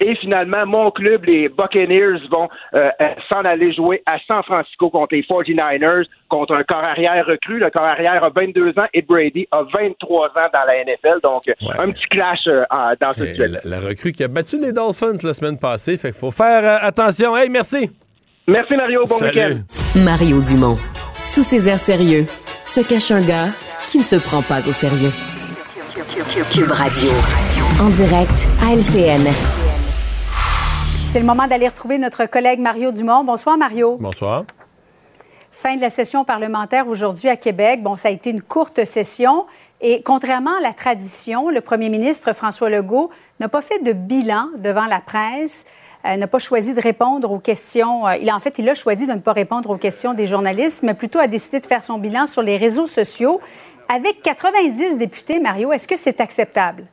Et finalement, mon club, les Buccaneers, vont euh, s'en aller jouer à San Francisco contre les 49ers, contre un corps arrière recru. Le corps arrière a 22 ans et Brady a 23 ans dans la NFL. Donc, un petit clash dans ce duel. La, la, recrue qui a battu les Dolphins la semaine passée. Fait qu'il faut faire attention. Hey, merci. Merci, Mario. Bon week-end. Mario Dumont. Sous ses airs sérieux, se cache un gars qui ne se prend pas au sérieux. Cube Radio. En direct à LCN. C'est le moment d'aller retrouver notre collègue Mario Dumont. Bonsoir, Mario. Bonsoir. Fin de la session parlementaire aujourd'hui à Québec. Bon, ça a été une courte session. Et contrairement à la tradition, le premier ministre François Legault n'a pas fait de bilan devant la presse. Euh, n'a pas choisi de répondre aux questions. Euh, il, en fait, il a choisi de ne pas répondre aux questions des journalistes, mais plutôt a décidé de faire son bilan sur les réseaux sociaux. Avec 90 députés, Mario, est-ce que c'est acceptable?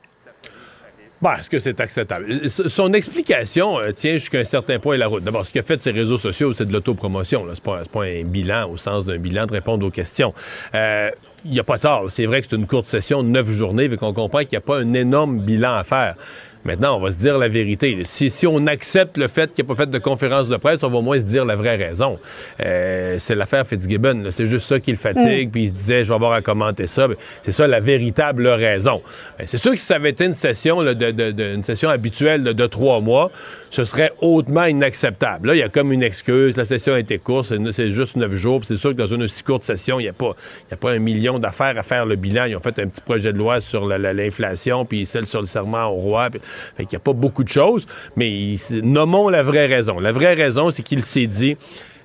Bon, est-ce que c'est acceptable? Son explication euh, tient jusqu'à un certain point la route. D'abord, ce qu'il fait de ces réseaux sociaux, c'est de l'autopromotion. Ce n'est pas, un bilan au sens d'un bilan de répondre aux questions. il n'y a pas tort. C'est vrai que c'est une courte session de neuf journées, mais qu'on comprend qu'il n'y a pas un énorme bilan à faire. Maintenant, on va se dire la vérité. Si, si on accepte le fait qu'il n'y a pas fait de conférence de presse, on va au moins se dire la vraie raison. Euh, c'est l'affaire Fitzgibbon. C'est juste ça qui le fatigue. Mm. Puis il se disait, je vais avoir à commenter ça. C'est ça la véritable raison. Ben, c'est sûr que si ça avait été une session, de, une session habituelle de, trois mois, ce serait hautement inacceptable. Là, il y a comme une excuse. La session a été courte. C'est juste neuf jours. C'est sûr que dans une aussi courte session, il n'y a, pas, a pas un million d'affaires à faire le bilan. Ils ont fait un petit projet de loi sur l'inflation, puis celle sur le serment au roi. Fait qu'il n'y a pas beaucoup de choses, mais nommons la vraie raison. La vraie raison, c'est qu'il s'est dit,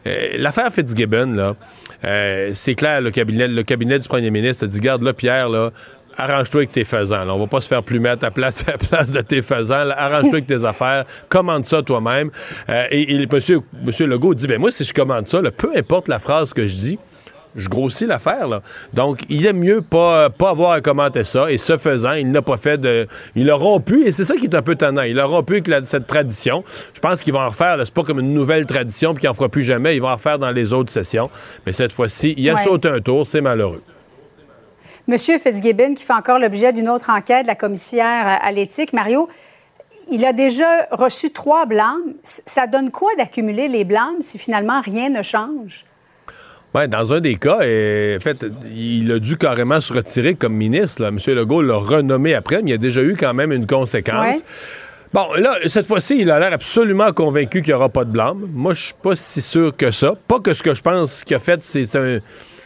euh, l'affaire Fitzgibbon, là, euh, c'est clair, le cabinet, le cabinet du premier ministre a dit, garde là, Pierre, là, arrange-toi avec tes faisans. Là. On va pas se faire plumer à ta place à la place de tes faisans. Arrange-toi avec tes affaires. Commande ça toi-même. Euh, et, et monsieur, monsieur Legault dit, ben moi, si je commande ça, peu importe la phrase que je dis, je grossis l'affaire. Là. Donc, il est mieux pas, pas avoir à commenter ça. Et ce faisant, il n'a pas fait de. Il a rompu, et c'est ça qui est un peu tannant. Il a rompu avec cette tradition. Je pense qu'il va en refaire. C'est pas comme une nouvelle tradition, puis qu'il en fera plus jamais. Il va en refaire dans les autres sessions. Mais cette fois-ci, il a sauté un tour. C'est malheureux. Monsieur Fitzgibbon, qui fait encore l'objet d'une autre enquête, la commissaire à l'éthique, Mario, il a déjà reçu trois blâmes. Ça donne quoi d'accumuler les blâmes si finalement rien ne change? Dans un des cas, en fait, il a dû carrément se retirer comme ministre. M. Legault l'a renommé après, mais il y a déjà eu quand même une conséquence. Bon, là, cette fois-ci, il a l'air absolument convaincu qu'il n'y aura pas de blâme. Moi, je suis pas si sûr que ça. Pas que ce que je pense qu'il a fait, c'est un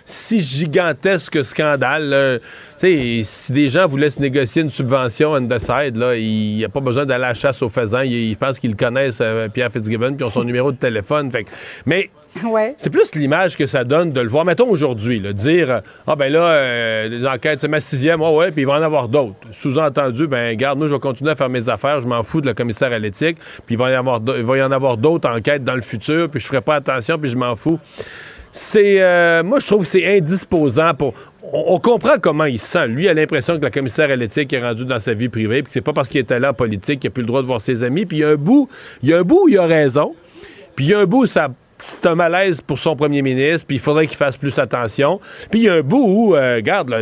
si gigantesque scandale. si des gens voulaient se négocier une subvention on the side, là, il n'y a pas besoin d'aller à la chasse aux faisans. Ils, pensent qu'ils connaissent, euh, Pierre Fitzgibbon, puis ont son numéro de téléphone. Fait, mais c'est plus l'image que ça donne de le voir. Mettons aujourd'hui, dire Ah ben là, euh, les enquêtes, c'est ma sixième, oh ouais, puis il va en avoir d'autres. Sous-entendu, ben garde, nous, je vais continuer à faire mes affaires, je m'en fous de la commissaire à l'éthique, puis il va y avoir il va y en avoir d'autres enquêtes dans le futur, puis je ferai pas attention, puis je m'en fous. C'est euh, moi je trouve que c'est indisposant pour on, comprend comment il se sent. Lui a l'impression que la commissaire à l'éthique est rendue dans sa vie privée, puis c'est pas parce qu'il était là en politique qu'il a plus le droit de voir ses amis, puis il y a un bout, il y a un bout où il a raison. Puis il y a un bout ça c'est un malaise pour son premier ministre, puis il faudrait qu'il fasse plus attention. Puis il y a un bout où, euh, regarde,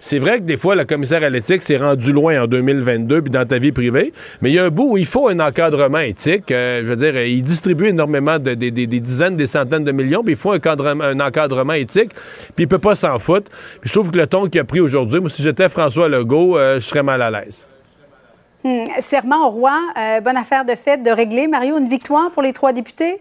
c'est vrai que des fois, la commissaire à l'éthique s'est rendu loin en 2022, puis dans ta vie privée, mais il y a un bout où il faut un encadrement éthique. Euh, je veux dire, il distribue énormément de, des dizaines, des centaines de millions, puis il faut un, encadrement éthique, puis il peut pas s'en foutre. Puis je trouve que le ton qu'il a pris aujourd'hui, moi, si j'étais François Legault, euh, je serais mal à l'aise. Hum, serment au roi, bonne affaire de fête de régler. Mario, une victoire pour les trois députés?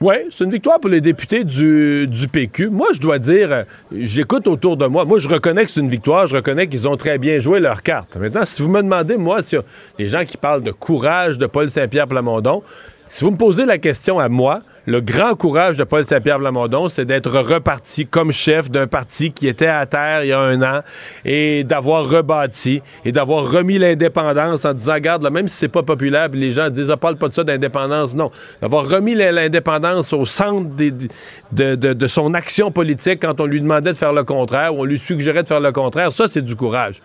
Oui, c'est une victoire pour les députés du, du PQ. Moi, je dois dire, j'écoute autour de moi. Moi, je reconnais que c'est une victoire. Je reconnais qu'ils ont très bien joué leur carte. Maintenant, si vous me demandez, moi, si les gens qui parlent de courage de Paul Saint-Pierre Plamondon, si vous me posez la question à moi, le grand courage de Paul Saint-Pierre Blamondon, c'est d'être reparti comme chef d'un parti qui était à terre il y a un an et d'avoir rebâti et d'avoir remis l'indépendance en disant, regarde, là, même si c'est pas populaire, les gens disent, ah, parle pas de ça d'indépendance. Non. D'avoir remis l'indépendance au centre de, son action politique quand on lui demandait de faire le contraire ou on lui suggérait de faire le contraire, ça, c'est du courage.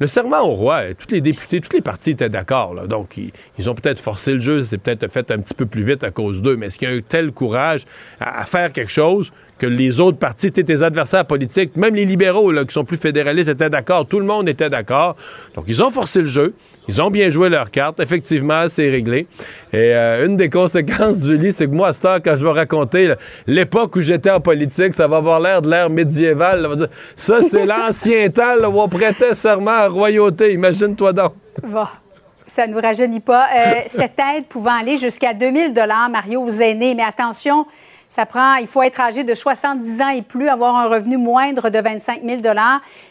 Le serment au roi, tous les députés, tous les partis étaient d'accord. Donc, ils, ont peut-être forcé le jeu, c'est peut-être fait un petit peu plus vite à cause d'eux. Mais est-ce qu'il y a eu tel courage à, faire quelque chose? Que les autres partis, tes adversaires politiques, même les libéraux là, qui sont plus fédéralistes étaient d'accord, tout le monde était d'accord. Donc ils ont forcé le jeu. Ils ont bien joué leur carte. Effectivement, c'est réglé. Et euh, une des conséquences, Julie, c'est que moi, à ce temps, quand je vais raconter l'époque où j'étais en politique, ça va avoir l'air de l'ère médiévale. Ça, c'est l'ancien temps où on prêtait serment à royauté. Imagine-toi donc. Bon. Ça ne nous rajeunit pas. Euh, cette aide pouvant aller jusqu'à 2000 dollars, Mario, aux aînés. Mais attention, ça prend, il faut être âgé de 70 ans et plus, avoir un revenu moindre de 25 000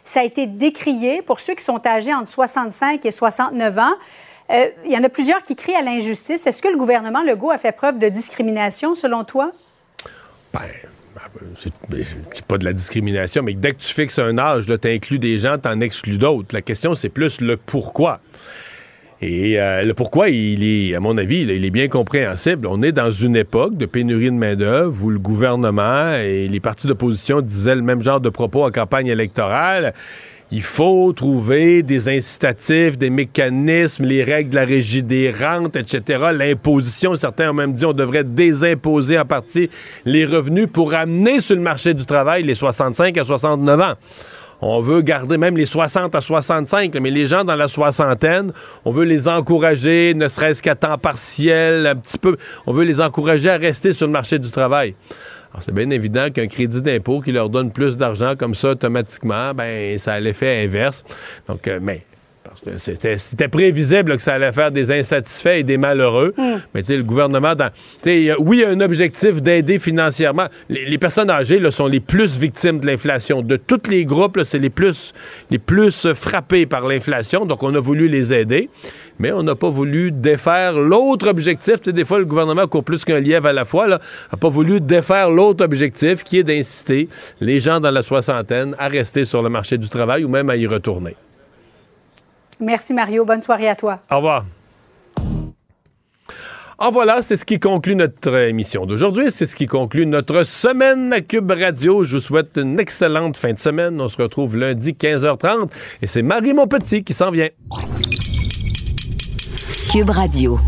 Ça a été décrié pour ceux qui sont âgés entre 65 et 69 ans. Euh, il y en a plusieurs qui crient à l'injustice. Est-ce que le gouvernement Legault a fait preuve de discrimination, selon toi? Ben c'est pas de la discrimination, mais dès que tu fixes un âge, tu inclus des gens, tu en exclus d'autres. La question, c'est plus le pourquoi. Et euh, le pourquoi, il est, à mon avis, il est bien compréhensible. On est dans une époque de pénurie de main-d'œuvre où le gouvernement et les partis d'opposition disaient le même genre de propos en campagne électorale. Il faut trouver des incitatifs, des mécanismes, les règles de la régie des rentes, etc. L'imposition, certains ont même dit on devrait désimposer en partie les revenus pour amener sur le marché du travail les 65 à 69 ans on veut garder même les 60 à 65, mais les gens dans la soixantaine, on veut les encourager, ne serait-ce qu'à temps partiel, un petit peu. On veut les encourager à rester sur le marché du travail. Alors, c'est bien évident qu'un crédit d'impôt qui leur donne plus d'argent comme ça automatiquement, ben ça a l'effet inverse. Donc, euh, mais c'était prévisible que ça allait faire des insatisfaits et des malheureux. Hmm. Mais tu sais, le gouvernement, dans, oui, il y a un objectif d'aider financièrement. Les, personnes âgées là, sont les plus victimes de l'inflation. De tous les groupes, c'est les plus, les plus frappés par l'inflation. Donc, on a voulu les aider. Mais on n'a pas voulu défaire l'autre objectif. Tu des fois, le gouvernement court plus qu'un lièvre à la fois. n'a pas voulu défaire l'autre objectif qui est d'inciter les gens dans la soixantaine à rester sur le marché du travail ou même à y retourner. Merci Mario. Bonne soirée à toi. Au revoir. En voilà, c'est ce qui conclut notre émission d'aujourd'hui. C'est ce qui conclut notre semaine à Cube Radio. Je vous souhaite une excellente fin de semaine. On se retrouve lundi 15h30 et c'est Marie Montpetit qui s'en vient. Cube Radio.